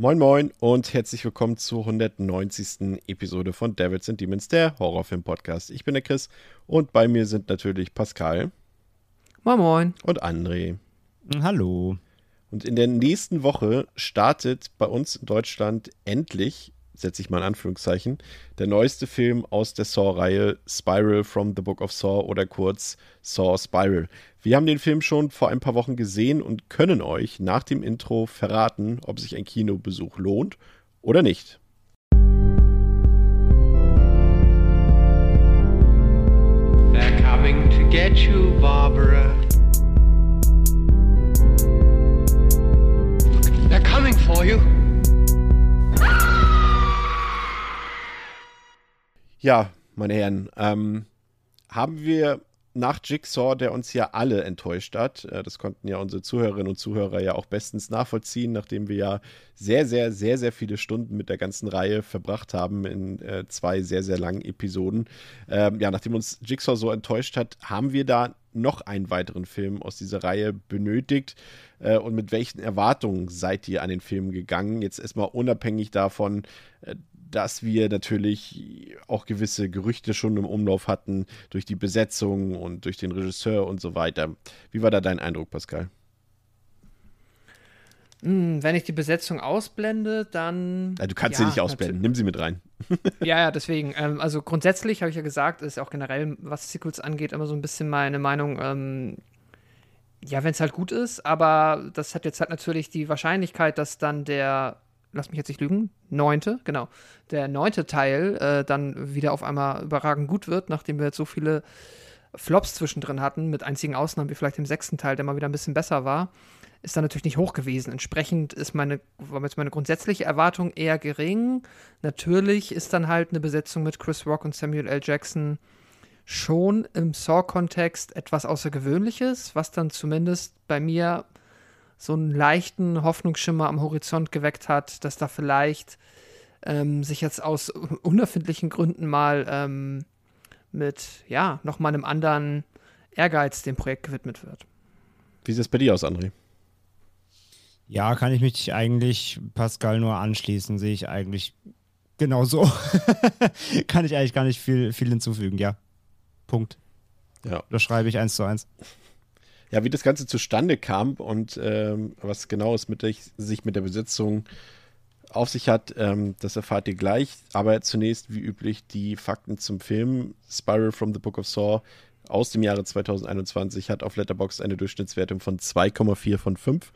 Moin Moin und herzlich willkommen zur 190. Episode von Devils and Demons, der Horrorfilm-Podcast. Ich bin der Chris und bei mir sind natürlich Pascal. Moin Moin. Und André. Hallo. Und in der nächsten Woche startet bei uns in Deutschland endlich, setze ich mal in Anführungszeichen, der neueste Film aus der Saw-Reihe Spiral from the Book of Saw oder kurz Saw Spiral. Wir haben den Film schon vor ein paar Wochen gesehen und können euch nach dem Intro verraten, ob sich ein Kinobesuch lohnt oder nicht. They're coming to get you, Barbara. They're coming for you. Ja, meine Herren, ähm, haben wir nach Jigsaw, der uns ja alle enttäuscht hat, äh, das konnten ja unsere Zuhörerinnen und Zuhörer ja auch bestens nachvollziehen, nachdem wir ja sehr, sehr, sehr, sehr viele Stunden mit der ganzen Reihe verbracht haben in äh, zwei sehr, sehr langen Episoden. Ähm, ja, nachdem uns Jigsaw so enttäuscht hat, haben wir da noch einen weiteren Film aus dieser Reihe benötigt. Äh, und mit welchen Erwartungen seid ihr an den Film gegangen? Jetzt erstmal unabhängig davon, äh, dass wir natürlich auch gewisse Gerüchte schon im Umlauf hatten durch die Besetzung und durch den Regisseur und so weiter. Wie war da dein Eindruck, Pascal? Hm, wenn ich die Besetzung ausblende, dann. Ja, du kannst ja, sie nicht ausblenden, nimm sie mit rein. ja, ja, deswegen. Ähm, also grundsätzlich habe ich ja gesagt, ist auch generell, was Sequels angeht, immer so ein bisschen meine Meinung. Ähm, ja, wenn es halt gut ist, aber das hat jetzt halt natürlich die Wahrscheinlichkeit, dass dann der lass mich jetzt nicht lügen, neunte, genau, der neunte Teil äh, dann wieder auf einmal überragend gut wird, nachdem wir jetzt so viele Flops zwischendrin hatten, mit einzigen Ausnahmen wie vielleicht dem sechsten Teil, der mal wieder ein bisschen besser war, ist dann natürlich nicht hoch gewesen. Entsprechend ist meine, war jetzt meine grundsätzliche Erwartung eher gering. Natürlich ist dann halt eine Besetzung mit Chris Rock und Samuel L. Jackson schon im Saw-Kontext etwas Außergewöhnliches, was dann zumindest bei mir so einen leichten Hoffnungsschimmer am Horizont geweckt hat, dass da vielleicht ähm, sich jetzt aus unerfindlichen Gründen mal ähm, mit, ja, nochmal einem anderen Ehrgeiz dem Projekt gewidmet wird. Wie sieht es bei dir aus, André? Ja, kann ich mich eigentlich Pascal nur anschließen, sehe ich eigentlich genauso. kann ich eigentlich gar nicht viel, viel hinzufügen, ja. Punkt. Ja. Das schreibe ich eins zu eins. Ja, wie das Ganze zustande kam und ähm, was genau es mit der, sich mit der Besetzung auf sich hat, ähm, das erfahrt ihr gleich. Aber zunächst, wie üblich, die Fakten zum Film. Spiral from the Book of Saw aus dem Jahre 2021 hat auf Letterboxd eine Durchschnittswertung von 2,4 von 5.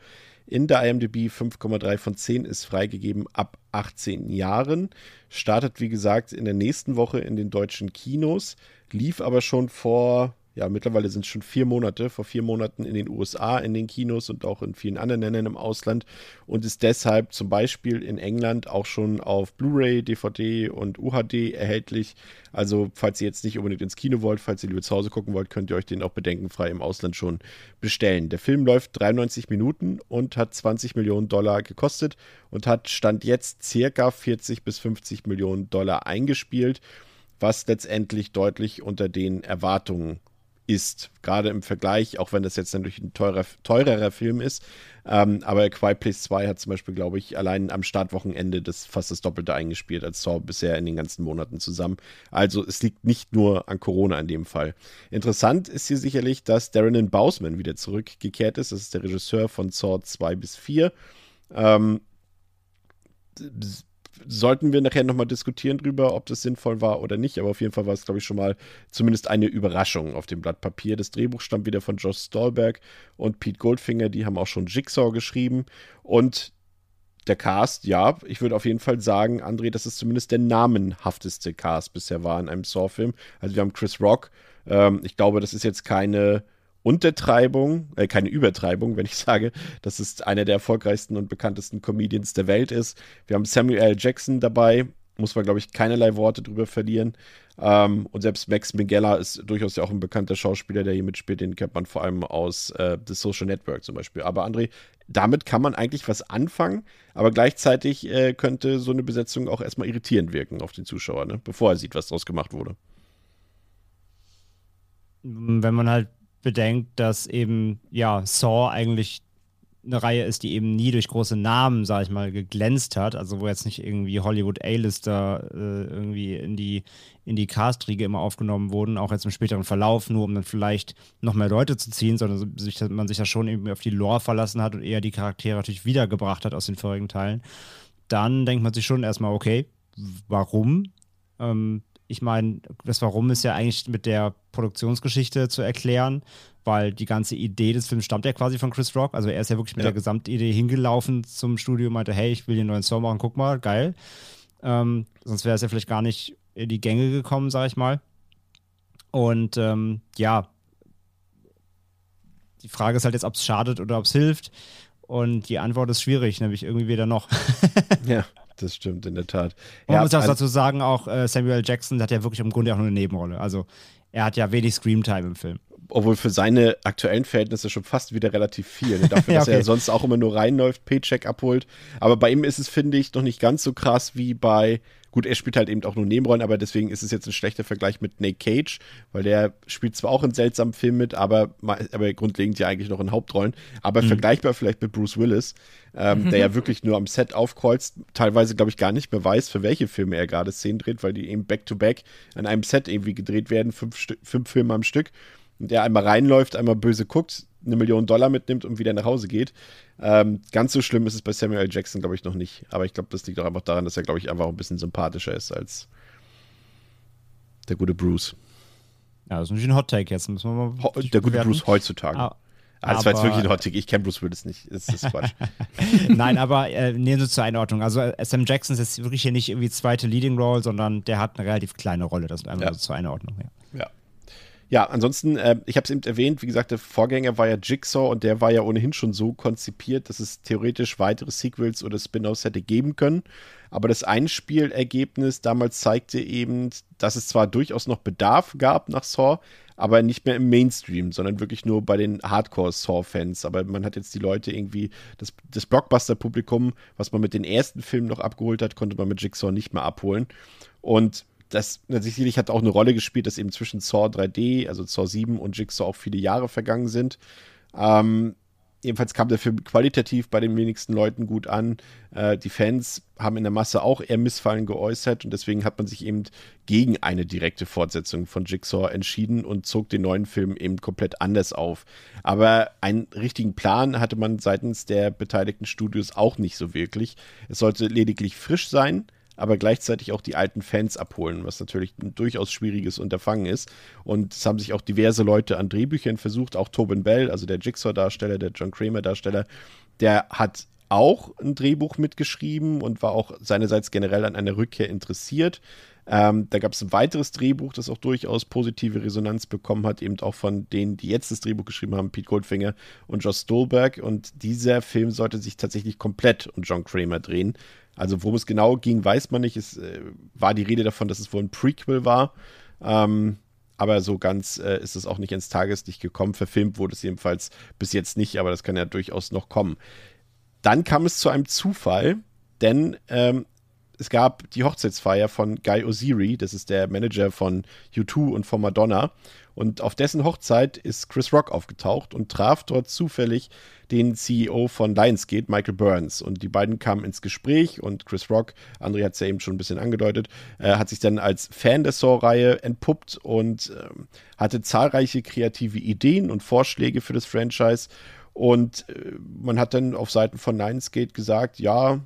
In der IMDb 5,3 von 10 ist freigegeben ab 18 Jahren. Startet, wie gesagt, in der nächsten Woche in den deutschen Kinos, lief aber schon vor ja, mittlerweile sind es schon vier Monate, vor vier Monaten in den USA in den Kinos und auch in vielen anderen Ländern im Ausland und ist deshalb zum Beispiel in England auch schon auf Blu-ray, DVD und UHD erhältlich. Also, falls ihr jetzt nicht unbedingt ins Kino wollt, falls ihr lieber zu Hause gucken wollt, könnt ihr euch den auch bedenkenfrei im Ausland schon bestellen. Der Film läuft 93 Minuten und hat 20 Millionen Dollar gekostet und hat Stand jetzt circa 40 bis 50 Millionen Dollar eingespielt, was letztendlich deutlich unter den Erwartungen ist. Gerade im Vergleich, auch wenn das jetzt natürlich ein teurer, teurerer Film ist. Ähm, aber Quiet Place 2 hat zum Beispiel, glaube ich, allein am Startwochenende das fast das Doppelte eingespielt als Saw bisher in den ganzen Monaten zusammen. Also es liegt nicht nur an Corona in dem Fall. Interessant ist hier sicherlich, dass Darren Bausman wieder zurückgekehrt ist. Das ist der Regisseur von Saw 2 bis 4. Ähm, sollten wir nachher nochmal diskutieren drüber, ob das sinnvoll war oder nicht. Aber auf jeden Fall war es, glaube ich, schon mal zumindest eine Überraschung auf dem Blatt Papier. Das Drehbuch stammt wieder von Josh Stolberg und Pete Goldfinger. Die haben auch schon Jigsaw geschrieben. Und der Cast, ja, ich würde auf jeden Fall sagen, André, dass es zumindest der namenhafteste Cast bisher war in einem Saw-Film. Also wir haben Chris Rock. Ähm, ich glaube, das ist jetzt keine Untertreibung, äh, keine Übertreibung, wenn ich sage, dass es einer der erfolgreichsten und bekanntesten Comedians der Welt ist. Wir haben Samuel L. Jackson dabei, muss man, glaube ich, keinerlei Worte drüber verlieren. Ähm, und selbst Max Minghella ist durchaus ja auch ein bekannter Schauspieler, der hier mitspielt. Den kennt man vor allem aus äh, The Social Network zum Beispiel. Aber André, damit kann man eigentlich was anfangen, aber gleichzeitig äh, könnte so eine Besetzung auch erstmal irritierend wirken auf den Zuschauer, ne? bevor er sieht, was daraus gemacht wurde. Wenn man halt bedenkt, dass eben, ja, Saw eigentlich eine Reihe ist, die eben nie durch große Namen, sag ich mal, geglänzt hat. Also wo jetzt nicht irgendwie Hollywood A-Lister äh, irgendwie in die, in die Castriege immer aufgenommen wurden, auch jetzt im späteren Verlauf, nur um dann vielleicht noch mehr Leute zu ziehen, sondern sich, man sich ja schon irgendwie auf die Lore verlassen hat und eher die Charaktere natürlich wiedergebracht hat aus den vorigen Teilen. Dann denkt man sich schon erstmal, okay, warum? Ähm, ich meine, das Warum ist ja eigentlich mit der Produktionsgeschichte zu erklären weil die ganze Idee des Films stammt ja quasi von Chris Rock. Also er ist ja wirklich mit ja. der Gesamtidee hingelaufen zum Studio und meinte, hey, ich will den neuen Song machen, guck mal, geil. Ähm, sonst wäre es ja vielleicht gar nicht in die Gänge gekommen, sag ich mal. Und ähm, ja, die Frage ist halt jetzt, ob es schadet oder ob es hilft. Und die Antwort ist schwierig, nämlich irgendwie weder noch. ja, das stimmt, in der Tat. Man ja, muss auch dazu sagen, auch äh, Samuel Jackson hat ja wirklich im Grunde auch nur eine Nebenrolle. Also er hat ja wenig Screamtime im Film obwohl für seine aktuellen Verhältnisse schon fast wieder relativ viel. Ne? Dafür, ja, okay. dass er sonst auch immer nur reinläuft, Paycheck abholt. Aber bei ihm ist es, finde ich, noch nicht ganz so krass wie bei Gut, er spielt halt eben auch nur Nebenrollen, aber deswegen ist es jetzt ein schlechter Vergleich mit Nate Cage, weil der spielt zwar auch in seltsamen Filmen mit, aber, aber grundlegend ja eigentlich noch in Hauptrollen. Aber mhm. vergleichbar vielleicht mit Bruce Willis, ähm, der ja wirklich nur am Set aufkreuzt, teilweise, glaube ich, gar nicht mehr weiß, für welche Filme er gerade Szenen dreht, weil die eben back-to-back -back an einem Set irgendwie gedreht werden, fünf, fünf Filme am Stück und der einmal reinläuft, einmal böse guckt, eine Million Dollar mitnimmt und wieder nach Hause geht. Ähm, ganz so schlimm ist es bei Samuel L. Jackson, glaube ich, noch nicht. Aber ich glaube, das liegt auch einfach daran, dass er, glaube ich, einfach ein bisschen sympathischer ist als der gute Bruce. Ja, das ist natürlich ein Hot Take jetzt. Müssen wir mal der gute Bruce heutzutage. Ah, ah, das war jetzt wirklich ein Hot Take. Ich kenne Bruce Willis nicht. Das ist Quatsch. Nein, aber äh, nehmen Sie zur Einordnung. Also äh, Sam Jackson ist jetzt wirklich hier nicht irgendwie zweite Leading Role, sondern der hat eine relativ kleine Rolle. Das ist einfach ja. so zur Einordnung. Ja. ja. Ja, ansonsten, äh, ich habe es eben erwähnt, wie gesagt, der Vorgänger war ja Jigsaw und der war ja ohnehin schon so konzipiert, dass es theoretisch weitere Sequels oder Spin-offs hätte geben können. Aber das Einspielergebnis damals zeigte eben, dass es zwar durchaus noch Bedarf gab nach Saw, aber nicht mehr im Mainstream, sondern wirklich nur bei den Hardcore-Saw-Fans. Aber man hat jetzt die Leute irgendwie, das, das Blockbuster-Publikum, was man mit den ersten Filmen noch abgeholt hat, konnte man mit Jigsaw nicht mehr abholen. Und das sicherlich hat auch eine Rolle gespielt, dass eben zwischen Saw 3D, also Saw 7 und Jigsaw auch viele Jahre vergangen sind. Ähm, jedenfalls kam der Film qualitativ bei den wenigsten Leuten gut an. Äh, die Fans haben in der Masse auch eher Missfallen geäußert und deswegen hat man sich eben gegen eine direkte Fortsetzung von Jigsaw entschieden und zog den neuen Film eben komplett anders auf. Aber einen richtigen Plan hatte man seitens der beteiligten Studios auch nicht so wirklich. Es sollte lediglich frisch sein aber gleichzeitig auch die alten Fans abholen, was natürlich ein durchaus schwieriges Unterfangen ist. Und es haben sich auch diverse Leute an Drehbüchern versucht, auch Tobin Bell, also der Jigsaw-Darsteller, der John Kramer-Darsteller, der hat auch ein Drehbuch mitgeschrieben und war auch seinerseits generell an einer Rückkehr interessiert. Ähm, da gab es ein weiteres Drehbuch, das auch durchaus positive Resonanz bekommen hat, eben auch von denen, die jetzt das Drehbuch geschrieben haben, Pete Goldfinger und Josh Stolberg. Und dieser Film sollte sich tatsächlich komplett um John Kramer drehen. Also worum es genau ging, weiß man nicht. Es äh, war die Rede davon, dass es wohl ein Prequel war. Ähm, aber so ganz äh, ist es auch nicht ins Tageslicht gekommen. Verfilmt wurde es jedenfalls bis jetzt nicht, aber das kann ja durchaus noch kommen. Dann kam es zu einem Zufall, denn ähm, es gab die Hochzeitsfeier von Guy Oziri, das ist der Manager von U2 und von Madonna. Und auf dessen Hochzeit ist Chris Rock aufgetaucht und traf dort zufällig den CEO von Lionsgate, Michael Burns. Und die beiden kamen ins Gespräch und Chris Rock, André hat es ja eben schon ein bisschen angedeutet, äh, hat sich dann als Fan der Saw-Reihe entpuppt und äh, hatte zahlreiche kreative Ideen und Vorschläge für das Franchise. Und äh, man hat dann auf Seiten von Lionsgate gesagt, ja,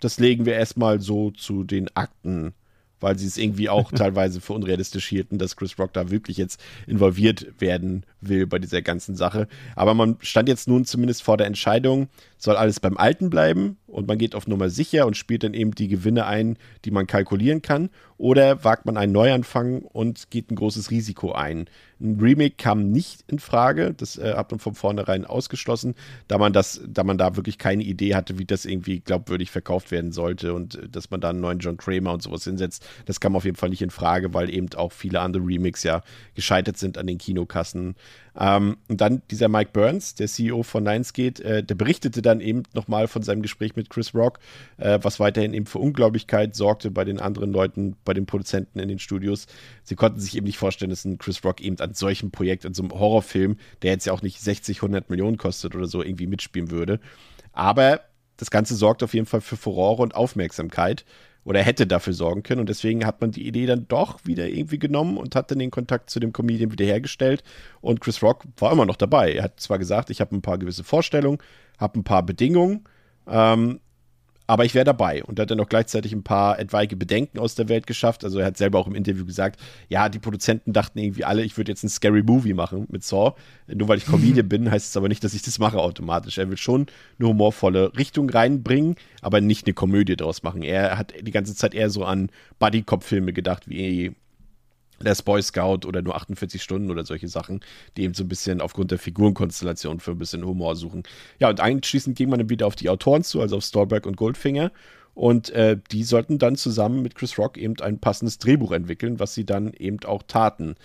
das legen wir erstmal so zu den Akten, weil sie es irgendwie auch teilweise für unrealistisch hielten, dass Chris Rock da wirklich jetzt involviert werden will bei dieser ganzen Sache. Aber man stand jetzt nun zumindest vor der Entscheidung, soll alles beim Alten bleiben und man geht auf Nummer sicher und spielt dann eben die Gewinne ein, die man kalkulieren kann, Oder wagt man einen Neuanfang und geht ein großes Risiko ein? Ein Remake kam nicht in Frage, das äh, hat man von vornherein ausgeschlossen, da man das, da man da wirklich keine Idee hatte, wie das irgendwie glaubwürdig verkauft werden sollte und äh, dass man da einen neuen John Kramer und sowas hinsetzt. Das kam auf jeden Fall nicht in Frage, weil eben auch viele andere Remakes ja gescheitert sind an den Kinokassen. Ähm, und dann dieser Mike Burns, der CEO von Lionsgate, äh, der berichtete dann eben nochmal von seinem Gespräch mit Chris Rock, äh, was weiterhin eben für Unglaublichkeit sorgte bei den anderen Leuten, bei den Produzenten in den Studios. Sie konnten sich eben nicht vorstellen, dass ein Chris Rock eben an solchem Projekt, an so einem Horrorfilm, der jetzt ja auch nicht 60, 100 Millionen kostet oder so, irgendwie mitspielen würde. Aber das Ganze sorgt auf jeden Fall für Furore und Aufmerksamkeit oder hätte dafür sorgen können. Und deswegen hat man die Idee dann doch wieder irgendwie genommen und hat dann den Kontakt zu dem Comedian wiederhergestellt. Und Chris Rock war immer noch dabei. Er hat zwar gesagt, ich habe ein paar gewisse Vorstellungen, habe ein paar Bedingungen, ähm, aber ich wäre dabei. Und er hat dann auch gleichzeitig ein paar etwaige Bedenken aus der Welt geschafft. Also er hat selber auch im Interview gesagt, ja, die Produzenten dachten irgendwie alle, ich würde jetzt einen Scary Movie machen mit Saw. Nur weil ich Comedian bin, heißt es aber nicht, dass ich das mache automatisch. Er will schon eine humorvolle Richtung reinbringen, aber nicht eine Komödie draus machen. Er hat die ganze Zeit eher so an Buddy-Cop-Filme gedacht, wie der Boy Scout oder nur 48 Stunden oder solche Sachen, die eben so ein bisschen aufgrund der Figurenkonstellation für ein bisschen Humor suchen. Ja, und anschließend ging man dann wieder auf die Autoren zu, also auf Stolberg und Goldfinger. Und äh, die sollten dann zusammen mit Chris Rock eben ein passendes Drehbuch entwickeln, was sie dann eben auch taten.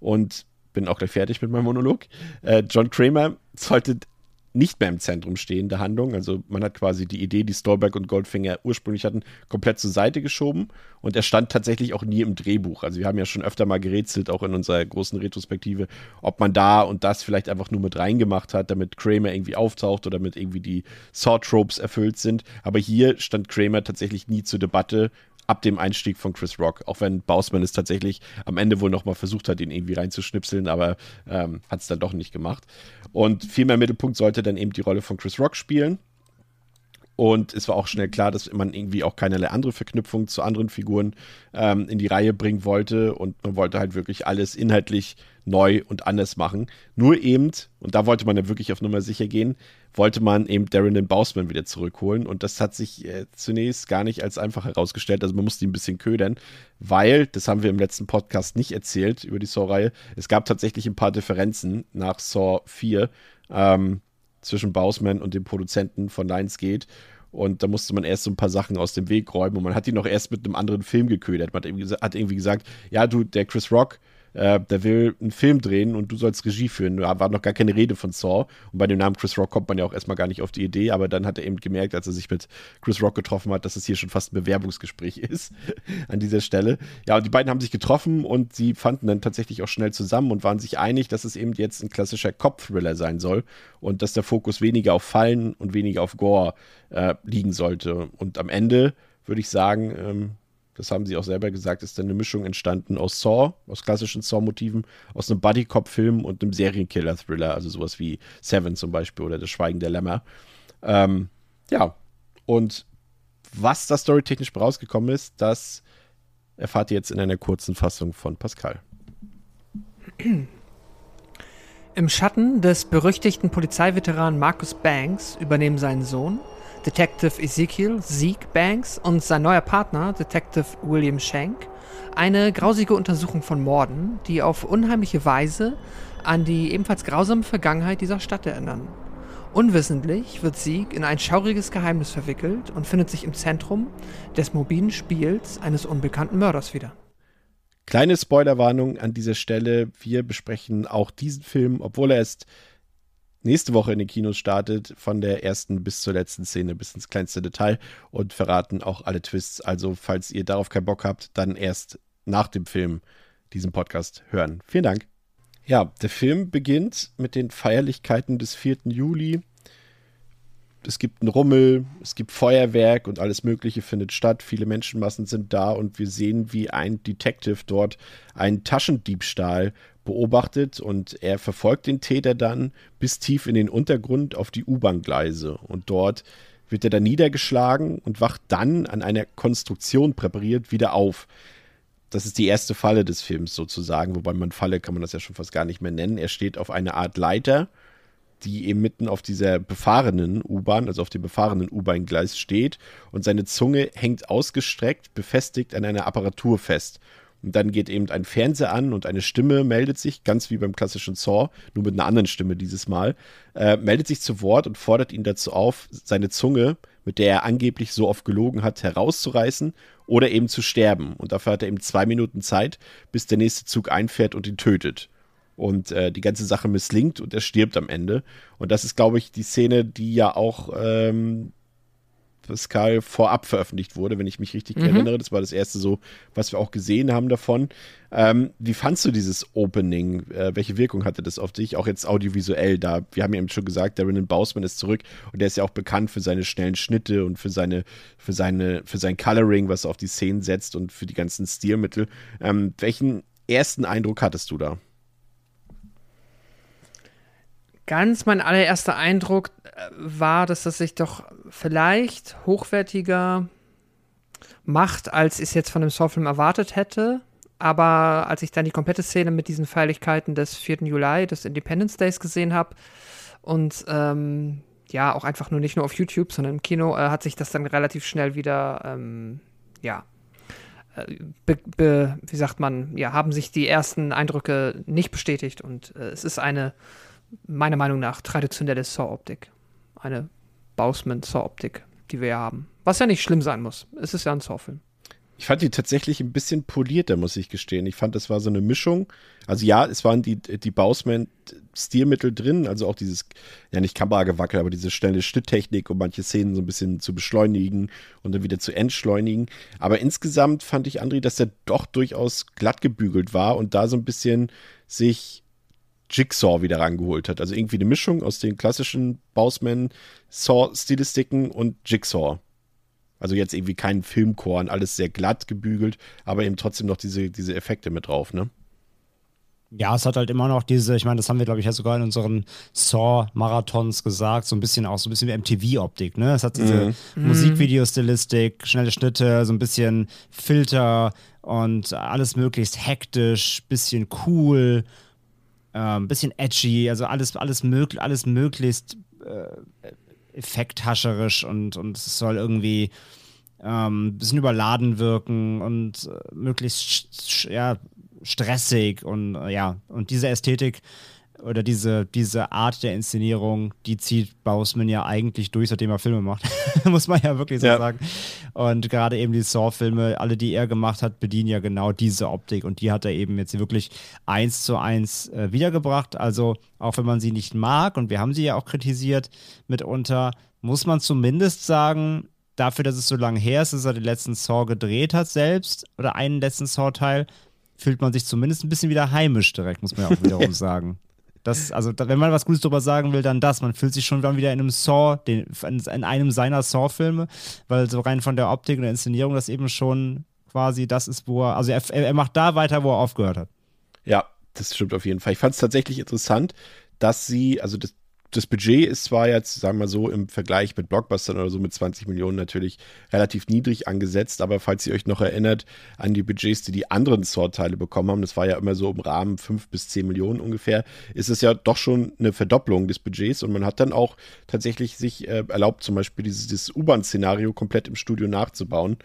Und bin auch gleich fertig mit meinem Monolog. Äh, John Kramer sollte nicht mehr im Zentrum stehende Handlung. Also man hat quasi die Idee, die Stolberg und Goldfinger ursprünglich hatten, komplett zur Seite geschoben. Und er stand tatsächlich auch nie im Drehbuch. Also wir haben ja schon öfter mal gerätselt, auch in unserer großen Retrospektive, ob man da und das vielleicht einfach nur mit reingemacht hat, damit Kramer irgendwie auftaucht oder damit irgendwie die Saw-Tropes erfüllt sind. Aber hier stand Kramer tatsächlich nie zur Debatte, ab dem Einstieg von Chris Rock. Auch wenn Bausman es tatsächlich am Ende wohl nochmal versucht hat, ihn irgendwie reinzuschnipseln, aber ähm, hat es dann doch nicht gemacht. Und viel mehr Mittelpunkt sollte dann eben die Rolle von Chris Rock spielen. Und es war auch schnell klar, dass man irgendwie auch keinerlei andere Verknüpfung zu anderen Figuren ähm, in die Reihe bringen wollte. Und man wollte halt wirklich alles inhaltlich neu und anders machen. Nur eben, und da wollte man dann wirklich auf Nummer sicher gehen, wollte man eben Darren den Bausman wieder zurückholen. Und das hat sich äh, zunächst gar nicht als einfach herausgestellt. Also man musste ihn ein bisschen ködern, weil, das haben wir im letzten Podcast nicht erzählt über die Saw-Reihe, es gab tatsächlich ein paar Differenzen nach Saw 4. Ähm, zwischen Bausman und dem Produzenten von Lionsgate. Und da musste man erst so ein paar Sachen aus dem Weg räumen. Und man hat ihn noch erst mit einem anderen Film geködert. Man hat hat irgendwie gesagt, ja, du, der Chris Rock, äh, der will einen Film drehen und du sollst Regie führen. Da war noch gar keine Rede von Saw. Und bei dem Namen Chris Rock kommt man ja auch erstmal gar nicht auf die Idee, aber dann hat er eben gemerkt, als er sich mit Chris Rock getroffen hat, dass es hier schon fast ein Bewerbungsgespräch ist an dieser Stelle. Ja, und die beiden haben sich getroffen und sie fanden dann tatsächlich auch schnell zusammen und waren sich einig, dass es eben jetzt ein klassischer Cop-Thriller sein soll und dass der Fokus weniger auf Fallen und weniger auf Gore äh, liegen sollte. Und am Ende würde ich sagen, ähm, das haben sie auch selber gesagt, ist dann eine Mischung entstanden aus Saw, aus klassischen Saw-Motiven, aus einem Buddy-Cop-Film und einem Serienkiller-Thriller, also sowas wie Seven zum Beispiel oder Das Schweigen der Lämmer. Ähm, ja, und was da storytechnisch rausgekommen ist, das erfahrt ihr jetzt in einer kurzen Fassung von Pascal. Im Schatten des berüchtigten Polizeiveteranen Marcus Banks übernehmen seinen Sohn, Detective Ezekiel Zeke Banks und sein neuer Partner, Detective William Shank, eine grausige Untersuchung von Morden, die auf unheimliche Weise an die ebenfalls grausame Vergangenheit dieser Stadt erinnern. Unwissentlich wird Zeke in ein schauriges Geheimnis verwickelt und findet sich im Zentrum des mobilen Spiels eines unbekannten Mörders wieder. Kleine Spoilerwarnung an dieser Stelle. Wir besprechen auch diesen Film, obwohl er erst nächste Woche in den Kinos startet, von der ersten bis zur letzten Szene bis ins kleinste Detail und verraten auch alle Twists. Also, falls ihr darauf keinen Bock habt, dann erst nach dem Film diesen Podcast hören. Vielen Dank. Ja, der Film beginnt mit den Feierlichkeiten des 4. Juli. Es gibt einen Rummel, es gibt Feuerwerk und alles Mögliche findet statt. Viele Menschenmassen sind da und wir sehen, wie ein Detective dort einen Taschendiebstahl beobachtet und er verfolgt den Täter dann bis tief in den Untergrund auf die U-Bahn-Gleise und dort wird er dann niedergeschlagen und wacht dann an einer Konstruktion präpariert wieder auf. Das ist die erste Falle des Films sozusagen, wobei man Falle kann man das ja schon fast gar nicht mehr nennen. Er steht auf einer Art Leiter die eben mitten auf dieser befahrenen U-Bahn, also auf dem befahrenen U-Bahn-Gleis steht und seine Zunge hängt ausgestreckt, befestigt an einer Apparatur fest. Und dann geht eben ein Fernseher an und eine Stimme meldet sich, ganz wie beim klassischen Saw, nur mit einer anderen Stimme dieses Mal, äh, meldet sich zu Wort und fordert ihn dazu auf, seine Zunge, mit der er angeblich so oft gelogen hat, herauszureißen oder eben zu sterben. Und dafür hat er eben zwei Minuten Zeit, bis der nächste Zug einfährt und ihn tötet. Und äh, die ganze Sache misslingt und er stirbt am Ende. Und das ist, glaube ich, die Szene, die ja auch ähm, Pascal vorab veröffentlicht wurde, wenn ich mich richtig mhm. erinnere. Das war das erste so, was wir auch gesehen haben davon. Ähm, wie fandst du dieses Opening? Äh, welche Wirkung hatte das auf dich? Auch jetzt audiovisuell da. Wir haben ja eben schon gesagt, der Renan Bausman ist zurück und der ist ja auch bekannt für seine schnellen Schnitte und für seine, für seine, für sein Coloring, was er auf die Szenen setzt und für die ganzen Stilmittel. Ähm, welchen ersten Eindruck hattest du da? Ganz mein allererster Eindruck äh, war, dass das sich doch vielleicht hochwertiger macht, als ich es jetzt von dem Saw-Film erwartet hätte. Aber als ich dann die komplette Szene mit diesen Feierlichkeiten des 4. Juli, des Independence Days gesehen habe und ähm, ja, auch einfach nur nicht nur auf YouTube, sondern im Kino, äh, hat sich das dann relativ schnell wieder, ähm, ja, äh, be, be, wie sagt man, ja, haben sich die ersten Eindrücke nicht bestätigt und äh, es ist eine meiner Meinung nach traditionelle Saw-Optik. Eine Bausman-Saw-Optik, die wir ja haben. Was ja nicht schlimm sein muss. Es ist ja ein Saw-Film. Ich fand die tatsächlich ein bisschen polierter, muss ich gestehen. Ich fand, das war so eine Mischung. Also ja, es waren die, die Bausman-Stilmittel drin, also auch dieses, ja nicht Kameragewackel, aber diese schnelle Schnitttechnik, um manche Szenen so ein bisschen zu beschleunigen und dann wieder zu entschleunigen. Aber insgesamt fand ich, André, dass er doch durchaus glatt gebügelt war und da so ein bisschen sich Jigsaw wieder rangeholt hat. Also irgendwie eine Mischung aus den klassischen Bausman-Saw-Stilistiken und Jigsaw. Also jetzt irgendwie kein Filmkorn, alles sehr glatt gebügelt, aber eben trotzdem noch diese, diese Effekte mit drauf, ne? Ja, es hat halt immer noch diese, ich meine, das haben wir, glaube ich, ja sogar in unseren Saw-Marathons gesagt, so ein bisschen auch so ein bisschen wie MTV-Optik, ne? Es hat diese mhm. Musikvideo-Stilistik, schnelle Schnitte, so ein bisschen Filter und alles möglichst hektisch, bisschen cool ähm, bisschen edgy, also alles, alles, mög alles möglichst äh, effekthascherisch und, und es soll irgendwie ähm, ein bisschen überladen wirken und äh, möglichst ja, stressig und äh, ja, und diese Ästhetik oder diese, diese Art der Inszenierung, die zieht Bausman ja eigentlich durch, seitdem er Filme macht. Muss man ja wirklich so ja. sagen. Und gerade eben die Saw-Filme, alle, die er gemacht hat, bedienen ja genau diese Optik. Und die hat er eben jetzt wirklich eins zu eins äh, wiedergebracht. Also, auch wenn man sie nicht mag, und wir haben sie ja auch kritisiert mitunter, muss man zumindest sagen, dafür, dass es so lange her ist, dass er den letzten Saw gedreht hat selbst, oder einen letzten Saw-Teil, fühlt man sich zumindest ein bisschen wieder heimisch direkt, muss man ja auch wiederum sagen. Das, also, wenn man was Gutes darüber sagen will, dann das. Man fühlt sich schon wieder in einem Saw, den, in einem seiner Saw-Filme, weil so rein von der Optik und der Inszenierung das eben schon quasi das ist, wo er, also er, er macht da weiter, wo er aufgehört hat. Ja, das stimmt auf jeden Fall. Ich fand es tatsächlich interessant, dass sie, also das, das Budget ist zwar jetzt, sagen wir so, im Vergleich mit Blockbustern oder so mit 20 Millionen natürlich relativ niedrig angesetzt, aber falls ihr euch noch erinnert an die Budgets, die die anderen Saw-Teile bekommen haben, das war ja immer so im Rahmen 5 bis 10 Millionen ungefähr, ist es ja doch schon eine Verdopplung des Budgets und man hat dann auch tatsächlich sich äh, erlaubt, zum Beispiel dieses, dieses U-Bahn-Szenario komplett im Studio nachzubauen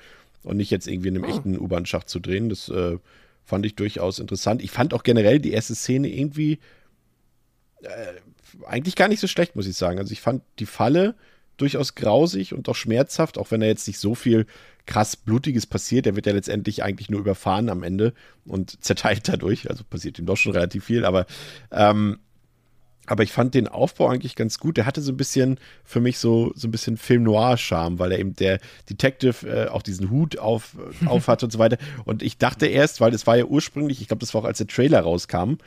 und nicht jetzt irgendwie in einem oh. echten U-Bahn-Schacht zu drehen. Das äh, fand ich durchaus interessant. Ich fand auch generell die erste Szene irgendwie äh, eigentlich gar nicht so schlecht, muss ich sagen. Also ich fand die Falle durchaus grausig und auch schmerzhaft, auch wenn da jetzt nicht so viel krass Blutiges passiert. Er wird ja letztendlich eigentlich nur überfahren am Ende und zerteilt dadurch. Also passiert ihm doch schon relativ viel, aber ähm, aber ich fand den Aufbau eigentlich ganz gut. Der hatte so ein bisschen für mich so, so ein bisschen Film Noir-Charme, weil er eben der Detective äh, auch diesen Hut auf, auf hat und so weiter. Und ich dachte erst, weil es war ja ursprünglich, ich glaube, das war auch als der Trailer rauskam,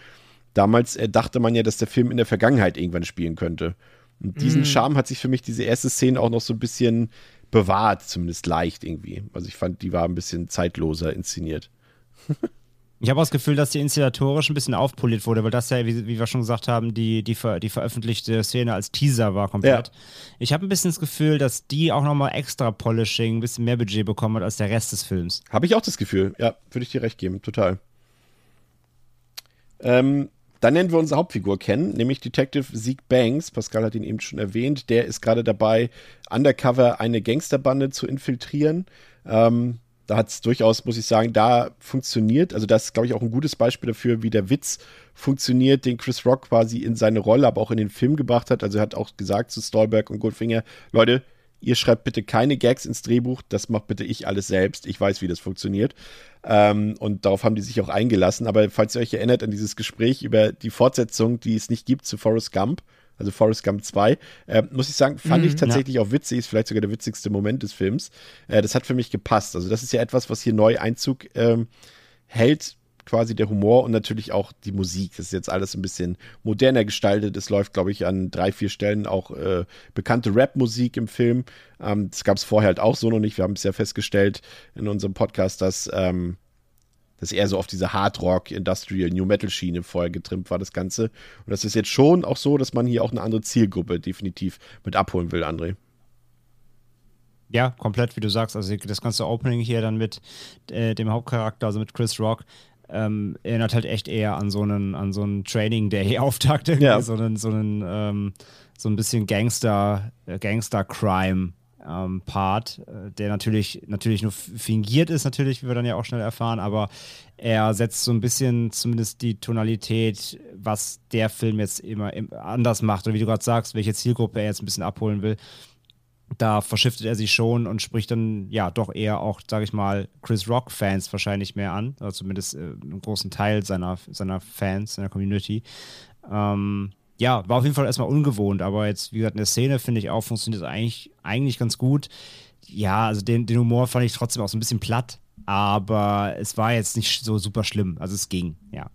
damals äh, dachte man ja, dass der Film in der Vergangenheit irgendwann spielen könnte. Und diesen mm. Charme hat sich für mich diese erste Szene auch noch so ein bisschen bewahrt, zumindest leicht irgendwie. Also ich fand, die war ein bisschen zeitloser inszeniert. Ich habe auch das Gefühl, dass die inszenatorisch ein bisschen aufpoliert wurde, weil das ja, wie, wie wir schon gesagt haben, die, die, ver, die veröffentlichte Szene als Teaser war komplett. Ja. Ich habe ein bisschen das Gefühl, dass die auch nochmal extra Polishing, ein bisschen mehr Budget bekommen hat als der Rest des Films. Habe ich auch das Gefühl, ja, würde ich dir recht geben, total. Ähm, dann nennen wir unsere Hauptfigur kennen, nämlich Detective Zeke Banks. Pascal hat ihn eben schon erwähnt. Der ist gerade dabei, undercover eine Gangsterbande zu infiltrieren. Ähm, da hat es durchaus, muss ich sagen, da funktioniert. Also, das ist, glaube ich, auch ein gutes Beispiel dafür, wie der Witz funktioniert, den Chris Rock quasi in seine Rolle, aber auch in den Film gebracht hat. Also, er hat auch gesagt zu Stolberg und Goldfinger: Leute, ihr schreibt bitte keine Gags ins Drehbuch, das macht bitte ich alles selbst. Ich weiß, wie das funktioniert. Ähm, und darauf haben die sich auch eingelassen. Aber falls ihr euch erinnert an dieses Gespräch über die Fortsetzung, die es nicht gibt zu Forrest Gump, also Forrest Gump 2, äh, muss ich sagen, fand mm, ich tatsächlich ja. auch witzig, ist vielleicht sogar der witzigste Moment des Films. Äh, das hat für mich gepasst. Also das ist ja etwas, was hier neu Einzug ähm, hält, quasi der Humor und natürlich auch die Musik. Das ist jetzt alles ein bisschen moderner gestaltet. Es läuft, glaube ich, an drei, vier Stellen auch äh, bekannte Rap-Musik im Film. Ähm, das gab es vorher halt auch so noch nicht. Wir haben es ja festgestellt in unserem Podcast, dass ähm, dass eher so auf diese Hard Rock, Industrial, New Metal Schiene vorher getrimmt war, das Ganze. Und das ist jetzt schon auch so, dass man hier auch eine andere Zielgruppe definitiv mit abholen will, André. Ja, komplett, wie du sagst. Also das ganze Opening hier dann mit äh, dem Hauptcharakter, also mit Chris Rock, ähm, erinnert halt echt eher an so einen, an so einen Training Day-Auftakt, ja. so einen, so einen, ähm, so ein bisschen Gangster, äh, Gangster-Crime ähm, Part, äh, der natürlich, natürlich nur fingiert ist, natürlich, wie wir dann ja auch schnell erfahren, aber er setzt so ein bisschen zumindest die Tonalität, was der Film jetzt immer anders macht. Oder wie du gerade sagst, welche Zielgruppe er jetzt ein bisschen abholen will. Da verschiftet er sich schon und spricht dann ja doch eher auch, sage ich mal, Chris Rock-Fans wahrscheinlich mehr an, oder zumindest äh, einen großen Teil seiner, seiner Fans, seiner Community. Ähm, ja, war auf jeden Fall erstmal ungewohnt, aber jetzt, wie gesagt, in der Szene finde ich auch, funktioniert es eigentlich, eigentlich ganz gut. Ja, also den, den Humor fand ich trotzdem auch so ein bisschen platt, aber es war jetzt nicht so super schlimm. Also es ging, ja.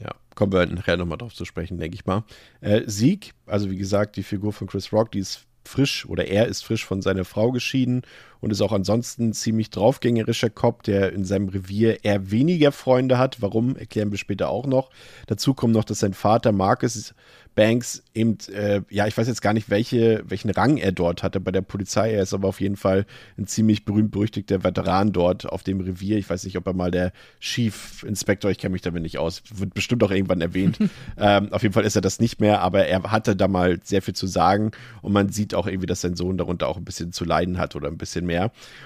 Ja, kommen wir nachher nochmal drauf zu sprechen, denke ich mal. Äh, Sieg, also wie gesagt, die Figur von Chris Rock, die ist frisch oder er ist frisch von seiner Frau geschieden und ist auch ansonsten ein ziemlich draufgängerischer Cop, der in seinem Revier eher weniger Freunde hat. Warum, erklären wir später auch noch. Dazu kommt noch, dass sein Vater Marcus Banks eben, äh, ja, ich weiß jetzt gar nicht, welche, welchen Rang er dort hatte bei der Polizei. Er ist aber auf jeden Fall ein ziemlich berühmt-berüchtigter Veteran dort auf dem Revier. Ich weiß nicht, ob er mal der Chief Inspector, ich kenne mich damit nicht aus, wird bestimmt auch irgendwann erwähnt. ähm, auf jeden Fall ist er das nicht mehr, aber er hatte da mal sehr viel zu sagen und man sieht auch irgendwie, dass sein Sohn darunter auch ein bisschen zu leiden hat oder ein bisschen mehr.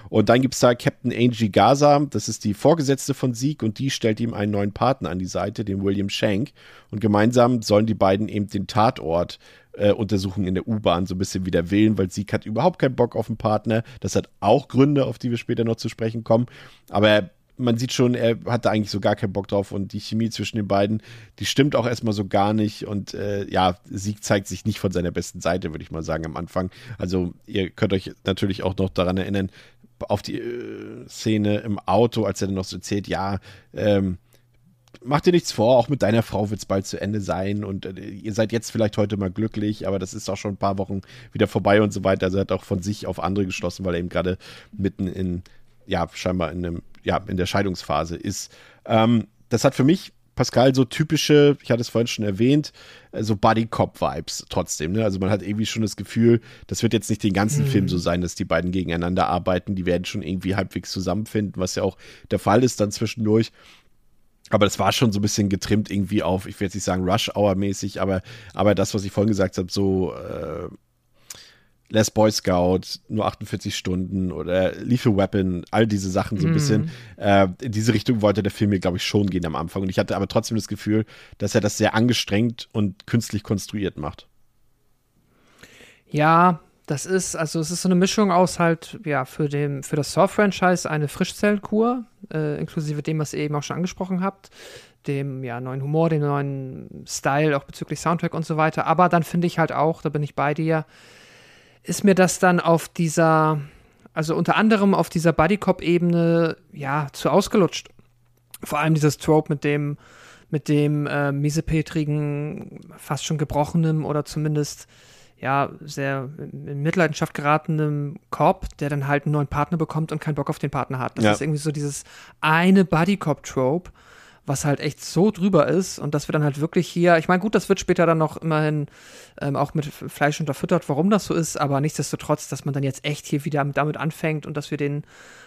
Und dann gibt es da Captain Angie Gaza, das ist die Vorgesetzte von Sieg und die stellt ihm einen neuen Partner an die Seite, den William Shank. Und gemeinsam sollen die beiden eben den Tatort äh, untersuchen in der U-Bahn, so ein bisschen wieder wählen, weil Sieg hat überhaupt keinen Bock auf einen Partner. Das hat auch Gründe, auf die wir später noch zu sprechen kommen. Aber man sieht schon, er hat da eigentlich so gar keinen Bock drauf und die Chemie zwischen den beiden, die stimmt auch erstmal so gar nicht und äh, ja, Sieg zeigt sich nicht von seiner besten Seite, würde ich mal sagen, am Anfang. Also ihr könnt euch natürlich auch noch daran erinnern, auf die äh, Szene im Auto, als er dann noch so erzählt, ja, ähm, mach dir nichts vor, auch mit deiner Frau wird es bald zu Ende sein und äh, ihr seid jetzt vielleicht heute mal glücklich, aber das ist auch schon ein paar Wochen wieder vorbei und so weiter. Also er hat auch von sich auf andere geschlossen, weil er eben gerade mitten in, ja, scheinbar in einem, ja, in der Scheidungsphase ist. Ähm, das hat für mich Pascal so typische, ich hatte es vorhin schon erwähnt, äh, so Buddy-Cop-Vibes trotzdem. Ne? Also man hat irgendwie schon das Gefühl, das wird jetzt nicht den ganzen mhm. Film so sein, dass die beiden gegeneinander arbeiten. Die werden schon irgendwie halbwegs zusammenfinden, was ja auch der Fall ist dann zwischendurch. Aber das war schon so ein bisschen getrimmt irgendwie auf, ich will jetzt nicht sagen Rush-Hour-mäßig, aber, aber das, was ich vorhin gesagt habe, so äh, Less Boy Scout, nur 48 Stunden oder Lethal Weapon, all diese Sachen so ein mm. bisschen. Äh, in diese Richtung wollte der Film mir, glaube ich, schon gehen am Anfang. Und ich hatte aber trotzdem das Gefühl, dass er das sehr angestrengt und künstlich konstruiert macht. Ja, das ist, also es ist so eine Mischung aus halt, ja, für, den, für das Saw-Franchise eine Frischzellkur, äh, inklusive dem, was ihr eben auch schon angesprochen habt, dem ja, neuen Humor, dem neuen Style, auch bezüglich Soundtrack und so weiter. Aber dann finde ich halt auch, da bin ich bei dir, ist mir das dann auf dieser, also unter anderem auf dieser Buddy-Cop-Ebene, ja, zu ausgelutscht. Vor allem dieses Trope mit dem, mit dem äh, miesepetrigen, fast schon gebrochenen oder zumindest ja, sehr in Mitleidenschaft geratenen Cop, der dann halt einen neuen Partner bekommt und keinen Bock auf den Partner hat. Das ja. ist irgendwie so dieses eine Buddy-Cop-Trope, was halt echt so drüber ist und dass wir dann halt wirklich hier, ich meine, gut, das wird später dann noch immerhin ähm, auch mit Fleisch unterfüttert, warum das so ist, aber nichtsdestotrotz, dass man dann jetzt echt hier wieder damit anfängt und dass wir den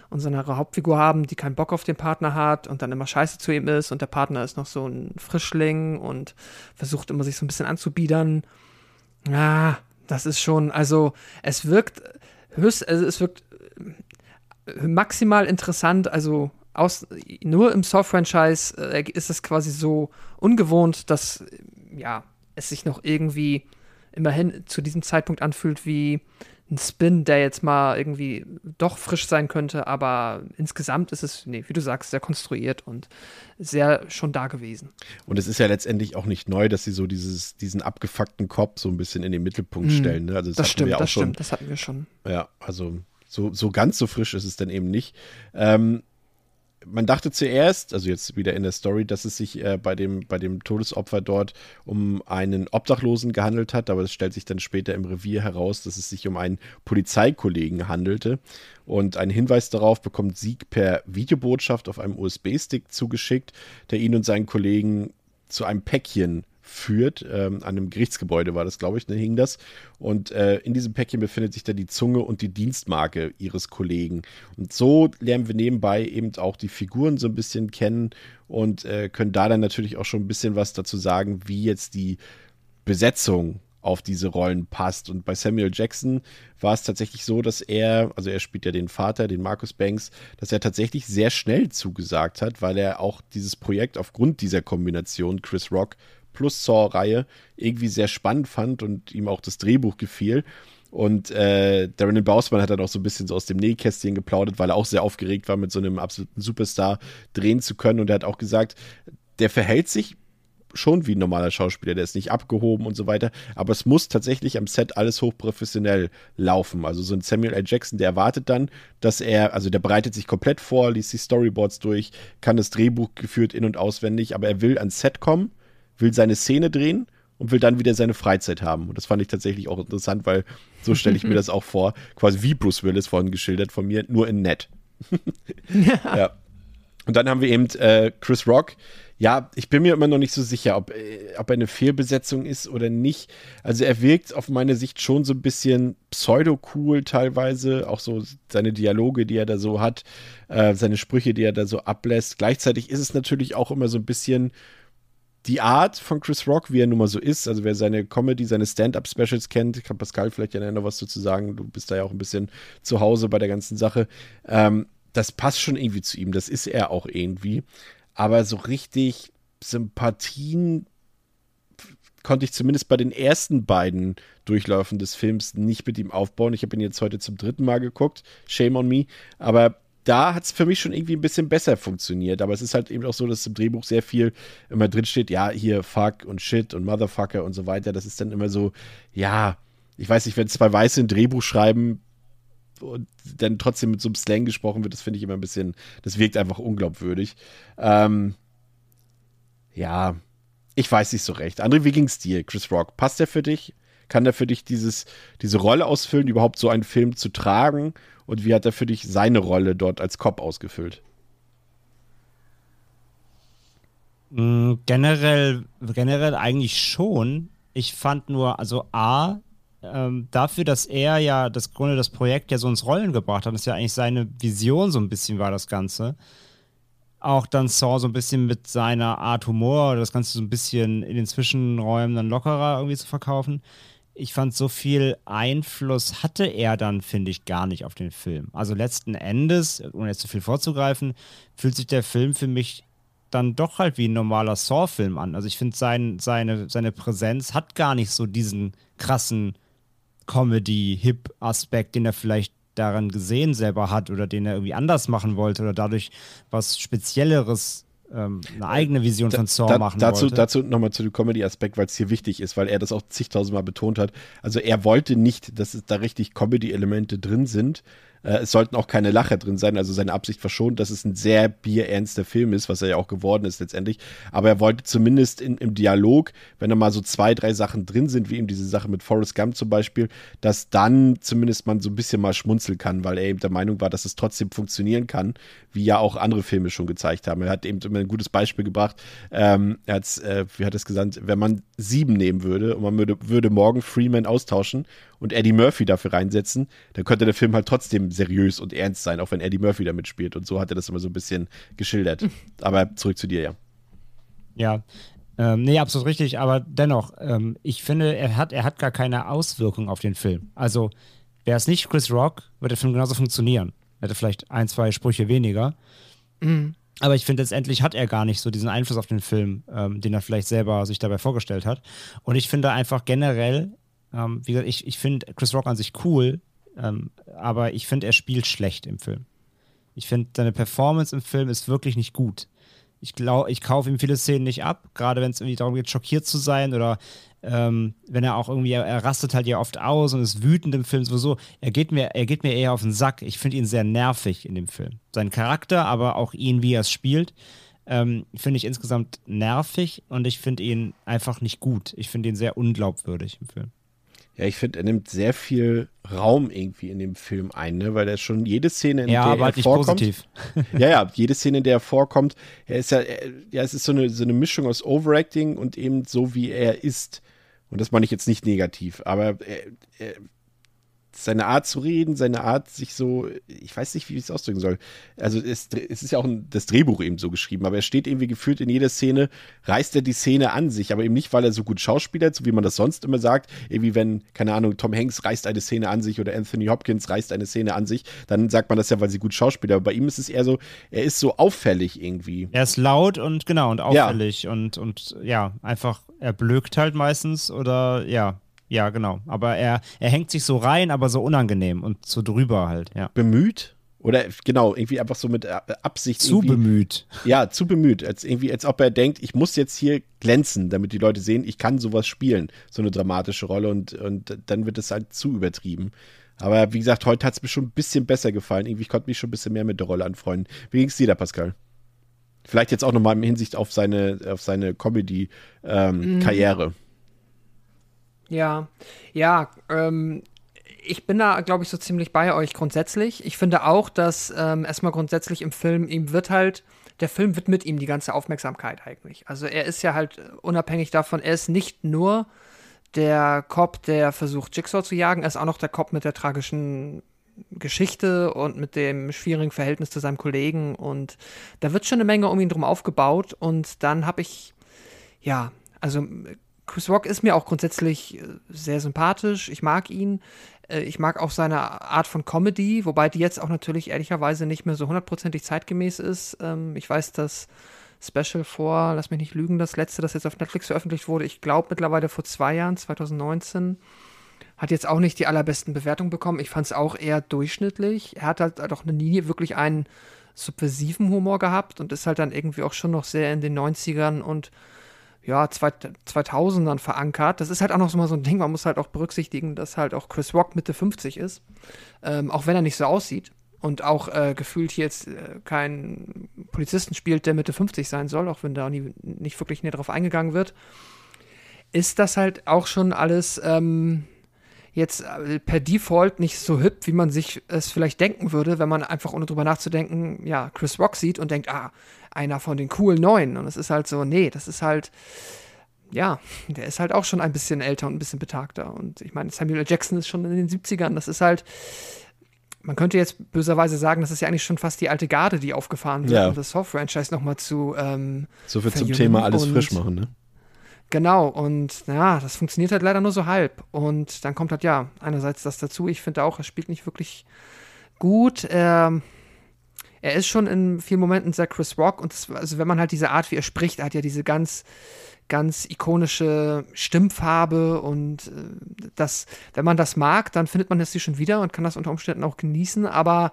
unsere Hauptfigur haben, die keinen Bock auf den Partner hat und dann immer scheiße zu ihm ist und der Partner ist noch so ein Frischling und versucht immer sich so ein bisschen anzubiedern. Ja, das ist schon, also es wirkt höchst, also es wirkt äh, maximal interessant, also aus, nur im Saw-Franchise äh, ist es quasi so ungewohnt, dass ja, es sich noch irgendwie immerhin zu diesem Zeitpunkt anfühlt wie ein Spin, der jetzt mal irgendwie doch frisch sein könnte, aber insgesamt ist es, nee, wie du sagst, sehr konstruiert und sehr schon da gewesen. Und es ist ja letztendlich auch nicht neu, dass sie so dieses, diesen abgefuckten Kopf so ein bisschen in den Mittelpunkt mm, stellen. Ne? Also das, das stimmt, das schon, stimmt, das hatten wir schon. Ja, also so, so ganz so frisch ist es dann eben nicht. Ähm, man dachte zuerst, also jetzt wieder in der Story, dass es sich äh, bei, dem, bei dem Todesopfer dort um einen Obdachlosen gehandelt hat, aber es stellt sich dann später im Revier heraus, dass es sich um einen Polizeikollegen handelte. Und einen Hinweis darauf bekommt Sieg per Videobotschaft auf einem USB-Stick zugeschickt, der ihn und seinen Kollegen zu einem Päckchen führt. Ähm, an einem Gerichtsgebäude war das, glaube ich, da hing das. Und äh, in diesem Päckchen befindet sich dann die Zunge und die Dienstmarke ihres Kollegen. Und so lernen wir nebenbei eben auch die Figuren so ein bisschen kennen und äh, können da dann natürlich auch schon ein bisschen was dazu sagen, wie jetzt die Besetzung auf diese Rollen passt. Und bei Samuel Jackson war es tatsächlich so, dass er, also er spielt ja den Vater, den Marcus Banks, dass er tatsächlich sehr schnell zugesagt hat, weil er auch dieses Projekt aufgrund dieser Kombination Chris Rock plus Saw-Reihe irgendwie sehr spannend fand und ihm auch das Drehbuch gefiel. Und äh, Darren Bausmann hat dann auch so ein bisschen so aus dem Nähkästchen geplaudert, weil er auch sehr aufgeregt war, mit so einem absoluten Superstar drehen zu können. Und er hat auch gesagt, der verhält sich schon wie ein normaler Schauspieler, der ist nicht abgehoben und so weiter, aber es muss tatsächlich am Set alles hochprofessionell laufen. Also so ein Samuel L. Jackson, der erwartet dann, dass er, also der bereitet sich komplett vor, liest die Storyboards durch, kann das Drehbuch geführt in- und auswendig, aber er will ans Set kommen will seine Szene drehen und will dann wieder seine Freizeit haben. Und das fand ich tatsächlich auch interessant, weil so stelle ich mir das auch vor, quasi wie Bruce Willis vorhin geschildert von mir, nur in nett. ja. ja. Und dann haben wir eben äh, Chris Rock. Ja, ich bin mir immer noch nicht so sicher, ob, äh, ob er eine Fehlbesetzung ist oder nicht. Also er wirkt auf meine Sicht schon so ein bisschen pseudo-cool teilweise. Auch so seine Dialoge, die er da so hat, äh, seine Sprüche, die er da so ablässt. Gleichzeitig ist es natürlich auch immer so ein bisschen die Art von Chris Rock, wie er nun mal so ist, also wer seine Comedy, seine Stand-up-Specials kennt, kann Pascal vielleicht ja noch was dazu sagen, du bist da ja auch ein bisschen zu Hause bei der ganzen Sache, ähm, das passt schon irgendwie zu ihm, das ist er auch irgendwie, aber so richtig Sympathien konnte ich zumindest bei den ersten beiden Durchläufen des Films nicht mit ihm aufbauen. Ich habe ihn jetzt heute zum dritten Mal geguckt, shame on me, aber da hat es für mich schon irgendwie ein bisschen besser funktioniert. Aber es ist halt eben auch so, dass im Drehbuch sehr viel immer drin steht, ja, hier Fuck und Shit und Motherfucker und so weiter. Das ist dann immer so, ja, ich weiß nicht, wenn zwei Weiße ein Drehbuch schreiben und dann trotzdem mit so einem Slang gesprochen wird, das finde ich immer ein bisschen, das wirkt einfach unglaubwürdig. Ähm, ja, ich weiß nicht so recht. André, wie ging es dir, Chris Rock? Passt der für dich? Kann der für dich dieses, diese Rolle ausfüllen, überhaupt so einen Film zu tragen? Und wie hat er für dich seine Rolle dort als Cop ausgefüllt? Mm, generell, generell eigentlich schon. Ich fand nur, also A, ähm, dafür, dass er ja das Grunde das Projekt ja so ins Rollen gebracht hat, das ist ja eigentlich seine Vision so ein bisschen war das Ganze. Auch dann Saw so ein bisschen mit seiner Art Humor, das Ganze so ein bisschen in den Zwischenräumen dann lockerer irgendwie zu verkaufen ich fand, so viel Einfluss hatte er dann, finde ich, gar nicht auf den Film. Also letzten Endes, ohne jetzt zu viel vorzugreifen, fühlt sich der Film für mich dann doch halt wie ein normaler Saw-Film an. Also ich finde, sein, seine, seine Präsenz hat gar nicht so diesen krassen Comedy-Hip-Aspekt, den er vielleicht daran gesehen selber hat oder den er irgendwie anders machen wollte oder dadurch was Spezielleres ähm, eine eigene Vision von Saw da, machen dazu, wollte. Dazu nochmal zu dem Comedy-Aspekt, weil es hier wichtig ist, weil er das auch zigtausendmal betont hat. Also er wollte nicht, dass es da richtig Comedy-Elemente drin sind, Äh, es sollten auch keine Lacher drin sein, also seine Absicht war schon, dass es ein sehr bierernster Film ist, was er ja auch geworden ist letztendlich. Aber er wollte zumindest in, im Dialog, wenn da mal so zwei, drei Sachen drin sind, wie eben diese Sache mit Forrest Gump zum Beispiel, dass dann zumindest man so ein bisschen mal schmunzeln kann, weil er eben der Meinung war, dass es trotzdem funktionieren kann, wie ja auch andere Filme schon gezeigt haben. Er hat eben immer ein gutes Beispiel gebracht. Ähm, er hat äh, wie hat es gesagt, wenn man sieben nehmen würde und man würde, würde morgen Freeman austauschen und Eddie Murphy dafür reinsetzen, dann könnte der Film halt trotzdem seriös und ernst sein, auch wenn Eddie Murphy da mitspielt. Und so hat er das immer so ein bisschen geschildert. Aber zurück zu dir, ja. Ja, ähm, nee, absolut richtig, aber dennoch, ähm, ich finde, er hat, er hat gar keine Auswirkung auf den Film. Also, wäre es nicht Chris Rock, würde der Film genauso funktionieren. Hätte vielleicht ein, zwei Sprüche weniger. Mhm. Aber ich finde, letztendlich hat er gar nicht so diesen Einfluss auf den Film, ähm, den er vielleicht selber sich dabei vorgestellt hat. Und ich finde einfach generell, ähm, wie gesagt, ich, ich finde Chris Rock an sich cool, ähm, aber ich finde, er spielt schlecht im Film. Ich finde, seine Performance im Film ist wirklich nicht gut. Ich glaube, ich kaufe ihm viele Szenen nicht ab, gerade wenn es irgendwie darum geht, schockiert zu sein oder ähm, wenn er auch irgendwie, er, rastet halt ja oft aus und ist wütend im Film sowieso. Er geht mir, er geht mir eher auf den Sack. Ich finde ihn sehr nervig in dem Film. Sein Charakter, aber auch ihn, wie er es spielt, ähm, finde ich insgesamt nervig und ich finde ihn einfach nicht gut. Ich finde ihn sehr unglaubwürdig im Film. Ja, ich finde, er nimmt sehr viel Raum irgendwie in dem Film ein, ne? weil er schon jede Szene, in ja, der aber er halt vorkommt. Positiv. ja, ja, jede Szene, in der er vorkommt, er ist ja, er, ja, es ist so eine, so eine Mischung aus Overacting und eben so, wie er ist. Und das meine ich jetzt nicht negativ, aber er, er, seine Art zu reden, seine Art, sich so, ich weiß nicht, wie ich es ausdrücken soll. Also es, es ist ja auch ein, das Drehbuch eben so geschrieben, aber er steht irgendwie gefühlt in jeder Szene, reißt er die Szene an sich, aber eben nicht, weil er so gut schauspielert, so wie man das sonst immer sagt. Irgendwie, wenn, keine Ahnung, Tom Hanks reißt eine Szene an sich oder Anthony Hopkins reißt eine Szene an sich, dann sagt man das ja, weil sie gut schauspielert. Aber bei ihm ist es eher so, er ist so auffällig irgendwie. Er ist laut und genau und auffällig ja. und, und ja, einfach, er blökt halt meistens oder ja, ja, genau. Aber er, er hängt sich so rein, aber so unangenehm und so drüber halt, ja. Bemüht? Oder genau, irgendwie einfach so mit äh, Absicht. Zu bemüht. Ja, zu bemüht. Als, irgendwie, als ob er denkt, ich muss jetzt hier glänzen, damit die Leute sehen, ich kann sowas spielen. So eine dramatische Rolle und, und dann wird es halt zu übertrieben. Aber wie gesagt, heute hat es mir schon ein bisschen besser gefallen. Irgendwie, ich konnte mich schon ein bisschen mehr mit der Rolle anfreunden. Wie ging es dir da, Pascal? Vielleicht jetzt auch nochmal in Hinsicht auf seine, auf seine Comedy-Karriere. Ähm, mhm. Ja, ja, ähm, ich bin da, glaube ich, so ziemlich bei euch grundsätzlich. Ich finde auch, dass ähm, erstmal grundsätzlich im Film, ihm wird halt, der Film widmet ihm die ganze Aufmerksamkeit eigentlich. Also er ist ja halt unabhängig davon, er ist nicht nur der Cop, der versucht, Jigsaw zu jagen, er ist auch noch der Cop mit der tragischen Geschichte und mit dem schwierigen Verhältnis zu seinem Kollegen und da wird schon eine Menge um ihn drum aufgebaut und dann habe ich, ja, also Chris Rock ist mir auch grundsätzlich äh, sehr sympathisch. Ich mag ihn. Äh, ich mag auch seine Art von Comedy, wobei die jetzt auch natürlich ehrlicherweise nicht mehr so hundertprozentig zeitgemäß ist. Ähm, ich weiß, dass Special vor, lass mich nicht lügen, das letzte, das jetzt auf Netflix veröffentlicht wurde, ich glaube mittlerweile vor zwei Jahren, 2019, hat jetzt auch nicht die allerbesten Bewertungen bekommen. Ich fand es auch eher durchschnittlich. Er hat halt auch nie wirklich einen subversiven Humor gehabt und ist halt dann irgendwie auch schon noch sehr in den 90ern und ja, 2000ern verankert. Das ist halt auch noch so mal so ein Ding, man muss halt auch berücksichtigen, dass halt auch Chris Rock Mitte 50 ist, ähm, auch wenn er nicht so aussieht und auch äh, gefühlt jetzt äh, kein Polizisten spielt, der Mitte 50 sein soll, auch wenn da nie, nicht wirklich näher drauf eingegangen wird, ist das halt auch schon alles ähm, jetzt äh, per Default nicht so hip, wie man sich es vielleicht denken würde, wenn man einfach ohne drüber nachzudenken, ja, Chris Rock sieht und denkt, ah, einer von den coolen Neuen. Und es ist halt so, nee, das ist halt, ja, der ist halt auch schon ein bisschen älter und ein bisschen betagter. Und ich meine, Samuel L. Jackson ist schon in den 70ern. Das ist halt, man könnte jetzt böserweise sagen, das ist ja eigentlich schon fast die alte Garde, die aufgefahren wird, ja. um das Soft-Franchise nochmal zu. Ähm, so viel zum Thema alles frisch machen, ne? Genau, und ja, das funktioniert halt leider nur so halb. Und dann kommt halt ja einerseits das dazu. Ich finde auch, er spielt nicht wirklich gut. Ähm, er ist schon in vielen Momenten sehr Chris Rock und das, also wenn man halt diese Art, wie er spricht, er hat ja diese ganz, ganz ikonische Stimmfarbe und äh, das, wenn man das mag, dann findet man das hier schon wieder und kann das unter Umständen auch genießen, aber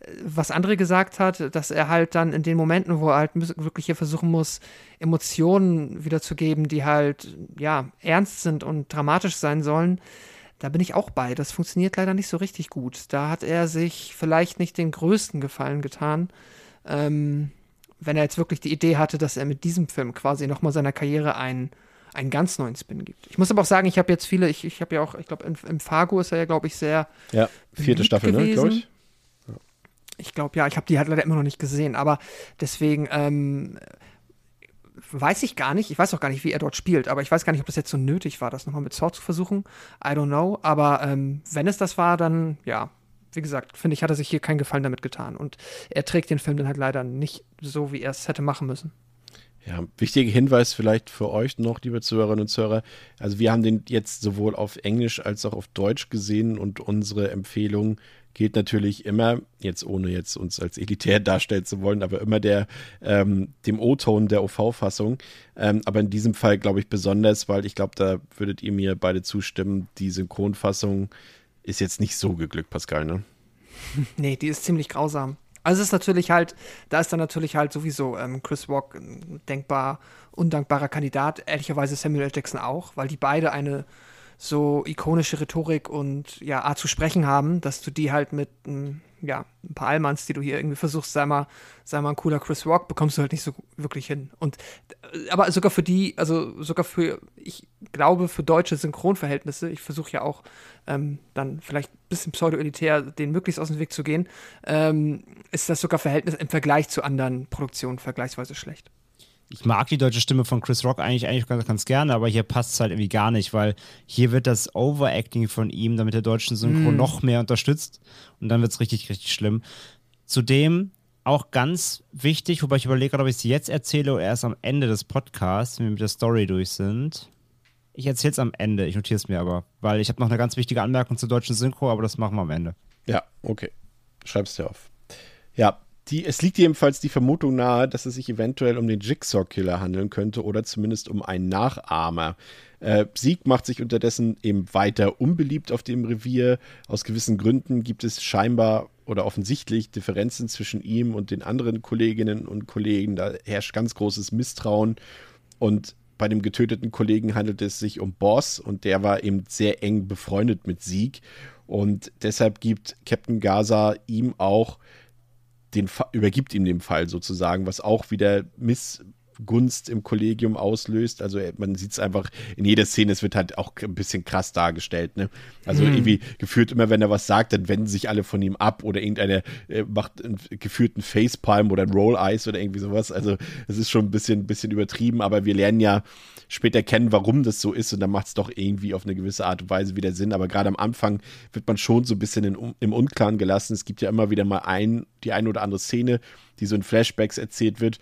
äh, was André gesagt hat, dass er halt dann in den Momenten, wo er halt wirklich hier versuchen muss, Emotionen wiederzugeben, die halt, ja, ernst sind und dramatisch sein sollen, da bin ich auch bei. Das funktioniert leider nicht so richtig gut. Da hat er sich vielleicht nicht den größten Gefallen getan. Ähm, wenn er jetzt wirklich die Idee hatte, dass er mit diesem Film quasi nochmal seiner Karriere einen, einen ganz neuen Spin gibt. Ich muss aber auch sagen, ich habe jetzt viele, ich, ich habe ja auch, ich glaube, im Fargo ist er ja, glaube ich, sehr. Ja, vierte Staffel, gewesen. ne, glaube ich. Ich glaube, ja, ich habe die halt leider immer noch nicht gesehen, aber deswegen ähm, weiß ich gar nicht, ich weiß auch gar nicht, wie er dort spielt, aber ich weiß gar nicht, ob das jetzt so nötig war, das nochmal mit Sword zu versuchen. I don't know, aber ähm, wenn es das war, dann ja, wie gesagt, finde ich, hat er sich hier keinen Gefallen damit getan. Und er trägt den Film dann halt leider nicht so, wie er es hätte machen müssen. Ja, wichtiger Hinweis vielleicht für euch noch, liebe Zuhörerinnen und Zuhörer. Also wir haben den jetzt sowohl auf Englisch als auch auf Deutsch gesehen und unsere Empfehlung gilt natürlich immer, jetzt ohne jetzt uns als elitär darstellen zu wollen, aber immer der ähm, dem O-Ton der OV-Fassung. Ähm, aber in diesem Fall glaube ich besonders, weil ich glaube, da würdet ihr mir beide zustimmen, die Synchronfassung ist jetzt nicht so geglückt, Pascal, ne? Nee, die ist ziemlich grausam. Also es ist natürlich halt, da ist dann natürlich halt sowieso ähm, Chris Rock ein denkbar undankbarer Kandidat, ehrlicherweise Samuel L. Jackson auch, weil die beide eine so ikonische Rhetorik und ja, Art zu sprechen haben, dass du die halt mit m, ja, ein paar Allmanns, die du hier irgendwie versuchst, sei mal, sei mal ein cooler Chris Rock, bekommst du halt nicht so wirklich hin. Und aber sogar für die, also sogar für, ich glaube, für deutsche Synchronverhältnisse, ich versuche ja auch ähm, dann vielleicht ein bisschen pseudo-elitär den möglichst aus dem Weg zu gehen, ähm, ist das sogar Verhältnis im Vergleich zu anderen Produktionen vergleichsweise schlecht ich mag die deutsche Stimme von Chris Rock eigentlich, eigentlich ganz, ganz gerne, aber hier passt es halt irgendwie gar nicht, weil hier wird das Overacting von ihm, damit der deutschen Synchro mm. noch mehr unterstützt und dann wird es richtig, richtig schlimm. Zudem auch ganz wichtig, wobei ich überlege gerade, ob ich es jetzt erzähle oder erst am Ende des Podcasts, wenn wir mit der Story durch sind. Ich erzähle es am Ende, ich notiere es mir aber, weil ich habe noch eine ganz wichtige Anmerkung zur deutschen Synchro, aber das machen wir am Ende. Ja, okay. Schreib's dir auf. Ja, die, es liegt jedenfalls die Vermutung nahe, dass es sich eventuell um den Jigsaw-Killer handeln könnte oder zumindest um einen Nachahmer. Äh, Sieg macht sich unterdessen eben weiter unbeliebt auf dem Revier. Aus gewissen Gründen gibt es scheinbar oder offensichtlich Differenzen zwischen ihm und den anderen Kolleginnen und Kollegen. Da herrscht ganz großes Misstrauen. Und bei dem getöteten Kollegen handelt es sich um Boss und der war eben sehr eng befreundet mit Sieg. Und deshalb gibt Captain Gaza ihm auch den, übergibt ihm den Fall sozusagen, was auch wieder Missgunst im Kollegium auslöst. Also man sieht es einfach in jeder Szene, es wird halt auch ein bisschen krass dargestellt. Ne? Also mhm. irgendwie gefühlt immer, wenn er was sagt, dann wenden sich alle von ihm ab oder irgendeiner äh, macht einen geführten Facepalm oder ein Roll Eyes oder irgendwie sowas. Also es ist schon ein bisschen, bisschen übertrieben, aber wir lernen ja später kennen, warum das so ist und dann macht es doch irgendwie auf eine gewisse Art und Weise wieder Sinn. Aber gerade am Anfang wird man schon so ein bisschen in, im Unklaren gelassen. Es gibt ja immer wieder mal ein, die eine oder andere Szene, die so in Flashbacks erzählt wird,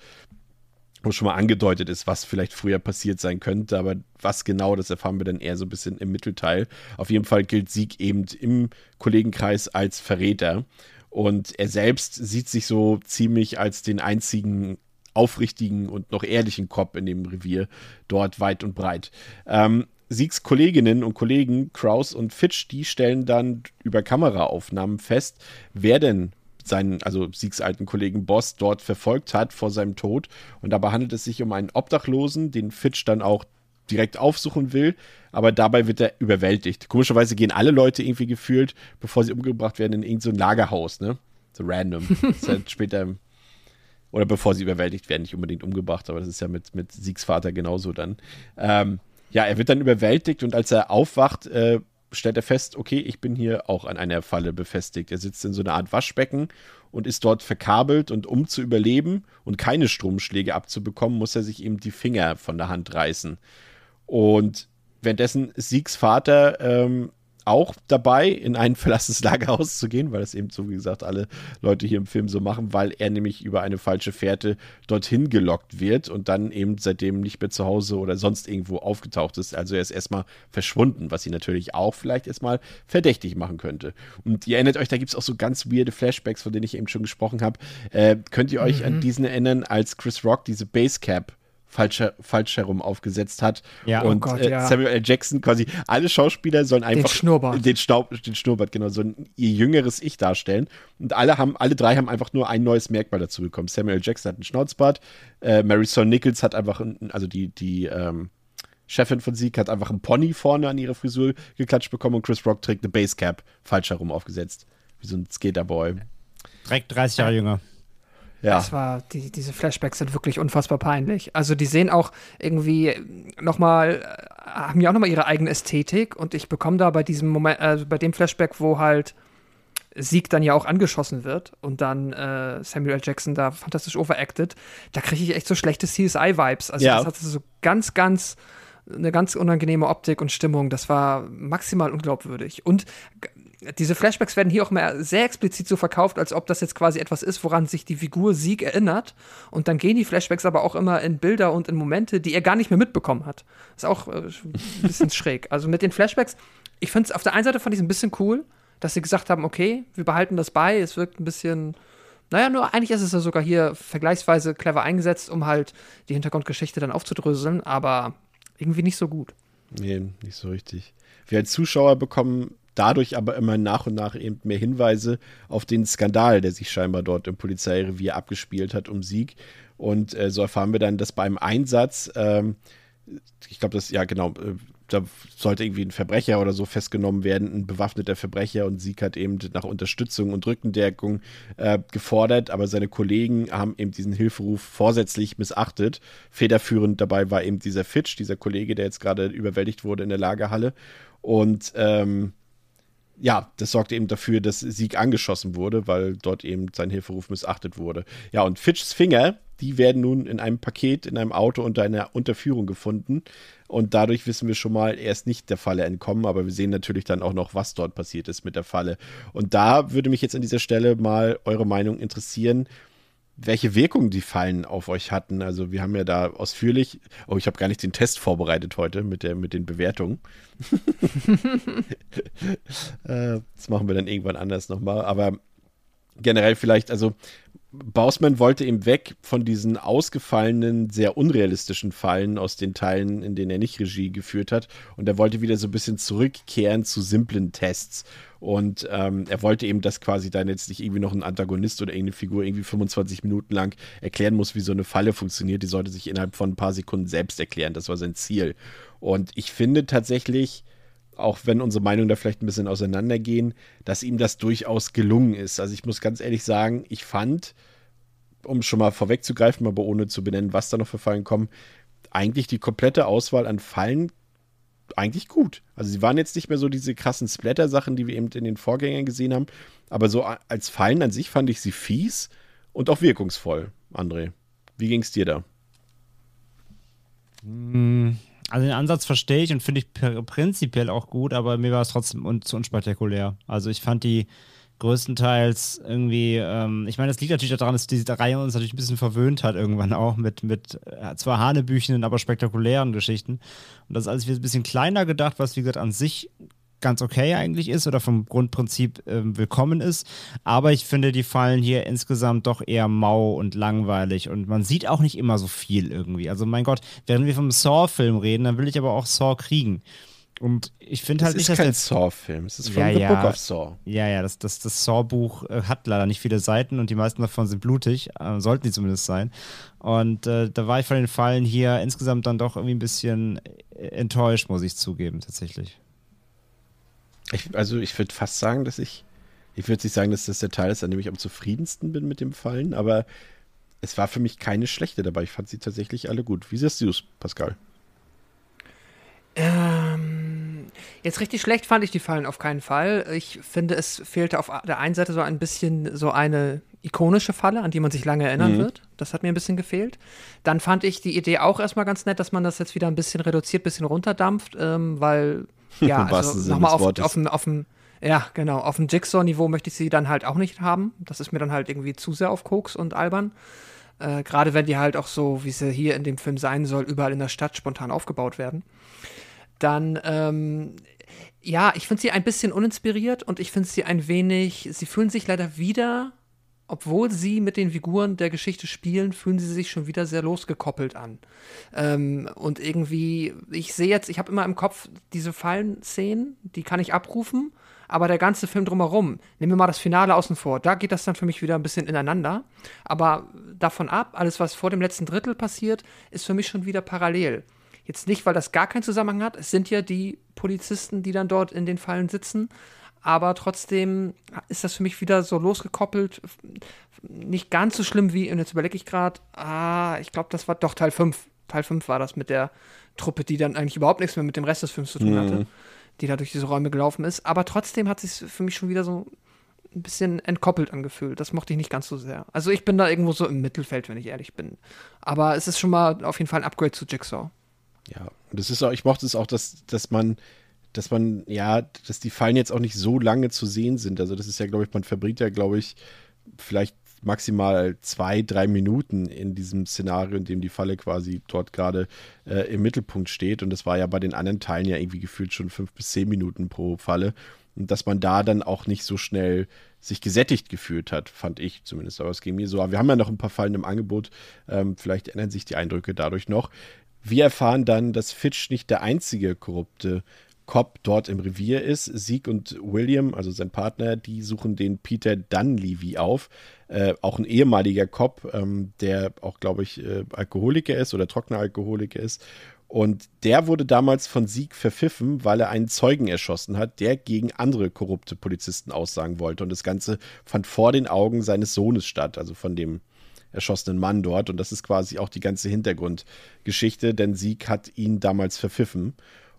wo schon mal angedeutet ist, was vielleicht früher passiert sein könnte, aber was genau, das erfahren wir dann eher so ein bisschen im Mittelteil. Auf jeden Fall gilt Sieg eben im Kollegenkreis als Verräter. Und er selbst sieht sich so ziemlich als den einzigen aufrichtigen und noch ehrlichen Cop in dem Revier dort weit und breit. Ähm, Siegs Kolleginnen und Kollegen, Kraus und Fitch, die stellen dann über Kameraaufnahmen fest, wer denn seinen, also Siegs alten Kollegen Boss dort verfolgt hat vor seinem Tod. Und dabei handelt es sich um einen Obdachlosen, den Fitch dann auch direkt aufsuchen will, aber dabei wird er überwältigt. Komischerweise gehen alle Leute irgendwie gefühlt, bevor sie umgebracht werden, in irgendein so Lagerhaus, ne? So random. das ist halt später oder bevor sie überwältigt werden, nicht unbedingt umgebracht, aber das ist ja mit, mit Siegs Vater genauso dann. Ähm, ja, er wird dann überwältigt und als er aufwacht, äh, stellt er fest, okay, ich bin hier auch an einer Falle befestigt. Er sitzt in so einer Art Waschbecken und ist dort verkabelt und um zu überleben und keine Stromschläge abzubekommen, muss er sich eben die Finger von der Hand reißen. Und währenddessen Siegs Vater ähm, auch dabei, in ein verlassenes Lagerhaus zu gehen, weil das eben so, wie gesagt, alle Leute hier im Film so machen, weil er nämlich über eine falsche Fährte dorthin gelockt wird und dann eben seitdem nicht mehr zu Hause oder sonst irgendwo aufgetaucht ist. Also er ist erstmal verschwunden, was ihn natürlich auch vielleicht erstmal verdächtig machen könnte. Und ihr erinnert euch, da gibt es auch so ganz weirde Flashbacks, von denen ich eben schon gesprochen habe. Äh, könnt ihr euch mhm. an diesen erinnern, als Chris Rock diese Basecap falsch, falsch herum aufgesetzt hat. Ja, und oh Gott, äh, ja. Samuel L. Jackson quasi, alle Schauspieler sollen einfach den Schnurrbart, den, Staub, den Schnurrbart genau, so ein ihr jüngeres Ich darstellen. Und alle haben, alle drei haben einfach nur ein neues Merkmal dazu bekommen. Samuel L. Jackson hat einen Schnauzbart, äh, Marisol Nichols hat einfach, ein, also die, die, ähm, Chefin von Sieg hat einfach einen Pony vorne an ihre Frisur geklatscht bekommen und Chris Rock trägt eine Basecap falsch herum aufgesetzt. Wie so ein Skaterboy. Direkt 30 Jahre jünger. Ja. Das war, die, diese Flashbacks sind wirklich unfassbar peinlich. Also die sehen auch irgendwie nochmal, äh, haben ja auch nochmal ihre eigene Ästhetik und ich bekomme da bei diesem Moment, also bei dem Flashback, wo halt Sieg dann ja auch angeschossen wird und dann äh, Samuel L. Jackson da fantastisch overacted, da kriege ich echt so schlechte CSI-Vibes. Also Ja. das hatte so ganz, ganz eine ganz unangenehme Optik und Stimmung. Das war maximal unglaubwürdig. Und diese Flashbacks werden hier auch mal sehr explizit so verkauft, als ob das jetzt quasi etwas ist, woran sich die Figur Sieg erinnert. Und dann gehen die Flashbacks aber auch immer in Bilder und in Momente, die er gar nicht mehr mitbekommen hat. Ist auch äh, ein bisschen schräg. Also mit den Flashbacks, ich finde es auf der einen Seite fand ich es ein bisschen cool, dass sie gesagt haben, okay, wir behalten das bei. Es wirkt ein bisschen naja, nur eigentlich ist es ja sogar hier vergleichsweise clever eingesetzt, um halt die Hintergrundgeschichte dann aufzudröseln, aber irgendwie nicht so gut. Nee, nicht so richtig. Wir als Zuschauer bekommen dadurch aber immer nach und nach eben mehr Hinweise auf den Skandal, der sich scheinbar dort im Polizeirevier abgespielt hat um Sieg. Und äh, so erfahren wir dann, dass beim Einsatz, ähm, ich glaube, das, ja genau, äh, da sollte irgendwie ein Verbrecher oder so festgenommen werden, ein bewaffneter Verbrecher und Sieg hat eben nach Unterstützung und Rückendeckung äh, gefordert, aber seine Kollegen haben eben diesen Hilferuf vorsätzlich missachtet. Federführend dabei war eben dieser Fitch, dieser Kollege, der jetzt gerade überwältigt wurde in der Lagerhalle. Und ähm, ja, das sorgte eben dafür, dass Sieg angeschossen wurde, weil dort eben sein Hilferuf missachtet wurde. Ja, und Fitchs Finger, die werden nun in einem Paket, in einem Auto unter einer Unterführung gefunden. Und dadurch wissen wir schon mal, er ist nicht der Falle entkommen, aber wir sehen natürlich dann auch noch, was dort passiert ist mit der Falle. Und da würde mich jetzt an dieser Stelle mal eure Meinung interessieren, welche Wirkung die Fallen auf euch hatten. Also wir haben ja da ausführlich, oh, ich habe gar nicht den Test vorbereitet heute mit, der, mit den Bewertungen. äh, das machen wir dann irgendwann anders nochmal. Aber generell vielleicht, also Bausman wollte eben weg von diesen ausgefallenen, sehr unrealistischen Fallen aus den Teilen, in denen er nicht Regie geführt hat. Und er wollte wieder so ein bisschen zurückkehren zu simplen Tests. Und ähm, er wollte eben, dass quasi dann jetzt nicht irgendwie noch ein Antagonist oder irgendeine Figur irgendwie 25 Minuten lang erklären muss, wie so eine Falle funktioniert. Die sollte sich innerhalb von ein paar Sekunden selbst erklären. Das war sein Ziel. Und ich finde tatsächlich, auch wenn unsere Meinungen da vielleicht ein bisschen auseinandergehen, dass ihm das durchaus gelungen ist. Also ich muss ganz ehrlich sagen, ich fand, um schon mal vorwegzugreifen, aber ohne zu benennen, was da noch für Fallen kommen, eigentlich die komplette Auswahl an Fallen eigentlich gut. Also sie waren jetzt nicht mehr so diese krassen Splatter-Sachen, die wir eben in den Vorgängern gesehen haben, aber so als Fallen an sich fand ich sie fies und auch wirkungsvoll, André. Wie ging es dir da? Also den Ansatz verstehe ich und finde ich pr- prinzipiell auch gut, aber mir war es trotzdem un zu unspektakulär. Also ich fand die größtenteils irgendwie, ähm, ich meine, das liegt natürlich daran, dass diese Reihe uns natürlich ein bisschen verwöhnt hat irgendwann auch mit, mit äh, zwar hanebüchenen, aber spektakulären Geschichten. Und das ist alles wieder ein bisschen kleiner gedacht, was wie gesagt an sich ganz okay eigentlich ist oder vom Grundprinzip ähm, willkommen ist. Aber ich finde, die fallen hier insgesamt doch eher mau und langweilig und man sieht auch nicht immer so viel irgendwie. Also mein Gott, während wir vom Saw-Film reden, dann will ich aber auch Saw kriegen. Und ich finde halt Es nicht, ist dass kein der Saw-Film, es ist von Ja, The ja. Book of Saw. ja, ja, das, das, das Saw-Buch äh, hat leider nicht viele Seiten und die meisten davon sind blutig, äh, sollten die zumindest sein. Und äh, da war ich von den Fallen hier insgesamt dann doch irgendwie ein bisschen äh, enttäuscht, muss ich zugeben, tatsächlich. Ich, also ich würde fast sagen, dass ich, ich würde nicht sagen, dass das der Teil ist, an dem ich am zufriedensten bin mit dem Fallen, aber es war für mich keine schlechte dabei. Ich fand sie tatsächlich alle gut. Wie siehst du es, Pascal? Ähm, jetzt richtig schlecht fand ich die Fallen auf keinen Fall. Ich finde, es fehlte auf der einen Seite so ein bisschen so eine ikonische Falle, an die man sich lange erinnern Mhm. wird. Das hat mir ein bisschen gefehlt. Dann fand ich die Idee auch erstmal ganz nett, dass man das jetzt wieder ein bisschen reduziert, bisschen runterdampft, ähm, weil, ja, also nochmal auf, auf, dem- auf dem, ja, genau, auf dem Jigsaw-Niveau möchte ich sie dann halt auch nicht haben. Das ist mir dann halt irgendwie zu sehr auf Koks und albern. Äh, Gerade wenn die halt auch so, wie sie hier in dem Film sein soll, überall in der Stadt spontan aufgebaut werden. Dann, ähm, ja, ich finde sie ein bisschen uninspiriert und ich finde sie ein wenig, sie fühlen sich leider wieder, obwohl sie mit den Figuren der Geschichte spielen, fühlen sie sich schon wieder sehr losgekoppelt an. Ähm, und irgendwie, ich sehe jetzt, ich habe immer im Kopf diese Fallenszenen, die kann ich abrufen, aber der ganze Film drumherum, nehmen wir mal das Finale außen vor, da geht das dann für mich wieder ein bisschen ineinander. Aber davon ab, alles, was vor dem letzten Drittel passiert, ist für mich schon wieder parallel. Jetzt nicht, weil das gar keinen Zusammenhang hat. Es sind ja die Polizisten, die dann dort in den Fallen sitzen. Aber trotzdem ist das für mich wieder so losgekoppelt. Nicht ganz so schlimm wie, und jetzt überlege ich gerade, ah, ich glaube, das war doch Teil 5. Teil 5 war das mit der Truppe, die dann eigentlich überhaupt nichts mehr mit dem Rest des Films zu tun Mhm. hatte, die da durch diese Räume gelaufen ist. Aber trotzdem hat sich für mich schon wieder so ein bisschen entkoppelt angefühlt. Das mochte ich nicht ganz so sehr. Also ich bin da irgendwo so im Mittelfeld, wenn ich ehrlich bin. Aber es ist schon mal auf jeden Fall ein Upgrade zu Jigsaw. Ja, und es ist auch, ich mochte es auch, dass, dass man, dass man, ja, dass die Fallen jetzt auch nicht so lange zu sehen sind. Also das ist ja, glaube ich, man verbringt ja, glaube ich, vielleicht maximal zwei, drei Minuten in diesem Szenario, in dem die Falle quasi dort gerade äh, im Mittelpunkt steht. Und das war ja bei den anderen Teilen ja irgendwie gefühlt schon fünf bis zehn Minuten pro Falle. Und dass man da dann auch nicht so schnell sich gesättigt gefühlt hat, fand ich zumindest. Aber es ging mir so. Aber wir haben ja noch ein paar Fallen im Angebot. Ähm, vielleicht ändern sich die Eindrücke dadurch noch. Wir erfahren dann, dass Fitch nicht der einzige korrupte Cop dort im Revier ist. Sieg und William, also sein Partner, die suchen den Peter Dunleavy auf. Äh, auch ein ehemaliger Cop, ähm, der auch, glaube ich, äh, Alkoholiker ist oder trockener Alkoholiker ist. Und der wurde damals von Sieg verpfiffen, weil er einen Zeugen erschossen hat, der gegen andere korrupte Polizisten aussagen wollte. Und das Ganze fand vor den Augen seines Sohnes statt, also von dem erschossenen Mann dort. Und das ist quasi auch die ganze Hintergrundgeschichte, denn Sieg hat ihn damals verpfiffen.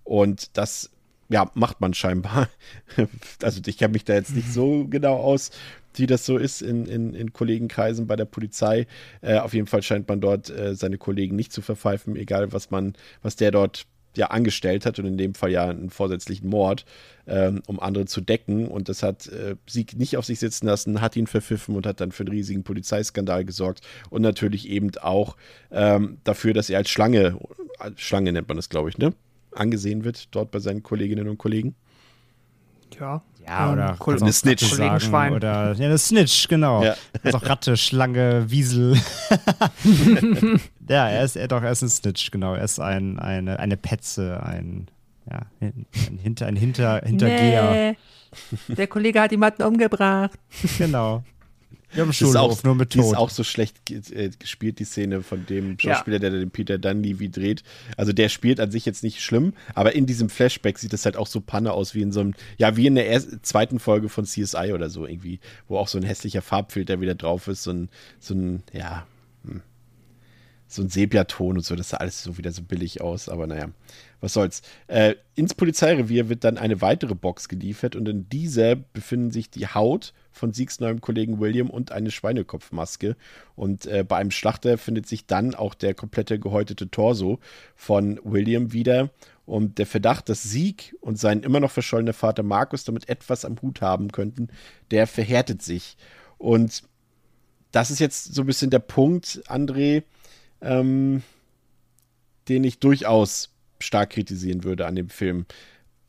Und das, ja, macht man scheinbar. Also ich kenne mich da jetzt nicht so genau aus, wie das so ist in, in, in Kollegenkreisen bei der Polizei. Äh, auf jeden Fall scheint man dort äh, seine Kollegen nicht zu verpfeifen, egal was man, was der dort ja angestellt hat und in dem Fall ja einen vorsätzlichen Mord, ähm, um andere zu decken. Und das hat äh, Sieg nicht auf sich sitzen lassen, hat ihn verpfiffen und hat dann für einen riesigen Polizeiskandal gesorgt. Und natürlich eben auch ähm, dafür, dass er als Schlange, als Schlange nennt man das, glaube ich, ne? Angesehen wird dort bei seinen Kolleginnen und Kollegen. Ja. Ja, oder auch Eine Snitch. Sagen, Kollegenschwein. Oder ja, eine Snitch, genau. Ja. Das ist auch Ratte, Schlange, Wiesel. ja, er ist er doch, er ist ein Snitch, genau. Er ist ein, eine, eine Petze, ein, ja, ein, ein Hinter, ein Hinter, Hintergeher. Nee, der Kollege hat jemanden umgebracht. Genau. Wir haben Das ist Schulhof, auch, nur mit die ist Tod. auch so schlecht äh, gespielt, die Szene von dem Ja. Schauspieler, der den Peter Dunleavy dreht. Also der spielt an sich jetzt nicht schlimm, aber in diesem Flashback sieht es halt auch so Panne aus wie in so einem, ja, wie in der ersten, zweiten Folge von CSI oder so irgendwie, wo auch so ein hässlicher Farbfilter wieder drauf ist, so ein, so ein, ja, hm, so ein Sepiaton und so, das sah alles so wieder so billig aus, aber naja, was soll's. Äh, ins Polizeirevier wird dann eine weitere Box geliefert und in dieser befinden sich die Haut von Siegs neuem Kollegen William und eine Schweinekopfmaske. Und äh, bei einem Schlachter findet sich dann auch der komplette gehäutete Torso von William wieder. Und der Verdacht, dass Sieg und sein immer noch verschollener Vater Markus damit etwas am Hut haben könnten, der verhärtet sich. Und das ist jetzt so ein bisschen der Punkt, André, ähm, den ich durchaus stark kritisieren würde an dem Film.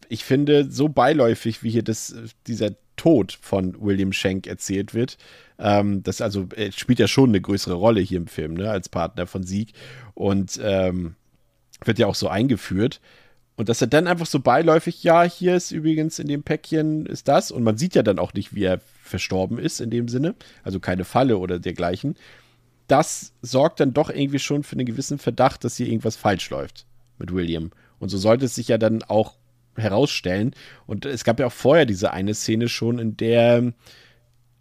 Ich finde, so beiläufig, wie hier das, dieser Tod von William Schenk erzählt wird, ähm, das also er spielt ja schon eine größere Rolle hier im Film, ne, als Partner von Sieg und ähm, wird ja auch so eingeführt. Und dass er dann einfach so beiläufig, ja, hier ist übrigens in dem Päckchen ist das. Und man sieht ja dann auch nicht, wie er verstorben ist in dem Sinne. Also keine Falle oder dergleichen. Das sorgt dann doch irgendwie schon für einen gewissen Verdacht, dass hier irgendwas falsch läuft mit William. Und so sollte es sich ja dann auch herausstellen. Und es gab ja auch vorher diese eine Szene schon, in der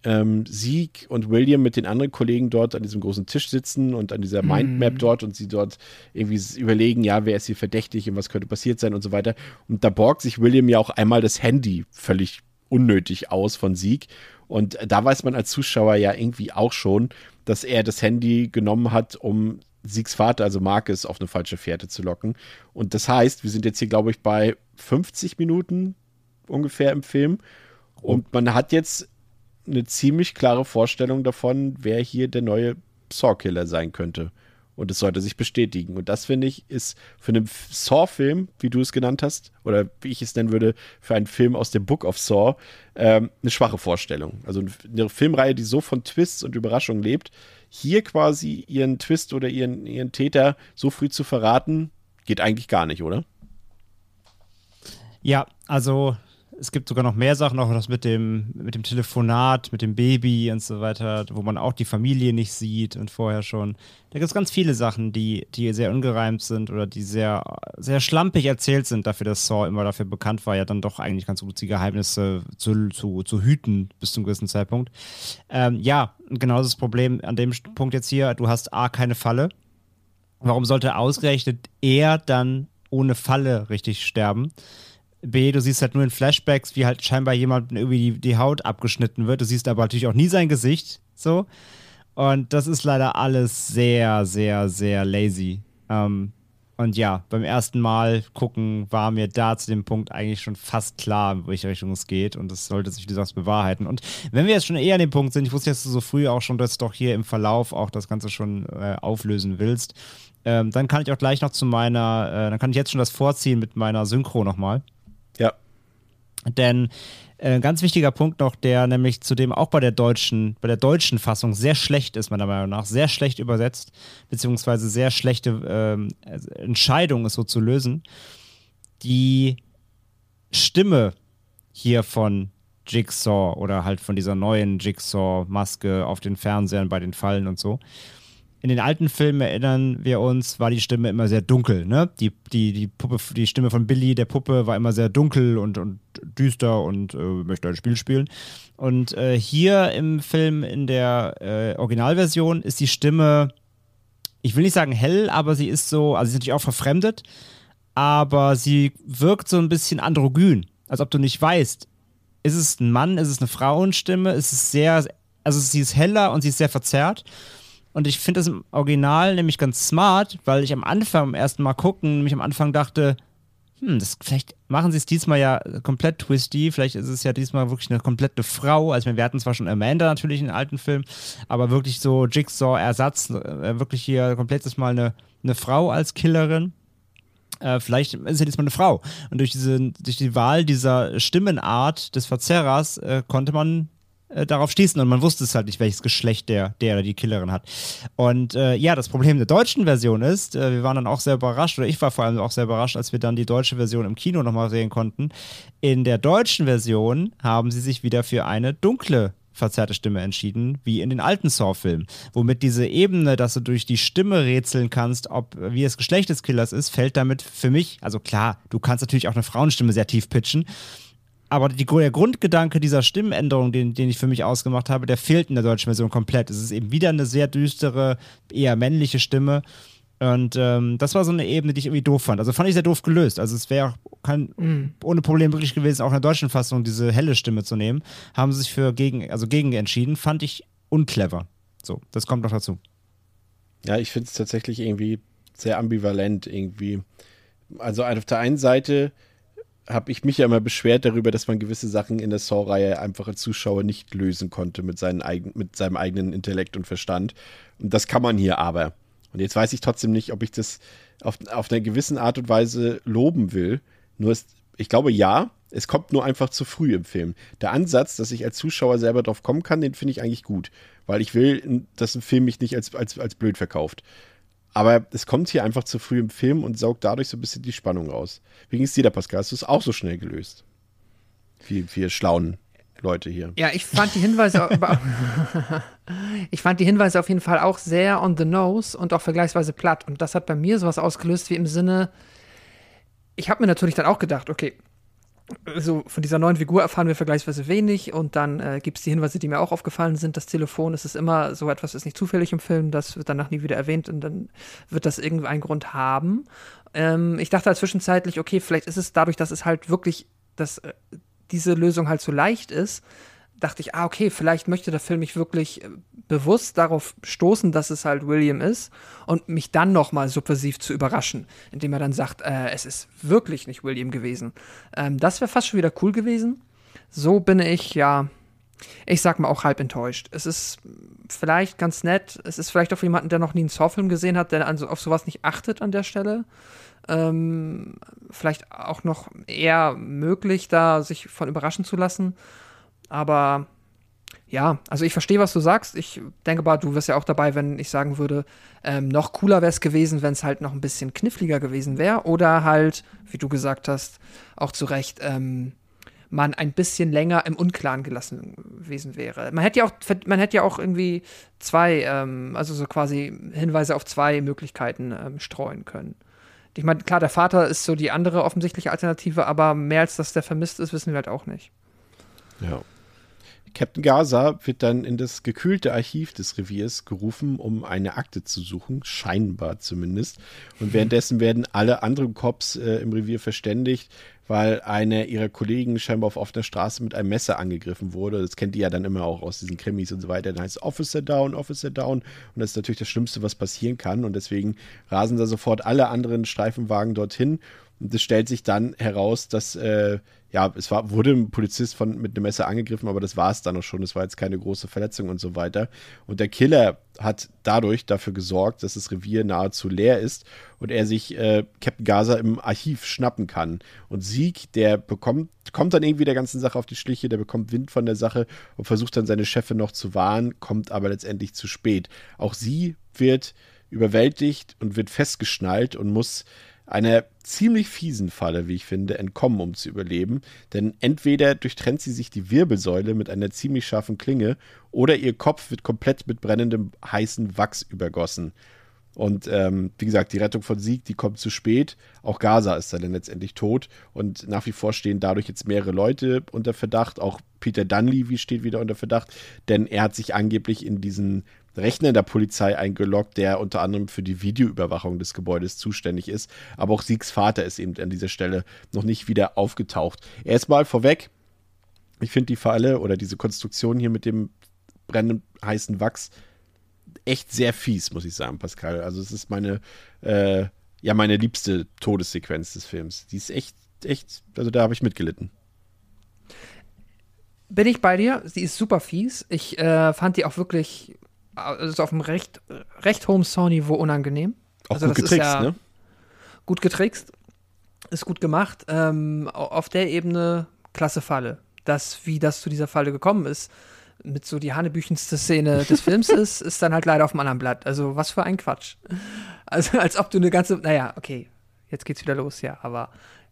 ähm, Sieg und William mit den anderen Kollegen dort an diesem großen Tisch sitzen und an dieser Mindmap dort und sie dort irgendwie überlegen, ja, wer ist hier verdächtig und was könnte passiert sein und so weiter. Und da borgt sich William ja auch einmal das Handy völlig unnötig aus von Sieg. Und da weiß man als Zuschauer ja irgendwie auch schon, dass er das Handy genommen hat, um Siegs Vater, also Marcus, auf eine falsche Fährte zu locken. Und das heißt, wir sind jetzt hier, glaube ich, bei 50 Minuten ungefähr im Film. Und man hat jetzt eine ziemlich klare Vorstellung davon, wer hier der neue Saw-Killer sein könnte. Und es sollte sich bestätigen. Und das, finde ich, ist für einen Saw-Film, wie du es genannt hast, oder wie ich es nennen würde, für einen Film aus dem Book of Saw, ähm, eine schwache Vorstellung. Also eine Filmreihe, die so von Twists und Überraschungen lebt, hier quasi ihren Twist oder ihren, ihren Täter so früh zu verraten, geht eigentlich gar nicht, oder? Ja, also Es gibt sogar noch mehr Sachen, auch das mit dem, mit dem Telefonat, mit dem Baby und so weiter, wo man auch die Familie nicht sieht und vorher schon. Da gibt es ganz viele Sachen, die, die sehr ungereimt sind oder die sehr, sehr schlampig erzählt sind, dafür, dass Saw immer dafür bekannt war, ja dann doch eigentlich ganz gut die Geheimnisse zu, zu, zu hüten bis zum gewissen Zeitpunkt. Ähm, ja, genau das Problem an dem Punkt jetzt hier, du hast A, keine Falle. Warum sollte ausgerechnet er dann ohne Falle richtig sterben? B, du siehst halt nur in Flashbacks, wie halt scheinbar jemand irgendwie die, die Haut abgeschnitten wird. Du siehst aber natürlich auch nie sein Gesicht. So. Und das ist leider alles sehr, sehr, sehr lazy. Ähm, und ja, beim ersten Mal gucken war mir da zu dem Punkt eigentlich schon fast klar, in welche Richtung es geht. Und das sollte sich, wie du sagst, bewahrheiten. Und wenn wir jetzt schon eher an dem Punkt sind, ich wusste jetzt so früh auch schon, dass du doch hier im Verlauf auch das Ganze schon äh, auflösen willst, ähm, dann kann ich auch gleich noch zu meiner, äh, dann kann ich jetzt schon das vorziehen mit meiner Synchro nochmal. Denn äh, ganz wichtiger Punkt noch, der nämlich zudem auch bei der deutschen, bei der deutschen Fassung sehr schlecht ist, meiner Meinung nach, sehr schlecht übersetzt, beziehungsweise sehr schlechte ähm, Entscheidung ist so zu lösen. Die Stimme hier von Jigsaw oder halt von dieser neuen Jigsaw-Maske auf den Fernsehern bei den Fallen und so in den alten Filmen erinnern wir uns, war die Stimme immer sehr dunkel. Ne? Die, die, die, Puppe, die Stimme von Billy, der Puppe, war immer sehr dunkel und, und düster und äh, möchte ein Spiel spielen. Und äh, hier im Film, in der äh, Originalversion, ist die Stimme, ich will nicht sagen hell, aber sie ist so, also sie ist natürlich auch verfremdet, aber sie wirkt so ein bisschen androgyn. Als ob du nicht weißt, ist es ein Mann, ist es eine Frauenstimme, ist es sehr, also sie ist heller und sie ist sehr verzerrt. Und ich finde das im Original nämlich ganz smart, weil ich am Anfang, am ersten Mal gucken, nämlich am Anfang dachte, hm, das, vielleicht machen sie es diesmal ja komplett twisty, vielleicht ist es ja diesmal wirklich eine komplette Frau. Also wir hatten zwar schon Amanda natürlich in den alten Filmen, aber wirklich so Jigsaw-Ersatz, äh, wirklich hier komplett mal eine, eine Frau als Killerin. Äh, vielleicht ist ja diesmal eine Frau. Und durch, diese, durch die Wahl dieser Stimmenart des Verzerrers äh, konnte man äh, darauf stießen und man wusste es halt nicht, welches Geschlecht der, der oder die Killerin hat. Und äh, ja, das Problem der deutschen Version ist, äh, wir waren dann auch sehr überrascht, oder ich war vor allem auch sehr überrascht, als wir dann die deutsche Version im Kino nochmal sehen konnten. In der deutschen Version haben sie sich wieder für eine dunkle verzerrte Stimme entschieden, wie in den alten Saw-Filmen. Womit diese Ebene, dass du durch die Stimme rätseln kannst, ob wie das Geschlecht des Killers ist, fällt damit für mich, also klar, du kannst natürlich auch eine Frauenstimme sehr tief pitchen, aber die, der Grundgedanke dieser Stimmenänderung, den, den ich für mich ausgemacht habe, der fehlt in der deutschen Version komplett. Es ist eben wieder eine sehr düstere, eher männliche Stimme. Und ähm, das war so eine Ebene, die ich irgendwie doof fand. Also fand ich sehr doof gelöst. Also es wäre mm. ohne Problem möglich gewesen, auch in der deutschen Fassung diese helle Stimme zu nehmen. Haben sie sich für gegen, also gegen entschieden. Fand ich unclever. So, das kommt noch dazu. Ja, ich finde es tatsächlich irgendwie sehr ambivalent irgendwie. Also auf der einen Seite habe ich mich ja immer beschwert darüber, dass man gewisse Sachen in der Saw-Reihe einfach als Zuschauer nicht lösen konnte mit, seinen eigen, mit seinem eigenen Intellekt und Verstand. Und das kann man hier aber. Und jetzt weiß ich trotzdem nicht, ob ich das auf, auf einer gewissen Art und Weise loben will. Nur ist, ich glaube ja, es kommt nur einfach zu früh im Film. Der Ansatz, dass ich als Zuschauer selber drauf kommen kann, den finde ich eigentlich gut. Weil ich will, dass ein Film mich nicht als, als, als blöd verkauft. Aber es kommt hier einfach zu früh im Film und saugt dadurch so ein bisschen die Spannung raus. Wie ging es dir da, Pascal? Hast du es auch so schnell gelöst? Wie wir schlauen Leute hier. Ja, ich fand die Hinweise, ich fand die Hinweise auf jeden Fall auch sehr on the nose und auch vergleichsweise platt. Und das hat bei mir sowas ausgelöst wie im Sinne, ich habe mir natürlich dann auch gedacht, okay, so von dieser neuen Figur erfahren wir vergleichsweise wenig und dann äh, gibt es die Hinweise, die mir auch aufgefallen sind. Das Telefon ist es immer so etwas, ist nicht zufällig im Film, das wird danach nie wieder erwähnt und dann wird das irgendeinen Grund haben. Ähm, ich dachte halt zwischenzeitlich, okay, vielleicht ist es dadurch, dass es halt wirklich, dass äh, diese Lösung halt so leicht ist, dachte ich, ah, okay, vielleicht möchte der Film mich wirklich äh, bewusst darauf stoßen, dass es halt William ist und mich dann nochmal subversiv zu überraschen, indem er dann sagt, äh, es ist wirklich nicht William gewesen. Ähm, das wäre fast schon wieder cool gewesen. So bin ich, ja, ich sag mal auch halb enttäuscht. Es ist vielleicht ganz nett. Es ist vielleicht auch für jemanden, der noch nie einen Saw-Film gesehen hat, der auf sowas nicht achtet an der Stelle. Ähm, vielleicht auch noch eher möglich, da sich von überraschen zu lassen. Aber ja, also ich verstehe, was du sagst. Ich denke mal, du wirst ja auch dabei, wenn ich sagen würde, ähm, noch cooler wäre es gewesen, wenn es halt noch ein bisschen kniffliger gewesen wäre. Oder halt, wie du gesagt hast, auch zu Recht, ähm, man ein bisschen länger im Unklaren gelassen gewesen wäre. Man hätte ja auch, man hätte ja auch irgendwie zwei, ähm, also so quasi Hinweise auf zwei Möglichkeiten ähm, streuen können. Ich meine, klar, der Vater ist so die andere offensichtliche Alternative, aber mehr als dass der vermisst ist, wissen wir halt auch nicht. Ja. Captain Gaza wird dann in das gekühlte Archiv des Reviers gerufen, um eine Akte zu suchen, scheinbar zumindest. Und währenddessen werden alle anderen Cops äh, im Revier verständigt, weil einer ihrer Kollegen scheinbar auf offener Straße mit einem Messer angegriffen wurde. Das kennt ihr ja dann immer auch aus diesen Krimis und so weiter. Dann heißt es Officer down, Officer down. Und das ist natürlich das Schlimmste, was passieren kann. Und deswegen rasen da sofort alle anderen Streifenwagen dorthin. Und es stellt sich dann heraus, dass äh, ja, es war, wurde ein Polizist von, mit einem Messer angegriffen, aber das war es dann auch schon. Es war jetzt keine große Verletzung und so weiter. Und der Killer hat dadurch dafür gesorgt, dass das Revier nahezu leer ist und er sich äh, Captain Gaza im Archiv schnappen kann. Und Sieg, der bekommt, kommt dann irgendwie der ganzen Sache auf die Schliche, der bekommt Wind von der Sache und versucht dann seine Chefin noch zu warnen, kommt aber letztendlich zu spät. Auch sie wird überwältigt und wird festgeschnallt und muss einer ziemlich fiesen Falle, wie ich finde, entkommen, um zu überleben. Denn entweder durchtrennt sie sich die Wirbelsäule mit einer ziemlich scharfen Klinge oder ihr Kopf wird komplett mit brennendem heißen Wachs übergossen. Und ähm, wie gesagt, die Rettung von Sieg, die kommt zu spät. Auch Gaza ist dann letztendlich tot. Und nach wie vor stehen dadurch jetzt mehrere Leute unter Verdacht. Auch Peter Dunleavy steht wieder unter Verdacht, denn er hat sich angeblich in diesen Rechner der Polizei eingeloggt, der unter anderem für die Videoüberwachung des Gebäudes zuständig ist. Aber auch Siegs Vater ist eben an dieser Stelle noch nicht wieder aufgetaucht. Erstmal vorweg, ich finde die Falle oder diese Konstruktion hier mit dem brennenden heißen Wachs echt sehr fies, muss ich sagen, Pascal. Also es ist meine, äh, ja, meine liebste Todessequenz des Films. Die ist echt, echt, also da habe ich mitgelitten. Bin ich bei dir? Sie ist super fies. Ich äh, fand die auch wirklich also auf einem recht, recht hohen Soundniveau unangenehm. Auch also gut getrickst, ja ne? Gut getrickst, ist gut gemacht. Ähm, auf der Ebene klasse Falle. Das, wie das zu dieser Falle gekommen ist, mit so die hanebüchenste Szene des Films ist, ist dann halt leider auf dem anderen Blatt. Also was für ein Quatsch. Also als ob du eine ganze, naja, okay, jetzt geht's wieder los, ja, aber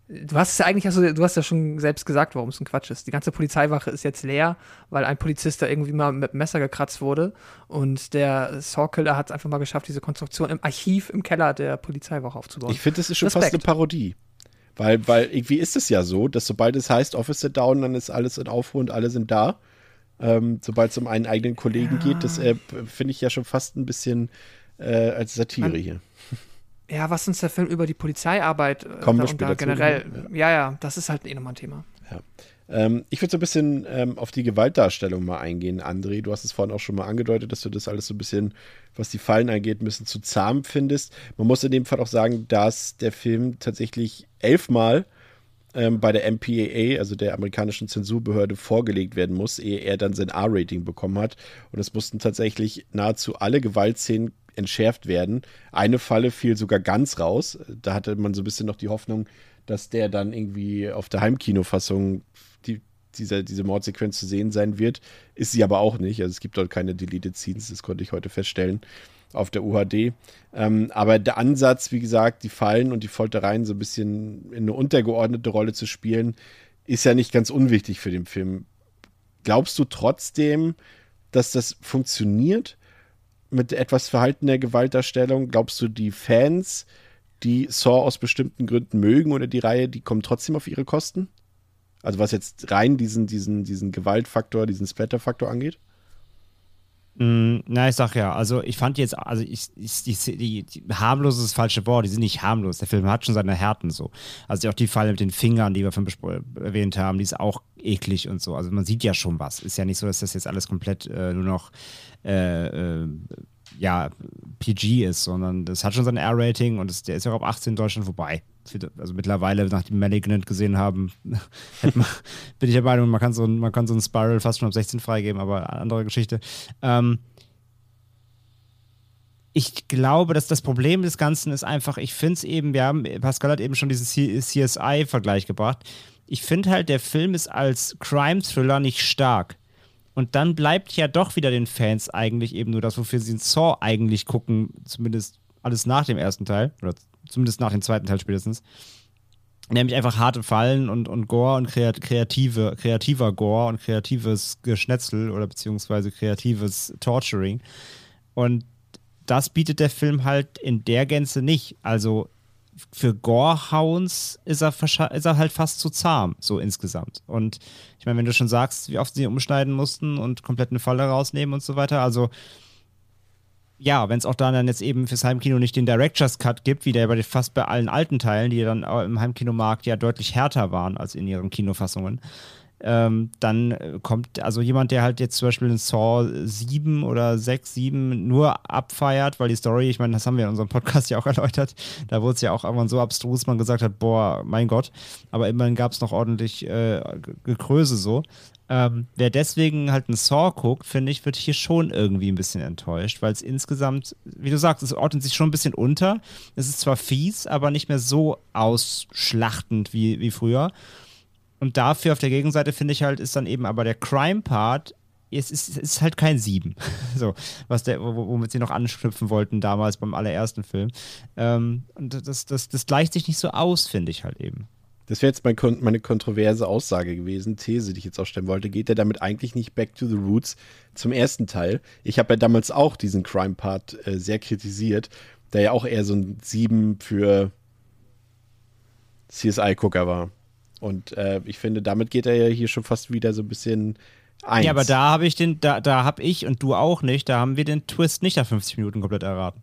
Du hast es ja eigentlich, also, du hast ja schon selbst gesagt, warum es ein Quatsch ist. Die ganze Polizeiwache ist jetzt leer, weil ein Polizist da irgendwie mal mit dem Messer gekratzt wurde. Und der Sawkiller hat es einfach mal geschafft, diese Konstruktion im Archiv im Keller der Polizeiwache aufzubauen. Ich finde, das ist schon Respekt. fast eine Parodie. Weil, weil irgendwie ist es ja so, dass sobald es heißt Officer down, dann ist alles in Aufruhr und alle sind da. Ähm, sobald es um einen eigenen Kollegen ja. geht, das äh, finde ich ja schon fast ein bisschen äh, als Satire Man, hier ja, was uns der Film über die Polizeiarbeit äh, Kommen wir später generell, ja. ja. ja, das ist halt eh nochmal ein Thema. Ja. Ähm, ich würde so ein bisschen ähm, auf die Gewaltdarstellung mal eingehen, André. Du hast es vorhin auch schon mal angedeutet, dass du das alles so ein bisschen, was die Fallen angeht, ein bisschen zu zahm findest. Man muss in dem Fall auch sagen, dass der Film tatsächlich elfmal ähm, bei der MPAA, also der amerikanischen Zensurbehörde, vorgelegt werden muss, ehe er dann sein R-Rating bekommen hat. Und es mussten tatsächlich nahezu alle Gewaltszenen entschärft werden. Eine Falle fiel sogar ganz raus. Da hatte man so ein bisschen noch die Hoffnung, dass der dann irgendwie auf der Heimkinofassung die, diese, diese Mordsequenz zu sehen sein wird. Ist sie aber auch nicht. Also es gibt dort keine Deleted Scenes, das konnte ich heute feststellen auf der UHD. Ähm, aber der Ansatz, wie gesagt, die Fallen und die Foltereien so ein bisschen in eine untergeordnete Rolle zu spielen, ist ja nicht ganz unwichtig für den Film. Glaubst du trotzdem, dass das funktioniert? mit etwas verhaltener Gewaltdarstellung, glaubst du, die Fans, die Saw aus bestimmten Gründen mögen oder die Reihe, die kommen trotzdem auf ihre Kosten? Also was jetzt rein diesen, diesen, diesen Gewaltfaktor, diesen Splatter-Faktor angeht? Mm, na, ich sag ja, also ich fand jetzt, also ich, ich die, die, die, harmlos ist das falsche Wort, die sind nicht harmlos. Der Film hat schon seine Härten so. Also auch die Falle mit den Fingern, die wir von erwähnt haben, die ist auch eklig und so. Also man sieht ja schon was. Ist ja nicht so, dass das jetzt alles komplett äh, nur noch äh, äh, ja, PG ist, sondern das hat schon sein R-Rating und das, der ist ja auch ab 18 in Deutschland vorbei. Also mittlerweile, nachdem Malignant gesehen haben, man, bin ich der Meinung, man kann, so, man kann so einen Spiral fast schon ab 16 freigeben, aber andere Geschichte. Ähm, ich glaube, dass das Problem des Ganzen ist einfach, ich finde es eben, wir haben, Pascal hat eben schon diesen CSI-Vergleich gebracht. Ich finde halt, der Film ist als Crime-Thriller nicht stark. Und dann bleibt ja doch wieder den Fans eigentlich eben nur das, wofür sie in Saw eigentlich gucken, zumindest alles nach dem ersten Teil, oder zumindest nach dem zweiten Teil spätestens. Nämlich einfach harte Fallen und, und Gore und kreative, kreativer Gore und kreatives Geschnetzel oder beziehungsweise kreatives Torturing. Und das bietet der Film halt in der Gänze nicht. Also für Gorehounds ist er, ist er halt fast zu zahm, so insgesamt. Und ich meine, wenn du schon sagst, wie oft sie umschneiden mussten und komplett eine Falle rausnehmen und so weiter, also ja, wenn es auch dann jetzt eben fürs Heimkino nicht den Director's Cut gibt, wie der bei fast bei allen alten Teilen, die dann im Heimkinomarkt ja deutlich härter waren als in ihren Kinofassungen, ähm, dann äh, kommt also jemand, der halt jetzt zum Beispiel in Saw 7 oder 6, 7 nur abfeiert, weil die Story, ich meine, das haben wir in unserem Podcast ja auch erläutert, da wurde es ja auch irgendwann so abstrus, man gesagt hat, boah, mein Gott, aber immerhin gab es noch ordentlich äh, Gekröse so. Ähm, wer deswegen halt einen Saw guckt, finde ich, wird hier schon irgendwie ein bisschen enttäuscht, weil es insgesamt, wie du sagst, es ordnet sich schon ein bisschen unter. Es ist zwar fies, aber nicht mehr so ausschlachtend wie, wie früher. Und dafür auf der Gegenseite finde ich halt, ist dann eben aber der Crime-Part, es ist, es ist halt kein Sieben. so, was der, womit sie noch anknüpfen wollten damals beim allerersten Film. Ähm, und das, das, das gleicht sich nicht so aus, finde ich halt eben. Das wäre jetzt mein, meine kontroverse Aussage gewesen, These, die ich jetzt auch stellen wollte. Geht er damit eigentlich nicht back to the roots zum ersten Teil? Ich habe ja damals auch diesen Crime-Part äh, sehr kritisiert, der ja auch eher so ein Sieben für CSI-Gucker war. Und äh, ich finde, damit geht er ja hier schon fast wieder so ein bisschen eins. Ja, aber da habe ich den, da, da habe ich und du auch nicht, da haben wir den Twist nicht nach 50 Minuten komplett erraten.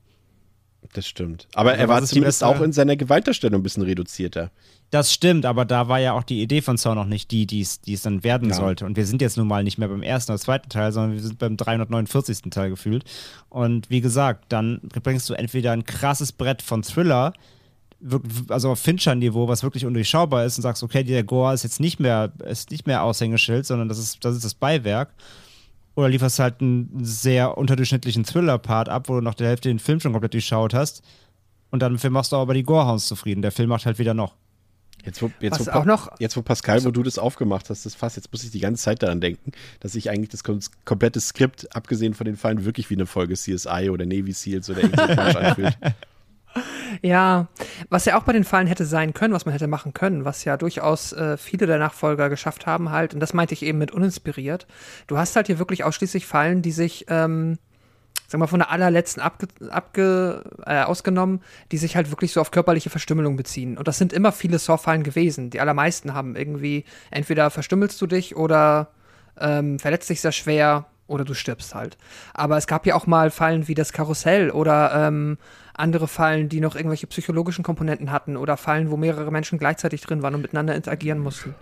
Das stimmt. Aber er war zumindest auch in seiner Gewaltdarstellung ein bisschen reduzierter. Das stimmt, aber da war ja auch die Idee von Saw noch nicht die, die es dann werden ja. sollte. Und wir sind jetzt nun mal nicht mehr beim ersten oder zweiten Teil, sondern wir sind beim 349. Teil gefühlt. Und wie gesagt, dann bringst du entweder ein krasses Brett von Thriller, also auf Fincher-Niveau, was wirklich undurchschaubar ist und sagst, okay, der Gore ist jetzt nicht mehr, ist nicht mehr Aushängeschild, sondern das ist, das ist das Beiwerk. Oder lieferst halt einen sehr unterdurchschnittlichen Thriller-Part ab, wo du nach der Hälfte den Film schon komplett durchschaut hast. Und dann machst du aber die Gorehounds zufrieden. Der Film macht halt wieder noch. Jetzt wo, jetzt, wo, auch noch, jetzt, wo Pascal, wo du das aufgemacht hast, das Fass, jetzt muss ich die ganze Zeit daran denken, dass ich eigentlich das komplette Skript, abgesehen von den Fallen, wirklich wie eine Folge CSI oder Navy Seals oder irgendwas anfühlt. Ja, was ja auch bei den Fallen hätte sein können, was man hätte machen können, was ja durchaus äh, viele der Nachfolger geschafft haben halt, und das meinte ich eben mit uninspiriert. Du hast halt hier wirklich ausschließlich Fallen, die sich, ähm, sag mal, von der allerletzten abge, abge äh, ausgenommen, die sich halt wirklich so auf körperliche Verstümmelung beziehen. Und das sind immer viele Saw-Fallen gewesen. Die allermeisten haben irgendwie, entweder verstümmelst du dich oder ähm, verletzt dich sehr schwer oder du stirbst halt. Aber es gab ja auch mal Fallen wie das Karussell oder ähm, andere Fallen, die noch irgendwelche psychologischen Komponenten hatten oder Fallen, wo mehrere Menschen gleichzeitig drin waren und miteinander interagieren mussten.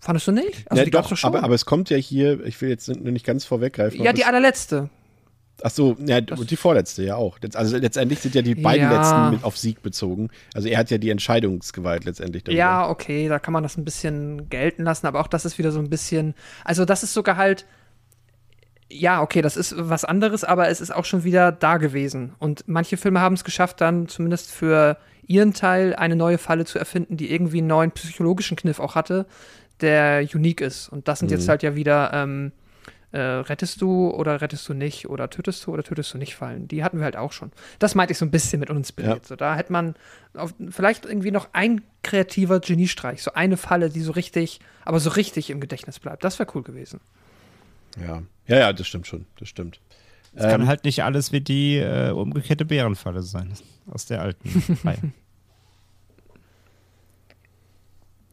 Fandest du nicht? Also ja, doch, schon. Aber, aber es kommt ja hier, ich will jetzt nur nicht ganz vorweggreifen. Ja, die allerletzte. Ach so, ja, und die vorletzte ja auch. Also letztendlich sind ja die beiden ja. letzten mit auf Sieg bezogen. Also er hat ja die Entscheidungsgewalt letztendlich. Darüber. Ja, okay, da kann man das ein bisschen gelten lassen, aber auch das ist wieder so ein bisschen, also das ist sogar halt, ja, okay, das ist was anderes, aber es ist auch schon wieder da gewesen. Und manche Filme haben es geschafft, dann zumindest für ihren Teil eine neue Falle zu erfinden, die irgendwie einen neuen psychologischen Kniff auch hatte, der unique ist. Und das sind mhm. jetzt halt ja wieder, ähm, äh, rettest du oder rettest du nicht oder tötest du oder tötest du nicht Fallen. Die hatten wir halt auch schon. Das meinte ich so ein bisschen mit uninspiriert. Ja. So, da hätte man auf, vielleicht irgendwie noch ein kreativer Geniestreich, so eine Falle, die so richtig, aber so richtig im Gedächtnis bleibt. Das wäre cool gewesen. Ja. Ja, ja, das stimmt schon. Das stimmt. Es ähm, kann halt nicht alles wie die äh, umgekehrte Bärenfalle sein. Aus der alten Reihe.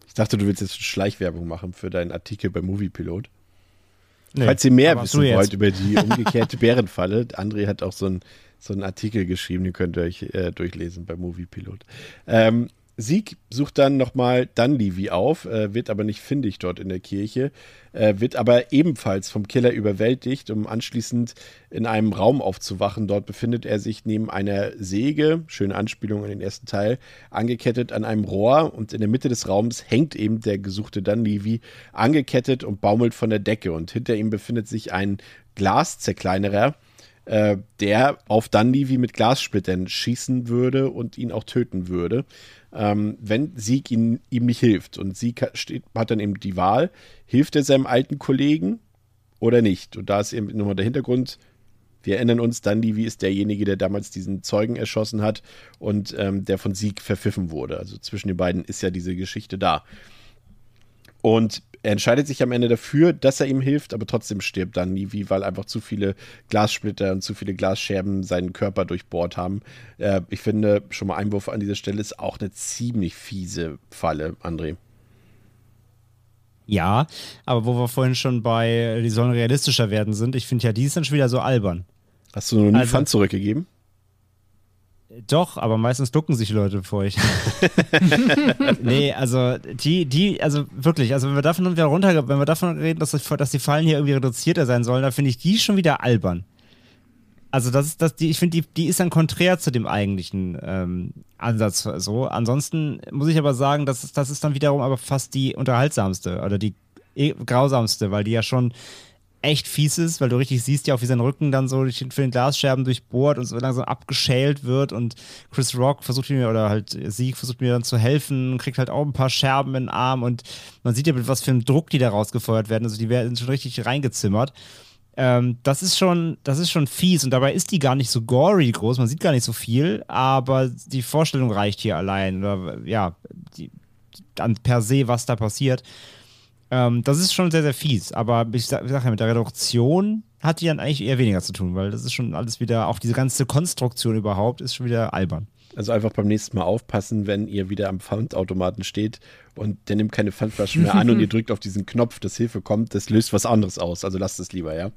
Ich dachte, du willst jetzt Schleichwerbung machen für deinen Artikel bei Moviepilot. Nee, Falls ihr mehr wissen wollt über die umgekehrte Bärenfalle, André hat auch so, ein, so einen Artikel geschrieben, den könnt ihr euch äh, durchlesen bei Moviepilot. Ähm, Sieg sucht dann nochmal Dunleavy auf, äh, wird aber nicht findig dort in der Kirche, äh, wird aber ebenfalls vom Killer überwältigt, um anschließend in einem Raum aufzuwachen. Dort befindet er sich neben einer Säge, schöne Anspielung an den ersten Teil, angekettet an einem Rohr und in der Mitte des Raums hängt eben der gesuchte Dunleavy angekettet und baumelt von der Decke und hinter ihm befindet sich ein Glaszerkleinerer, äh, der auf Dunleavy mit Glassplittern schießen würde und ihn auch töten würde ähm, wenn Sieg ihn, ihm nicht hilft. Und Sieg hat, steht, hat dann eben die Wahl, hilft er seinem alten Kollegen oder nicht? Und da ist eben nochmal der Hintergrund, Wir erinnern uns, Dundee ist derjenige, der damals diesen Zeugen erschossen hat und ähm, der von Sieg verpfiffen wurde. Also zwischen den beiden ist ja diese Geschichte da. Und er entscheidet sich am Ende dafür, dass er ihm hilft, aber trotzdem stirbt dann Nivi, weil einfach zu viele Glassplitter und zu viele Glasscherben seinen Körper durchbohrt haben. Äh, ich finde, schon mal Einwurf an dieser Stelle ist auch eine ziemlich fiese Falle, André. Ja, aber wo wir vorhin schon bei, die sollen realistischer werden sind, ich finde ja, die ist dann schon wieder so albern. Hast du noch nie also, Pfand zurückgegeben? Doch, aber meistens ducken sich Leute vor euch. nee, also die, die, also wirklich, also wenn wir davon wieder runter, wenn wir davon reden, dass, dass die Fallen hier irgendwie reduzierter sein sollen, dann finde ich die schon wieder albern. Also das ist das, die, ich finde, die, die ist dann konträr zu dem eigentlichen ähm, Ansatz so. Ansonsten muss ich aber sagen, das ist, das ist dann wiederum aber fast die unterhaltsamste oder die eh, grausamste, weil die ja schon echt fies ist, weil du richtig siehst ja auch, wie sein Rücken dann so durch den Glasscherben durchbohrt und so langsam abgeschält wird und Chris Rock versucht mir, oder halt Sieg versucht mir dann zu helfen, kriegt halt auch ein paar Scherben in den Arm und man sieht ja, mit was für einem Druck die da rausgefeuert werden, also die werden schon richtig reingezimmert. Ähm, das ist schon, das ist schon fies und dabei ist die gar nicht so gory groß, man sieht gar nicht so viel, aber die Vorstellung reicht hier allein oder ja, die, an per se, was da passiert. Ähm, das ist schon sehr, sehr fies. Aber ich sage sag ja, mit der Reduktion hat die dann eigentlich eher weniger zu tun, weil das ist schon alles wieder, auch diese ganze Konstruktion überhaupt, ist schon wieder albern. Also einfach beim nächsten Mal aufpassen, wenn ihr wieder am Pfandautomaten steht und der nimmt keine Pfandflaschen mehr an und ihr drückt auf diesen Knopf, dass Hilfe kommt, das löst was anderes aus. Also lasst es lieber, ja.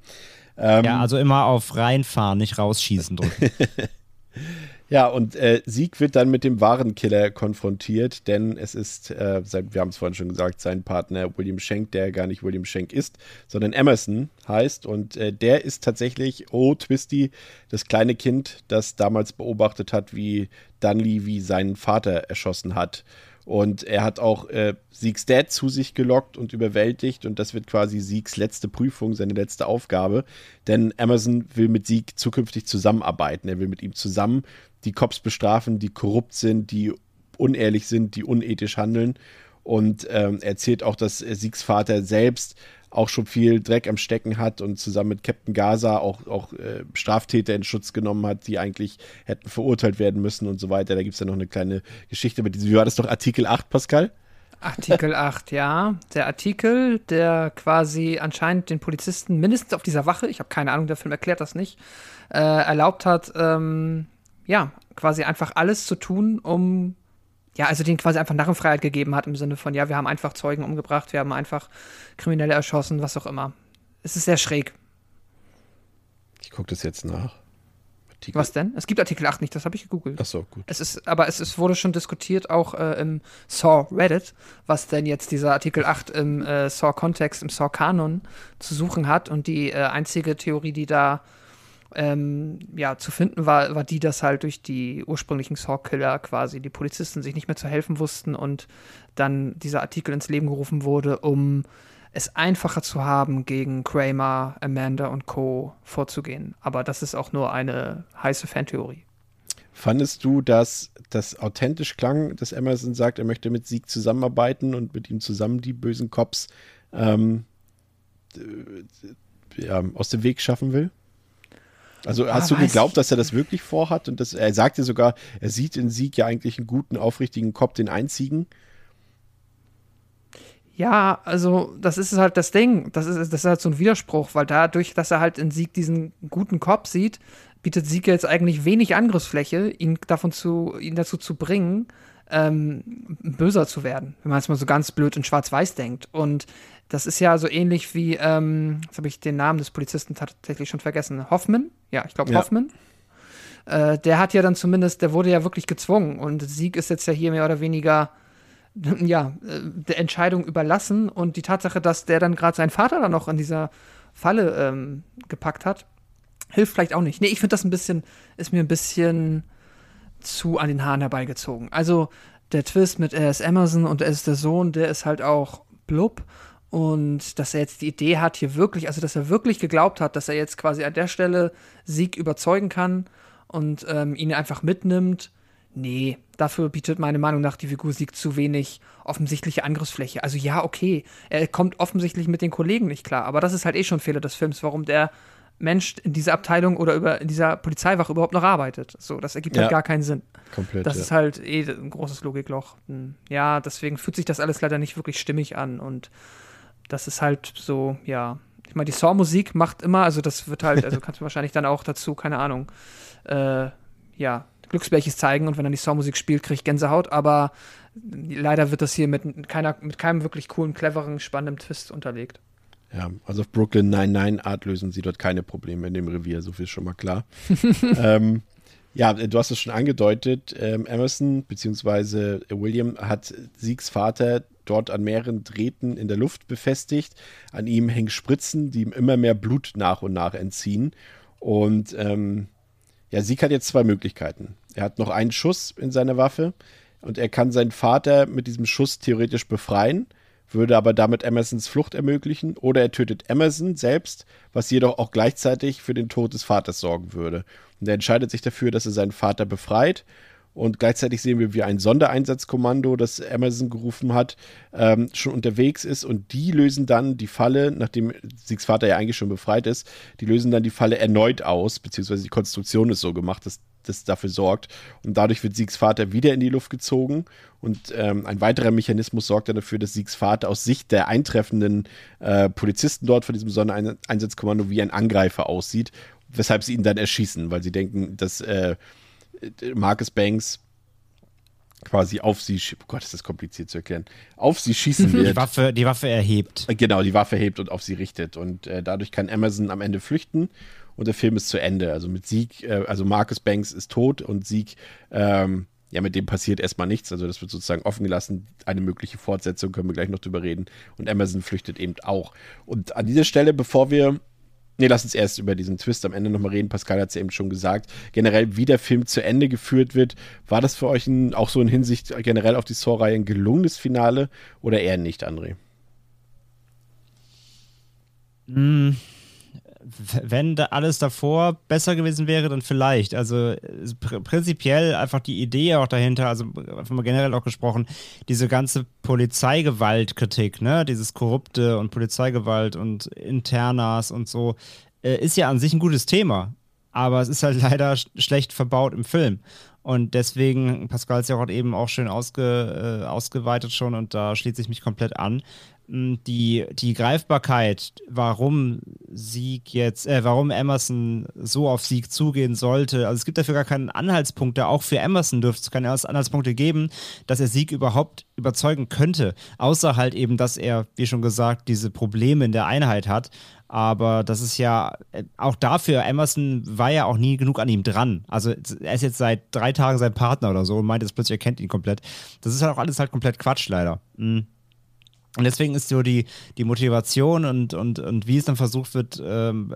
Ähm, ja, also immer auf reinfahren, nicht rausschießen drücken. Ja, und äh, Sieg wird dann mit dem wahren Killer konfrontiert, denn es ist, äh, wir haben es vorhin schon gesagt, sein Partner William Schenk, der gar nicht William Schenk ist, sondern Emerson heißt. Und äh, der ist tatsächlich, oh Twisty, das kleine Kind, das damals beobachtet hat, wie Dunley wie seinen Vater erschossen hat. Und er hat auch äh, Siegs Dad zu sich gelockt und überwältigt. Und das wird quasi Siegs letzte Prüfung, seine letzte Aufgabe. Denn Amazon will mit Sieg zukünftig zusammenarbeiten. Er will mit ihm zusammen die Cops bestrafen, die korrupt sind, die unehrlich sind, die unethisch handeln. Und ähm, er erzählt auch, dass Siegs Vater selbst auch schon viel Dreck am Stecken hat und zusammen mit Captain Gaza auch, auch äh, Straftäter in Schutz genommen hat, die eigentlich hätten verurteilt werden müssen und so weiter. Da gibt es ja noch eine kleine Geschichte mit diesem, wie war das doch, Artikel 8, Pascal? Artikel 8, ja. Der Artikel, der quasi anscheinend den Polizisten mindestens auf dieser Wache, ich habe keine Ahnung, der Film erklärt das nicht, äh, erlaubt hat, ähm, ja, quasi einfach alles zu tun, um ja, also denen quasi einfach Narrenfreiheit gegeben hat im Sinne von, ja, wir haben einfach Zeugen umgebracht, wir haben einfach Kriminelle erschossen, was auch immer. Es ist sehr schräg. Ich gucke das jetzt nach. Artikel. Was denn? Es gibt Artikel 8 nicht, das habe ich gegoogelt. Ach so, gut. Es ist, aber es, es wurde schon diskutiert, auch äh, im Saw Reddit, was denn jetzt dieser Artikel 8 im äh, Saw-Kontext, im Saw-Kanon zu suchen hat. Und die äh, einzige Theorie, die da ähm, ja, zu finden war, war die, dass halt durch die ursprünglichen Saw-Killer quasi die Polizisten sich nicht mehr zu helfen wussten und dann dieser Artikel ins Leben gerufen wurde, um es einfacher zu haben, gegen Kramer, Amanda und Co. vorzugehen. Aber das ist auch nur eine heiße Fantheorie. Fandest du, dass das authentisch klang, dass Emerson sagt, er möchte mit Sieg zusammenarbeiten und mit ihm zusammen die bösen Cops ähm, ja, aus dem Weg schaffen will? Also ah, hast du geglaubt, dass er das wirklich vorhat? Und das, er sagte sogar, er sieht in Sieg ja eigentlich einen guten, aufrichtigen Kopf, den einzigen. Ja, also das ist halt das Ding. Das ist, das ist halt so ein Widerspruch, weil dadurch, dass er halt in Sieg diesen guten Kopf sieht, bietet Sieg jetzt eigentlich wenig Angriffsfläche, ihn davon zu, ihn dazu zu bringen, ähm, böser zu werden, wenn man es mal so ganz blöd in Schwarz-Weiß denkt. Und das ist ja so ähnlich wie, ähm, jetzt habe ich den Namen des Polizisten tatsächlich schon vergessen, Hoffman? Ja, ich glaube ja. Hoffman. Äh, der hat ja dann zumindest, der wurde ja wirklich gezwungen und Sieg ist jetzt ja hier mehr oder weniger ja, äh, der Entscheidung überlassen und die Tatsache, dass der dann gerade seinen Vater dann noch in dieser Falle ähm, gepackt hat, hilft vielleicht auch nicht. Nee, ich finde das ein bisschen, ist mir ein bisschen zu an den Haaren herbeigezogen. Also der Twist mit er ist Emerson und er ist der Sohn, der ist halt auch blub. Und dass er jetzt die Idee hat, hier wirklich, also dass er wirklich geglaubt hat, dass er jetzt quasi an der Stelle Sieg überzeugen kann und ähm, ihn einfach mitnimmt. Nee, dafür bietet meiner Meinung nach die Figur Sieg zu wenig offensichtliche Angriffsfläche. Also ja, okay, er kommt offensichtlich mit den Kollegen nicht klar, aber das ist halt eh schon ein Fehler des Films, warum der Mensch in dieser Abteilung oder über, in dieser Polizeiwache überhaupt noch arbeitet. So, das ergibt halt Ja. gar keinen Sinn. Komplett. Das ja. ist halt eh ein großes Logikloch. Hm, Ja, deswegen fühlt sich das alles leider nicht wirklich stimmig an und das ist halt so, ja. Ich meine, die Saw-Musik macht immer, also das wird halt, also kannst du wahrscheinlich dann auch dazu, keine Ahnung, äh, ja, Glücksbärches zeigen und wenn dann die Saw-Musik spielt, kriege ich Gänsehaut, aber leider wird das hier mit, keiner, mit keinem wirklich coolen, cleveren, spannenden Twist unterlegt. Ja, also auf Brooklyn 99 Art lösen sie dort keine Probleme in dem Revier, so viel ist schon mal klar. ähm, ja, du hast es schon angedeutet, ähm, Emerson bzw. William hat Siegs Vater dort an mehreren Drähten in der Luft befestigt. An ihm hängen Spritzen, die ihm immer mehr Blut nach und nach entziehen. Und ähm, ja, Sieg hat jetzt zwei Möglichkeiten. Er hat noch einen Schuss in seiner Waffe und er kann seinen Vater mit diesem Schuss theoretisch befreien, würde aber damit Emersons Flucht ermöglichen oder er tötet Emerson selbst, was jedoch auch gleichzeitig für den Tod des Vaters sorgen würde. Und er entscheidet sich dafür, dass er seinen Vater befreit. Und gleichzeitig sehen wir, wie ein Sondereinsatzkommando, das Emerson gerufen hat, ähm, schon unterwegs ist. Und die lösen dann die Falle, nachdem Siegs Vater ja eigentlich schon befreit ist, die lösen dann die Falle erneut aus, beziehungsweise die Konstruktion ist so gemacht, dass das dafür sorgt. Und dadurch wird Siegs Vater wieder in die Luft gezogen. Und ähm, ein weiterer Mechanismus sorgt dann dafür, dass Siegs Vater aus Sicht der eintreffenden äh, Polizisten dort von diesem Sondereinsatzkommando wie ein Angreifer aussieht, weshalb sie ihn dann erschießen, weil sie denken, dass äh, Marcus Banks quasi auf sie, oh Gott, ist das kompliziert zu erklären, auf sie schießen Die wird. Waffe, die Waffe erhebt. Genau, die Waffe hebt und auf sie richtet. Und äh, dadurch kann Amazon am Ende flüchten und der Film ist zu Ende. Also mit Sieg, äh, also Marcus Banks ist tot und Sieg, ähm, ja, mit dem passiert erstmal nichts. Also das wird sozusagen offen gelassen. Eine mögliche Fortsetzung können wir gleich noch drüber reden. Und Amazon flüchtet eben auch. Und an dieser Stelle, bevor wir Nee, lass uns erst über diesen Twist am Ende nochmal reden. Pascal hat es ja eben schon gesagt. Generell, wie der Film zu Ende geführt wird, war das für euch ein, auch so in Hinsicht generell auf die Saw-Reihe ein gelungenes Finale oder eher nicht, André? W- wenn da alles davor besser gewesen wäre, dann vielleicht. Also pr prinzipiell einfach die Idee auch dahinter, also einfach mal generell auch gesprochen, diese ganze Polizeigewaltkritik, ne, dieses Korrupte und Polizeigewalt und Internas und so, äh, ist ja an sich ein gutes Thema. Aber es ist halt leider sch schlecht verbaut im Film. Und deswegen, Pascal ist ja auch eben auch schön ausge, äh, ausgeweitet schon und da schließe ich mich komplett an. Die, die Greifbarkeit, warum Sieg jetzt, äh, warum Emerson so auf Sieg zugehen sollte, also es gibt dafür gar keine Anhaltspunkte, auch für Emerson dürfte es keine Anhaltspunkte geben, dass er Sieg überhaupt überzeugen könnte, außer halt eben, dass er, wie schon gesagt, diese Probleme in der Einheit hat. Aber das ist ja äh, auch dafür, Emerson war ja auch nie genug an ihm dran. Also er ist jetzt seit drei Tagen sein Partner oder so und meint jetzt plötzlich, er kennt ihn komplett. Das ist halt auch alles halt komplett Quatsch, leider. Mhm. Und deswegen ist so die, die Motivation und, und, und wie es dann versucht wird ähm,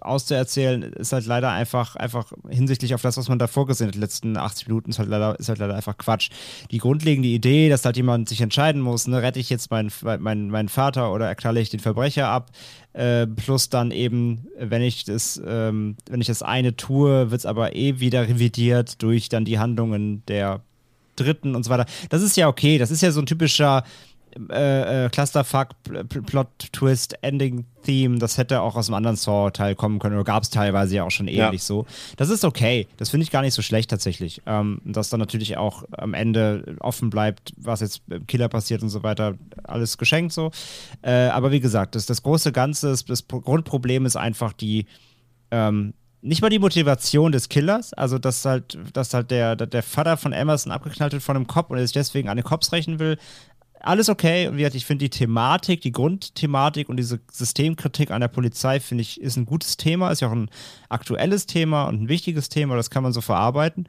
auszuerzählen, ist halt leider einfach, einfach hinsichtlich auf das, was man da vorgesehen hat, die letzten 80 Minuten, ist halt leider, ist halt leider einfach Quatsch. Die grundlegende Idee, dass halt jemand sich entscheiden muss, ne, rette ich jetzt meinen, meinen, meinen Vater oder erknalle ich den Verbrecher ab, äh, plus dann eben, wenn ich das, ähm, wenn ich das eine tue, wird es aber eh wieder revidiert durch dann die Handlungen der Dritten und so weiter. Das ist ja okay, das ist ja so ein typischer äh, äh, Clusterfuck, Pl Pl Plot Twist, Ending Theme, das hätte auch aus einem anderen Saw-Teil kommen können oder gab es teilweise ja auch schon ähnlich Ja. so. Das ist okay, das finde ich gar nicht so schlecht tatsächlich. Ähm, dass dann natürlich auch am Ende offen bleibt, was jetzt im Killer passiert und so weiter, alles geschenkt so. Äh, aber wie gesagt, das, das große Ganze, das Pro- Grundproblem ist einfach die, ähm, nicht mal die Motivation des Killers, also dass halt, dass halt der, der Vater von Emerson abgeknallt wird von einem Cop und er sich deswegen an den Cops rächen will. Alles okay. Und wie gesagt, ich finde die Thematik, die Grundthematik und diese Systemkritik an der Polizei, finde ich, ist ein gutes Thema, ist ja auch ein aktuelles Thema und ein wichtiges Thema, das kann man so verarbeiten.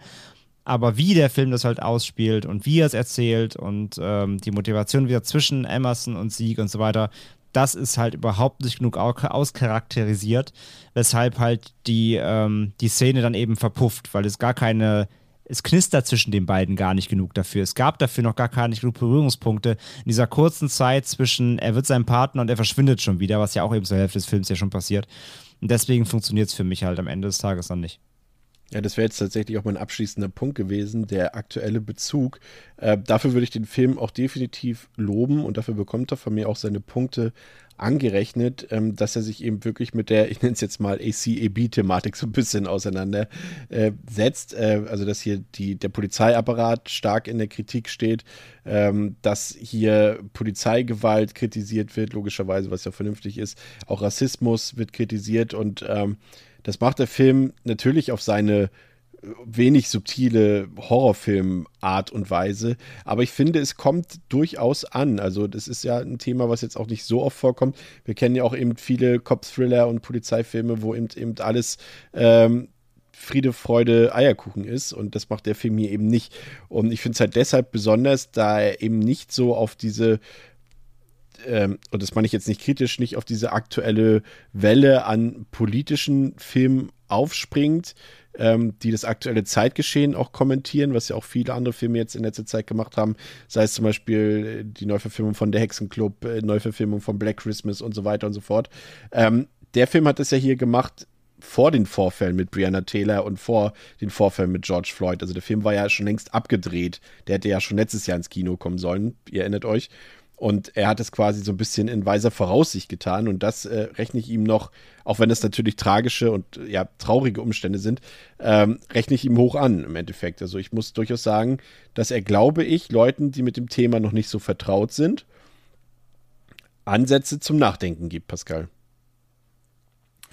Aber wie der Film das halt ausspielt und wie er es erzählt und ähm, die Motivation wieder zwischen Emerson und Sieg und so weiter, das ist halt überhaupt nicht genug au- auscharakterisiert, weshalb halt die, ähm, die Szene dann eben verpufft, weil es gar keine, es knistert zwischen den beiden gar nicht genug dafür. Es gab dafür noch gar keine genug Berührungspunkte in dieser kurzen Zeit zwischen, er wird sein Partner und er verschwindet schon wieder, was ja auch eben zur Hälfte des Films ja schon passiert. Und deswegen funktioniert es für mich halt am Ende des Tages dann nicht. Ja, das wäre jetzt tatsächlich auch mein abschließender Punkt gewesen, der aktuelle Bezug. Äh, dafür würde ich den Film auch definitiv loben und dafür bekommt er von mir auch seine Punkte angerechnet, ähm, dass er sich eben wirklich mit der, ich nenne es jetzt mal ACAB-Thematik so ein bisschen auseinandersetzt. Äh, äh, also, dass hier die, der Polizeiapparat stark in der Kritik steht, ähm, dass hier Polizeigewalt kritisiert wird, logischerweise, was ja vernünftig ist. Auch Rassismus wird kritisiert und ähm, das macht der Film natürlich auf seine wenig subtile Horrorfilm-Art und Weise. Aber ich finde, es kommt durchaus an. Also, das ist ja ein Thema, was jetzt auch nicht so oft vorkommt. Wir kennen ja auch eben viele Cop-Thriller und Polizeifilme, wo eben, eben alles ähm, Friede, Freude, Eierkuchen ist. Und das macht der Film hier eben nicht. Und ich finde es halt deshalb besonders, da er eben nicht so auf diese ähm, und das meine ich jetzt nicht kritisch, nicht auf diese aktuelle Welle an politischen Filmen aufspringt, ähm, die das aktuelle Zeitgeschehen auch kommentieren, was ja auch viele andere Filme jetzt in letzter Zeit gemacht haben, sei es zum Beispiel äh, die Neuverfilmung von Der Hexenclub, äh, Neuverfilmung von Black Christmas und so weiter und so fort. Ähm, der Film hat es ja hier gemacht vor den Vorfällen mit Brianna Taylor und vor den Vorfällen mit George Floyd. Also der Film war ja schon längst abgedreht. Der hätte ja schon letztes Jahr ins Kino kommen sollen. Ihr erinnert euch. Und er hat es quasi so ein bisschen in weiser Voraussicht getan. Und das äh, rechne ich ihm noch, auch wenn das natürlich tragische und ja, traurige Umstände sind, ähm, rechne ich ihm hoch an im Endeffekt. Also ich muss durchaus sagen, dass er, glaube ich, Leuten, die mit dem Thema noch nicht so vertraut sind, Ansätze zum Nachdenken gibt, Pascal.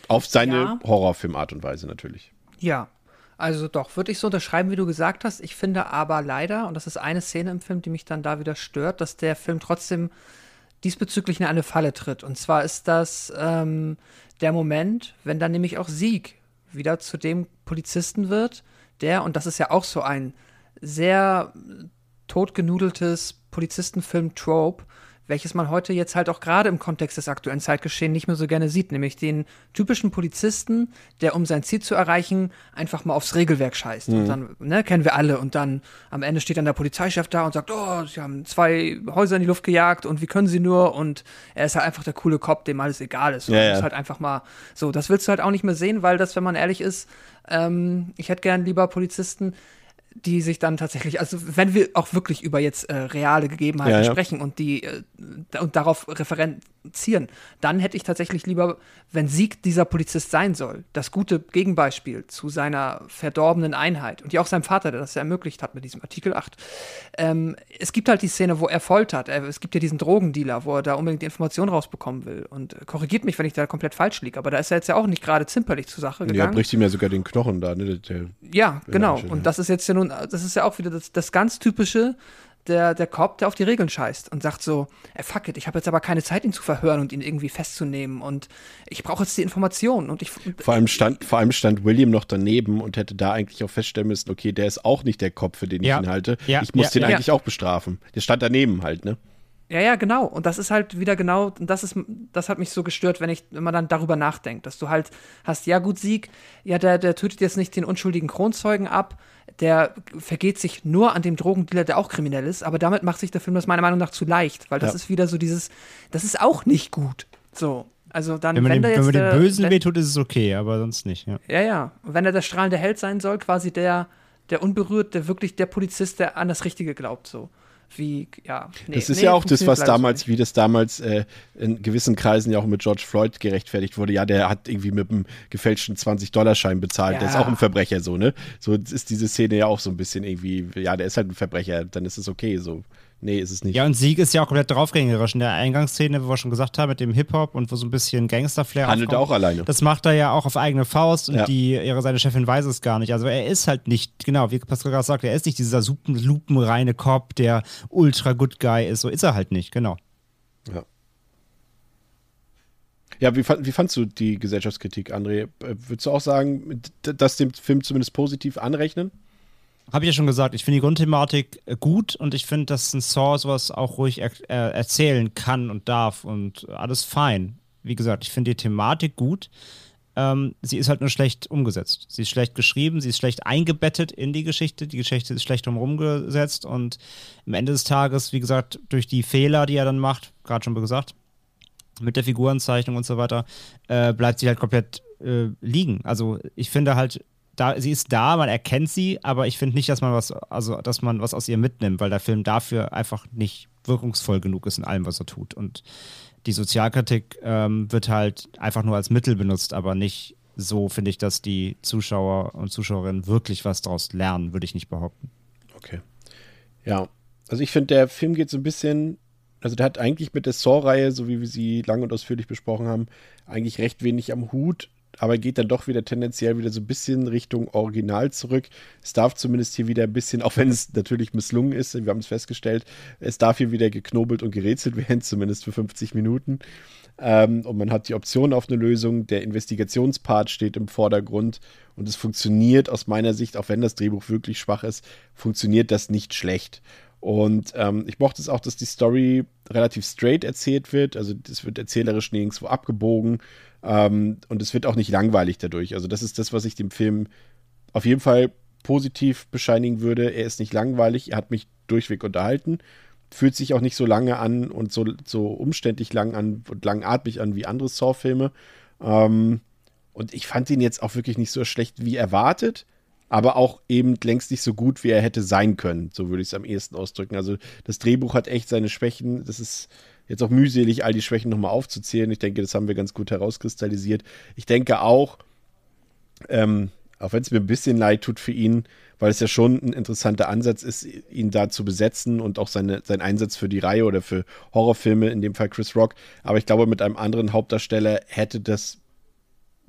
Auf seine ja. Horrorfilmart und Weise natürlich. Ja, also doch, würde ich so unterschreiben, wie du gesagt hast. Ich finde aber leider, und das ist eine Szene im Film, die mich dann da wieder stört, dass der Film trotzdem diesbezüglich in eine Falle tritt. Und zwar ist das ähm, der Moment, wenn dann nämlich auch Sieg wieder zu dem Polizisten wird, der, und das ist ja auch so ein sehr totgenudeltes Polizistenfilm-Trope, welches man heute jetzt halt auch gerade im Kontext des aktuellen Zeitgeschehens nicht mehr so gerne sieht, nämlich den typischen Polizisten, der um sein Ziel zu erreichen, einfach mal aufs Regelwerk scheißt. Mhm. Und dann, ne, kennen wir alle. Und dann am Ende steht dann der Polizeichef da und sagt, oh, sie haben zwei Häuser in die Luft gejagt und wie können sie nur? Und er ist halt einfach der coole Cop, dem alles egal ist. Und ja, ja. ist halt einfach mal so. Das willst du halt auch nicht mehr sehen, weil das, wenn man ehrlich ist, ähm, ich hätte gern lieber Polizisten, die sich dann tatsächlich, also wenn wir auch wirklich über jetzt äh, reale Gegebenheiten ja, ja. sprechen und die äh, und darauf referenzieren, dann hätte ich tatsächlich lieber, wenn Sieg dieser Polizist sein soll, das gute Gegenbeispiel zu seiner verdorbenen Einheit und ja auch seinem Vater, der das ja ermöglicht hat mit diesem Artikel 8. Ähm, es gibt halt die Szene, wo er foltert. Er, es gibt ja diesen Drogendealer, wo er da unbedingt die Information rausbekommen will und äh, korrigiert mich, wenn ich da komplett falsch liege, aber da ist er jetzt ja auch nicht gerade zimperlich zur Sache gegangen. Ja, bricht ihm ja sogar den Knochen da, ne? Der, ja, genau. Und das ist jetzt ja nun nun, das ist ja auch wieder das, das ganz typische, der, der Cop, der auf die Regeln scheißt und sagt so, ey, fuck it, ich habe jetzt aber keine Zeit, ihn zu verhören und ihn irgendwie festzunehmen und ich brauche jetzt die Informationen und ich. Vor allem stand, vor allem stand William noch daneben und hätte da eigentlich auch feststellen müssen, okay, der ist auch nicht der Cop, für den ich ihn halte. Ja, ich muss ja, den ja. eigentlich auch bestrafen. Der stand daneben halt, ne? Ja, ja, genau. Und das ist halt wieder genau, und das ist, das hat mich so gestört, wenn ich, wenn man dann darüber nachdenkt, dass du halt hast, ja gut, Sieg, ja, der, der tötet jetzt nicht den unschuldigen Kronzeugen ab, der vergeht sich nur an dem Drogendealer, der auch kriminell ist, aber damit macht sich der Film das meiner Meinung nach zu leicht, weil das ja. ist wieder so dieses, das ist auch nicht gut. So. Also dann, wenn man, wenn dem, wenn man dem Bösen wehtut, ist es okay, aber sonst nicht, ja. Ja, ja. Und wenn er der strahlende Held sein soll, quasi der, der unberührt, der wirklich der Polizist, der an das Richtige glaubt, so wie, ja. Nee, das ist nee, ja auch das, was damals, wie das damals äh, in gewissen Kreisen ja auch mit George Floyd gerechtfertigt wurde. Ja, der hat irgendwie mit einem gefälschten 20-Dollar-Schein bezahlt. Ja. Der ist auch ein Verbrecher, so, ne? So ist diese Szene ja auch so ein bisschen irgendwie, ja, der ist halt ein Verbrecher, dann ist es okay, so. Nee, ist es nicht. Ja, und Sieg ist ja auch komplett draufgängerisch. In der Eingangsszene, wo wir schon gesagt haben, mit dem Hip-Hop und wo so ein bisschen Gangster-Flair Handelt er auch alleine. Das macht er ja auch auf eigene Faust und ja. die, ihre, seine Chefin weiß es gar nicht. Also er ist halt nicht, genau, wie Pascal gerade sagt, er ist nicht dieser lupenreine Cop, der ultra good guy ist. So ist er halt nicht, genau. Ja. Ja, wie, wie fandst du die Gesellschaftskritik, André? Äh, würdest du auch sagen, dass dem Film zumindest positiv anrechnen? Habe ich ja schon gesagt, ich finde die Grundthematik äh, gut und ich finde, dass ein Saw sowas auch ruhig er äh, erzählen kann und darf und alles fein. Wie gesagt, ich finde die Thematik gut. Ähm, sie ist halt nur schlecht umgesetzt. Sie ist schlecht geschrieben, sie ist schlecht eingebettet in die Geschichte. Die Geschichte ist schlecht drumherum gesetzt und am Ende des Tages, wie gesagt, durch die Fehler, die er dann macht, gerade schon gesagt, mit der Figurenzeichnung und so weiter, äh, bleibt sie halt komplett äh, liegen. Also ich finde halt, da, sie ist da, man erkennt sie, aber ich finde nicht, dass man was, also dass man was aus ihr mitnimmt, weil der Film dafür einfach nicht wirkungsvoll genug ist in allem, was er tut. Und die Sozialkritik ähm, wird halt einfach nur als Mittel benutzt, aber nicht so, finde ich, dass die Zuschauer und Zuschauerinnen wirklich was daraus lernen, würde ich nicht behaupten. Okay. Ja, also ich finde, der Film geht so ein bisschen, also der hat eigentlich mit der Saw-Reihe, so wie wir sie lang und ausführlich besprochen haben, eigentlich recht wenig am Hut aber geht dann doch wieder tendenziell wieder so ein bisschen Richtung Original zurück. Es darf zumindest hier wieder ein bisschen, auch wenn es natürlich misslungen ist, wir haben es festgestellt, es darf hier wieder geknobelt und gerätselt werden, zumindest für 50 Minuten. Ähm, und man hat die Option auf eine Lösung. Der Investigationspart steht im Vordergrund und es funktioniert aus meiner Sicht, auch wenn das Drehbuch wirklich schwach ist, funktioniert das nicht schlecht. Und ähm, ich mochte es auch, dass die Story relativ straight erzählt wird. Also es wird erzählerisch nirgendwo abgebogen. Ähm, und es wird auch nicht langweilig dadurch. Also, das ist das, was ich dem Film auf jeden Fall positiv bescheinigen würde. Er ist nicht langweilig, er hat mich durchweg unterhalten. Fühlt sich auch nicht so lange an und so, so umständlich lang an und langatmig an wie andere Saw-Filme. Ähm, und ich fand ihn jetzt auch wirklich nicht so schlecht wie erwartet, aber auch eben längst nicht so gut, wie er hätte sein können. So würde ich es am ehesten ausdrücken. Also das Drehbuch hat echt seine Schwächen. Das ist jetzt auch mühselig, all die Schwächen nochmal aufzuzählen. Ich denke, das haben wir ganz gut herauskristallisiert. Ich denke auch, ähm, auch wenn es mir ein bisschen leid tut für ihn, weil es ja schon ein interessanter Ansatz ist, ihn da zu besetzen und auch seine, sein Einsatz für die Reihe oder für Horrorfilme, in dem Fall Chris Rock. Aber ich glaube, mit einem anderen Hauptdarsteller hätte das,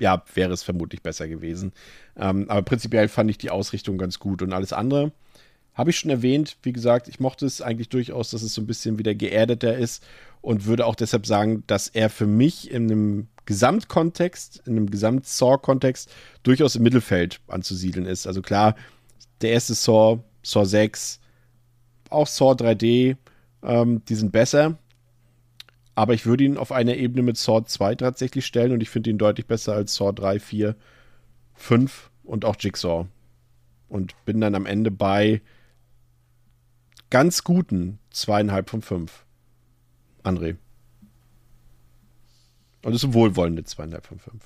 ja, wäre es vermutlich besser gewesen. Ähm, aber prinzipiell fand ich die Ausrichtung ganz gut und alles andere habe ich schon erwähnt, wie gesagt, ich mochte es eigentlich durchaus, dass es so ein bisschen wieder geerdeter ist und würde auch deshalb sagen, dass er für mich in einem Gesamtkontext, in einem Gesamt-Saw-Kontext durchaus im Mittelfeld anzusiedeln ist. Also klar, der erste Saw, Saw 6, auch Saw 3D, ähm, die sind besser. Aber ich würde ihn auf einer Ebene mit Saw 2 tatsächlich stellen und ich finde ihn deutlich besser als Saw 3, 4, 5 und auch Jigsaw. Und bin dann am Ende bei ganz guten zweieinhalb von fünf. André. Und das sind wohlwollende zweieinhalb von fünf.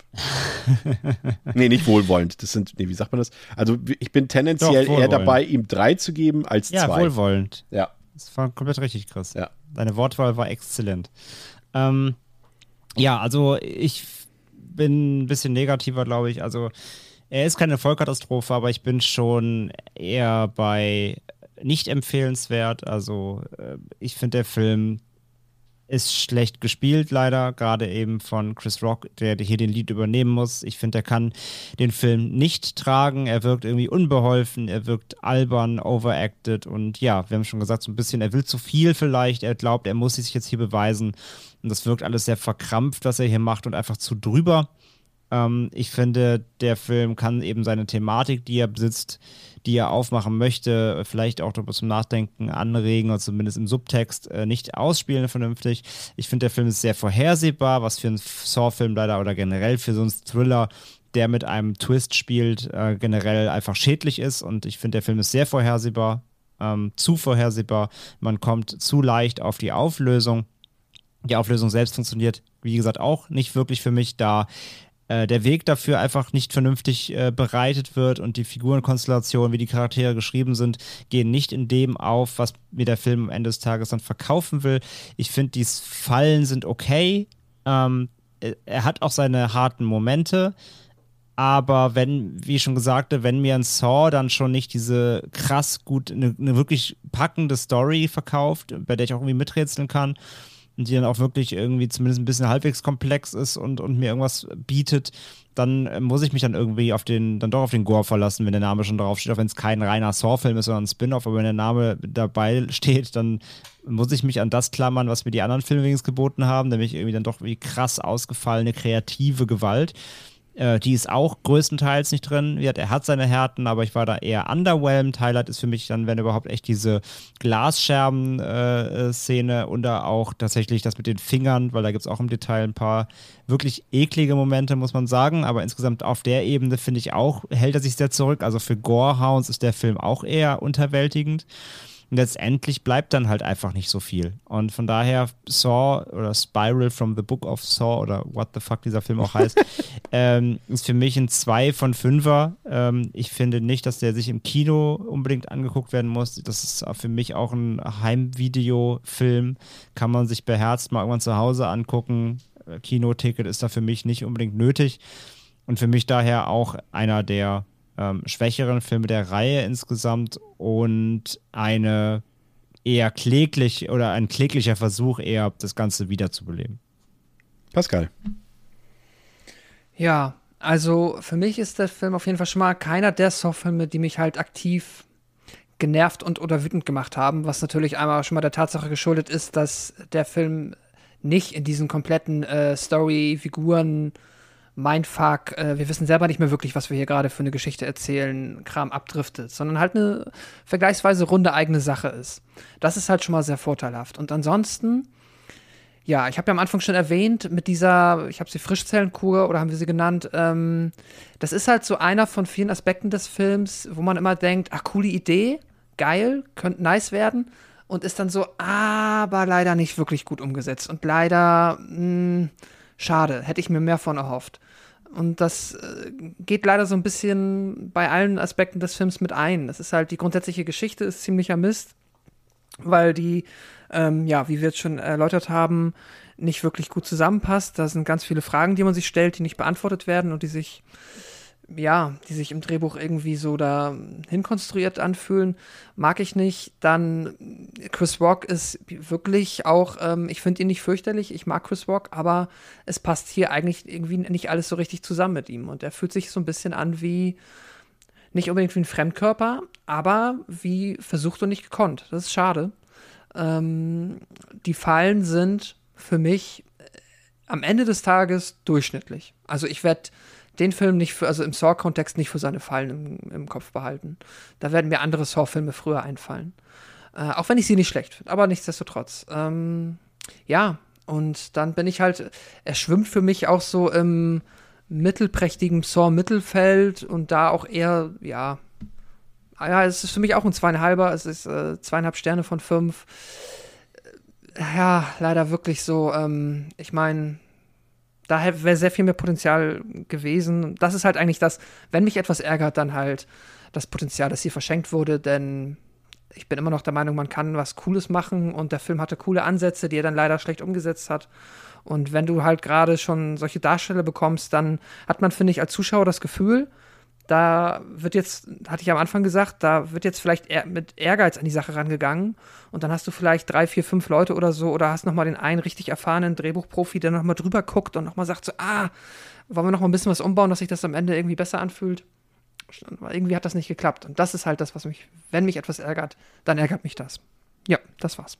nee, nicht wohlwollend. Das sind, nee, wie sagt man das? Also ich bin tendenziell Doch, eher dabei, ihm drei zu geben als ja, zwei. Ja, wohlwollend. Ja. Das war komplett richtig, Chris. Ja. Deine Wortwahl war exzellent. Ähm, ja, also ich bin ein bisschen negativer, glaube ich. Also er ist keine Vollkatastrophe, aber ich bin schon eher bei nicht empfehlenswert. Also äh, ich finde, der Film ist schlecht gespielt, leider, gerade eben von Chris Rock, der hier den Lied übernehmen muss. Ich finde, er kann den Film nicht tragen. Er wirkt irgendwie unbeholfen, er wirkt albern, overacted und ja, wir haben schon gesagt, so ein bisschen, er will zu viel vielleicht. Er glaubt, er muss sich jetzt hier beweisen. Und das wirkt alles sehr verkrampft, was er hier macht und einfach zu drüber. Ähm, ich finde, der Film kann eben seine Thematik, die er besitzt, die er aufmachen möchte, vielleicht auch zum Nachdenken anregen oder zumindest im Subtext äh, nicht ausspielen vernünftig. Ich finde, der Film ist sehr vorhersehbar, was für einen Saw-Film leider oder generell für so einen Thriller der mit einem Twist spielt, äh, generell einfach schädlich ist. Und ich finde, der Film ist sehr vorhersehbar, ähm, zu vorhersehbar. Man kommt zu leicht auf die Auflösung. Die Auflösung selbst funktioniert, wie gesagt, auch nicht wirklich für mich, da äh, der Weg dafür einfach nicht vernünftig äh, bereitet wird und die Figurenkonstellationen, wie die Charaktere geschrieben sind, gehen nicht in dem auf, was mir der Film am Ende des Tages dann verkaufen will. Ich finde, die Fallen sind okay. Ähm, äh, er hat auch seine harten Momente. Aber wenn, wie ich schon gesagt wenn mir ein Saw dann schon nicht diese krass gut, eine, eine wirklich packende Story verkauft, bei der ich auch irgendwie miträtseln kann, und die dann auch wirklich irgendwie zumindest ein bisschen halbwegs komplex ist und, und mir irgendwas bietet, dann äh, muss ich mich dann irgendwie auf den, dann doch auf den Gore verlassen, wenn der Name schon drauf steht, auch wenn es kein reiner Saw-Film ist, sondern ein Spin-off, aber wenn der Name dabei steht, dann muss ich mich an das klammern, was mir die anderen Filme wenigstens geboten haben, nämlich irgendwie dann doch wie krass ausgefallene kreative Gewalt. Äh, die ist auch größtenteils nicht drin. Er hat seine Härten, aber ich war da eher underwhelmed. Highlight ist für mich dann, wenn überhaupt echt diese Glasscherben-Szene äh, und da auch tatsächlich das mit den Fingern, weil da gibt es auch im Detail ein paar wirklich eklige Momente, muss man sagen. Aber insgesamt auf der Ebene finde ich auch, hält er sich sehr zurück. Also für Gorehounds ist der Film auch eher unterwältigend. Und letztendlich bleibt dann halt einfach nicht so viel. Und von daher Saw oder Spiral from the Book of Saw oder what the fuck dieser Film auch heißt, ähm, ist für mich ein 2 von 5er. Ähm, ich finde nicht, dass der sich im Kino unbedingt angeguckt werden muss. Das ist für mich auch ein Heimvideofilm. Kann man sich beherzt mal irgendwann zu Hause angucken. Kinoticket ist da für mich nicht unbedingt nötig. Und für mich daher auch einer der ähm, schwächeren Filme der Reihe insgesamt und eine eher kläglich oder ein kläglicher Versuch, eher das Ganze wiederzubeleben. Pascal. Ja, also für mich ist der Film auf jeden Fall schon mal keiner der Saw-Filme, die mich halt aktiv genervt und oder wütend gemacht haben, was natürlich einmal schon mal der Tatsache geschuldet ist, dass der Film nicht in diesen kompletten äh, Story, Figuren, Mindfuck, äh, wir wissen selber nicht mehr wirklich, was wir hier gerade für eine Geschichte erzählen, Kram abdriftet, sondern halt eine vergleichsweise runde eigene Sache ist. Das ist halt schon mal sehr vorteilhaft. Und ansonsten, ja, ich habe ja am Anfang schon erwähnt, mit dieser, ich habe sie Frischzellenkur oder haben wir sie genannt, ähm, das ist halt so einer von vielen Aspekten des Films, wo man immer denkt, ach, coole Idee, geil, könnte nice werden und ist dann so, aber leider nicht wirklich gut umgesetzt und leider, mh, hm, schade, hätte ich mir mehr von erhofft. Und das äh, geht leider so ein bisschen bei allen Aspekten des Films mit ein. Das ist halt, die grundsätzliche Geschichte ist ziemlicher Mist, weil die, ähm, ja, wie wir jetzt schon erläutert haben, nicht wirklich gut zusammenpasst. Da sind ganz viele Fragen, die man sich stellt, die nicht beantwortet werden und die sich ja, die sich im Drehbuch irgendwie so da hinkonstruiert anfühlen, mag ich nicht. Dann Chris Rock ist wirklich auch, ähm, ich finde ihn nicht fürchterlich, ich mag Chris Rock, aber es passt hier eigentlich irgendwie nicht alles so richtig zusammen mit ihm. Und er fühlt sich so ein bisschen an wie, nicht unbedingt wie ein Fremdkörper, aber wie versucht und nicht gekonnt. Das ist schade. Ähm, die Fallen sind für mich äh, am Ende des Tages durchschnittlich. Also ich werde den Film nicht für, also im Saw-Kontext nicht für seine Fallen im, im, Kopf behalten. Da werden mir andere Saw-Filme früher einfallen. Äh, auch wenn ich sie nicht schlecht finde, aber nichtsdestotrotz. Ähm, ja, und dann bin ich halt, er schwimmt für mich auch so im mittelprächtigen Saw-Mittelfeld und da auch eher, ja, ja, es ist für mich auch ein zweieinhalber, es ist äh, zweieinhalb Sterne von fünf. Ja, leider wirklich so, ähm, ich meine, da wäre sehr viel mehr Potenzial gewesen. Das ist halt eigentlich das, wenn mich etwas ärgert, dann halt das Potenzial, das hier verschenkt wurde, denn ich bin immer noch der Meinung, man kann was Cooles machen und der Film hatte coole Ansätze, die er dann leider schlecht umgesetzt hat. Und wenn du halt gerade schon solche Darsteller bekommst, dann hat man, finde ich, als Zuschauer das Gefühl, da wird jetzt, hatte ich am Anfang gesagt, da wird jetzt vielleicht mit Ehrgeiz an die Sache rangegangen und dann hast du vielleicht drei, vier, fünf Leute oder so oder hast nochmal den einen richtig erfahrenen Drehbuchprofi, der nochmal drüber guckt und nochmal sagt so, ah, wollen wir nochmal ein bisschen was umbauen, dass sich das am Ende irgendwie besser anfühlt? Irgendwie hat das nicht geklappt und das ist halt das, was mich, wenn mich etwas ärgert, dann ärgert mich das. Ja, das war's.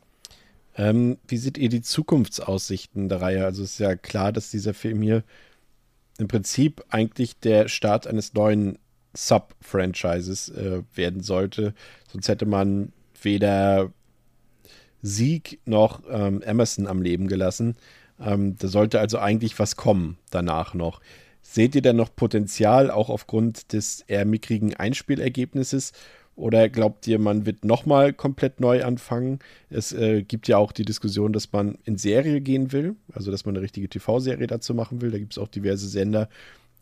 Ähm, wie seht ihr die Zukunftsaussichten der Reihe? Also ist ja klar, dass dieser Film hier im Prinzip eigentlich der Start eines neuen Sub-Franchises äh, werden sollte. Sonst hätte man weder Sieg noch ähm, Emerson am Leben gelassen. Ähm, da sollte also eigentlich was kommen danach noch. Seht ihr denn noch Potenzial, auch aufgrund des eher mickrigen Einspielergebnisses? Oder glaubt ihr, man wird nochmal komplett neu anfangen? Es äh, gibt ja auch die Diskussion, dass man in Serie gehen will, also dass man eine richtige TV-Serie dazu machen will. Da gibt es auch diverse Sender,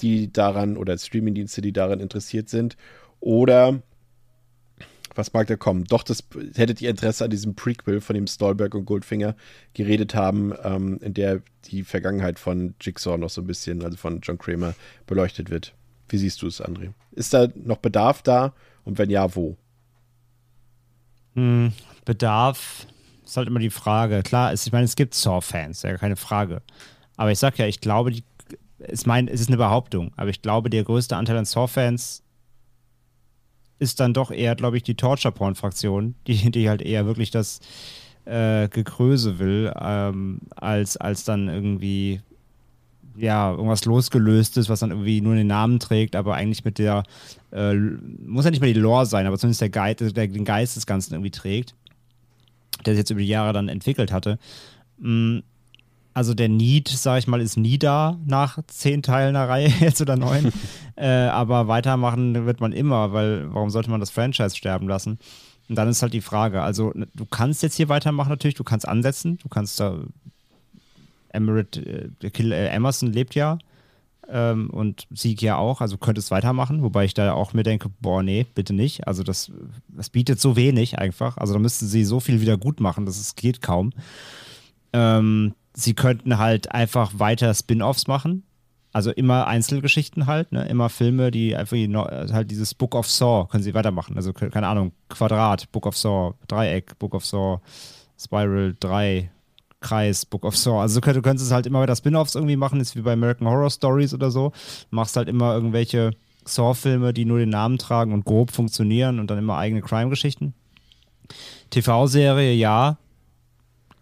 die daran oder Streamingdienste, die daran interessiert sind. Oder was mag da kommen? Doch, das hättet ihr Interesse an diesem Prequel, von dem Stolberg und Goldfinger geredet haben, ähm, in der die Vergangenheit von Jigsaw noch so ein bisschen, also von John Kramer, beleuchtet wird. Wie siehst du es, André? Ist da noch Bedarf da? Und wenn ja, wo? Hm, Bedarf ist halt immer die Frage. Klar, es, ich meine, es gibt Saw-Fans, ja, keine Frage. Aber ich sag ja, ich glaube, die, es, mein, es ist eine Behauptung, aber ich glaube, der größte Anteil an Saw-Fans ist dann doch eher, glaube ich, die Torture-Porn-Fraktion, die, die halt eher wirklich das äh, Gekröse will, ähm, als, als dann irgendwie ja, irgendwas losgelöstes, was dann irgendwie nur den Namen trägt, aber eigentlich mit der, äh, muss ja nicht mal die Lore sein, aber zumindest der, Guide, der den Geist des Ganzen irgendwie trägt, der sich jetzt über die Jahre dann entwickelt hatte. Mm, also der Need, sag ich mal, ist nie da nach zehn Teilen der Reihe jetzt oder neun. äh, aber weitermachen wird man immer, weil warum sollte man das Franchise sterben lassen? Und dann ist halt die Frage, also ne, du kannst jetzt hier weitermachen natürlich, du kannst ansetzen, du kannst da Emirate, äh, äh, Emerson lebt ja ähm, und Sieg ja auch, also könntest weitermachen, wobei ich da auch mir denke, boah, nee, bitte nicht. Also das, das bietet so wenig einfach. Also da müssten sie so viel wieder gut machen, dass es geht kaum. Ähm, sie könnten halt einfach weiter Spin-offs machen. Also immer Einzelgeschichten halt, ne? immer Filme, die einfach halt dieses Book of Saw können sie weitermachen. Also keine Ahnung, Quadrat, Book of Saw, Dreieck, Book of Saw, Spiral 3, Kreis, Book of Saw. Also du könntest es halt immer wieder Spin-offs irgendwie machen, ist wie bei American Horror Stories oder so. Du machst halt immer irgendwelche Saw-Filme, die nur den Namen tragen und grob funktionieren und dann immer eigene Crime-Geschichten. TV-Serie, ja,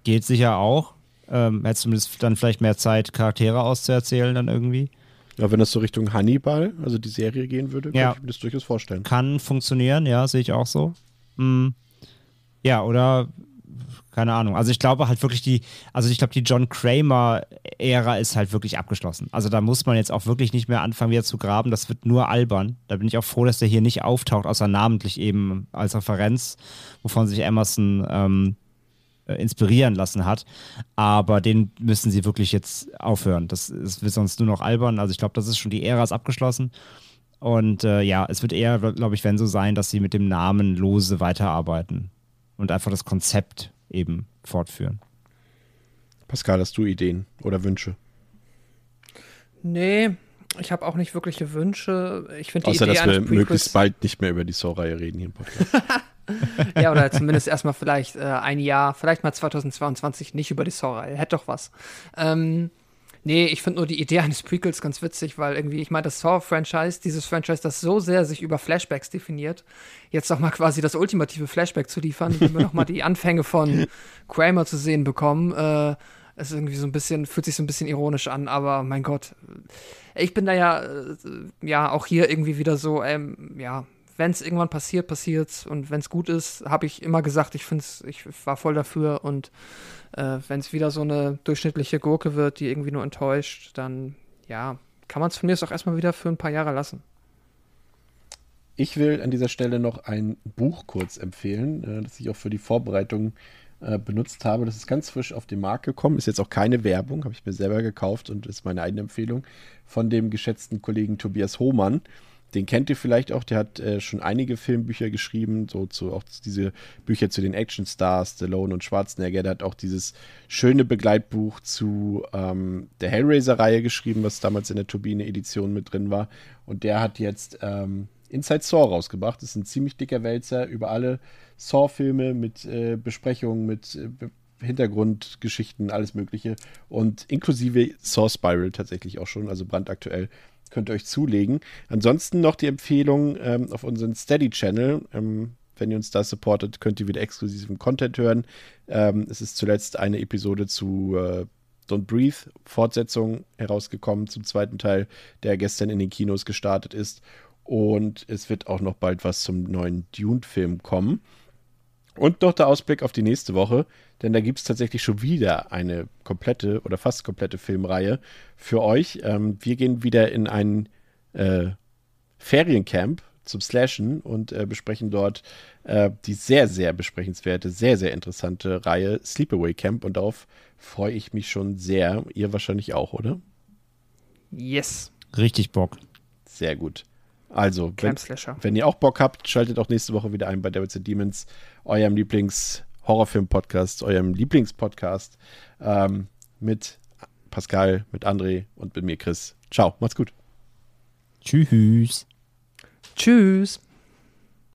geht sicher auch. Ähm, hättest zumindest dann vielleicht mehr Zeit, Charaktere auszuerzählen dann irgendwie. Ja, wenn das so Richtung Hannibal, also die Serie gehen würde, ja. kann ich mir das durchaus vorstellen. Kann funktionieren, ja, sehe ich auch so. Hm. Ja, oder keine Ahnung. Also ich glaube halt wirklich die, also ich glaube die John Kramer-Ära ist halt wirklich abgeschlossen. Also da muss man jetzt auch wirklich nicht mehr anfangen wieder zu graben. Das wird nur albern. Da bin ich auch froh, dass der hier nicht auftaucht, außer namentlich eben als Referenz, wovon sich Emerson ähm, äh, inspirieren lassen hat. Aber den müssen sie wirklich jetzt aufhören. Das, das wird sonst nur noch albern. Also ich glaube, das ist schon die Ära ist abgeschlossen. Und äh, ja, es wird eher, glaube ich, wenn so sein, dass sie mit dem Namen lose weiterarbeiten und einfach das Konzept eben fortführen. Pascal, hast du Ideen oder Wünsche? Nee, ich habe auch nicht wirkliche Wünsche. Ich finde die Außer, Idee dass wir möglichst bald nicht mehr über die Saw-Reihe reden hier im Podcast. ja, oder zumindest erstmal vielleicht äh, ein Jahr, vielleicht mal 2022 nicht über die Saw-Reihe. Hätte doch was. Ähm, Nee, ich finde nur die Idee eines Prequels ganz witzig, weil irgendwie, ich meine, das Saw-Franchise, dieses Franchise, das so sehr sich über Flashbacks definiert, jetzt doch mal quasi das ultimative Flashback zu liefern, wenn wir noch mal die Anfänge von Kramer zu sehen bekommen, äh, ist irgendwie so ein bisschen, fühlt sich so ein bisschen ironisch an, aber mein Gott, ich bin da ja, äh, ja, auch hier irgendwie wieder so, ähm, ja, wenn es irgendwann passiert, passiert's und wenn es gut ist, habe ich immer gesagt, ich finde ich war voll dafür und äh, wenn es wieder so eine durchschnittliche Gurke wird, die irgendwie nur enttäuscht, dann ja, kann man es von mir auch erstmal wieder für ein paar Jahre lassen. Ich will an dieser Stelle noch ein Buch kurz empfehlen, äh, das ich auch für die Vorbereitung äh, benutzt habe. Das ist ganz frisch auf den Markt gekommen, ist jetzt auch keine Werbung, habe ich mir selber gekauft und ist meine eigene Empfehlung von dem geschätzten Kollegen Tobias Hohmann. Den kennt ihr vielleicht auch, der hat äh, schon einige Filmbücher geschrieben, so zu auch diese Bücher zu den Actionstars, Stallone und Schwarzenegger. Der hat auch dieses schöne Begleitbuch zu ähm, der Hellraiser-Reihe geschrieben, was damals in der Turbine-Edition mit drin war. Und der hat jetzt ähm, Inside Saw rausgebracht. Das ist ein ziemlich dicker Wälzer über alle Saw-Filme mit äh, Besprechungen, mit äh, Hintergrundgeschichten, alles Mögliche. Und inklusive Saw Spiral tatsächlich auch schon, also brandaktuell könnt ihr euch zulegen. Ansonsten noch die Empfehlung ähm, auf unseren Steady-Channel. Ähm, wenn ihr uns da supportet, könnt ihr wieder exklusiven Content hören. Ähm, es ist zuletzt eine Episode zu äh, Don't Breathe, Fortsetzung herausgekommen zum zweiten Teil, der gestern in den Kinos gestartet ist. Und es wird auch noch bald was zum neuen Dune-Film kommen. Und noch der Ausblick auf die nächste Woche, denn da gibt es tatsächlich schon wieder eine komplette oder fast komplette Filmreihe für euch. Ähm, wir gehen wieder in ein äh, Feriencamp zum Slashen und äh, besprechen dort äh, die sehr, sehr besprechenswerte, sehr, sehr interessante Reihe Sleepaway Camp und darauf freue ich mich schon sehr. Ihr wahrscheinlich auch, oder? Yes. Richtig Bock. Sehr gut. Also, wenn, wenn, ihr auch Bock habt, schaltet auch nächste Woche wieder ein bei Devils and Demons, eurem Lieblings-Horrorfilm-Podcast, eurem Lieblingspodcast ähm, mit Pascal, mit André und mit mir, Chris. Ciao, macht's gut. Tschüss. Tschüss.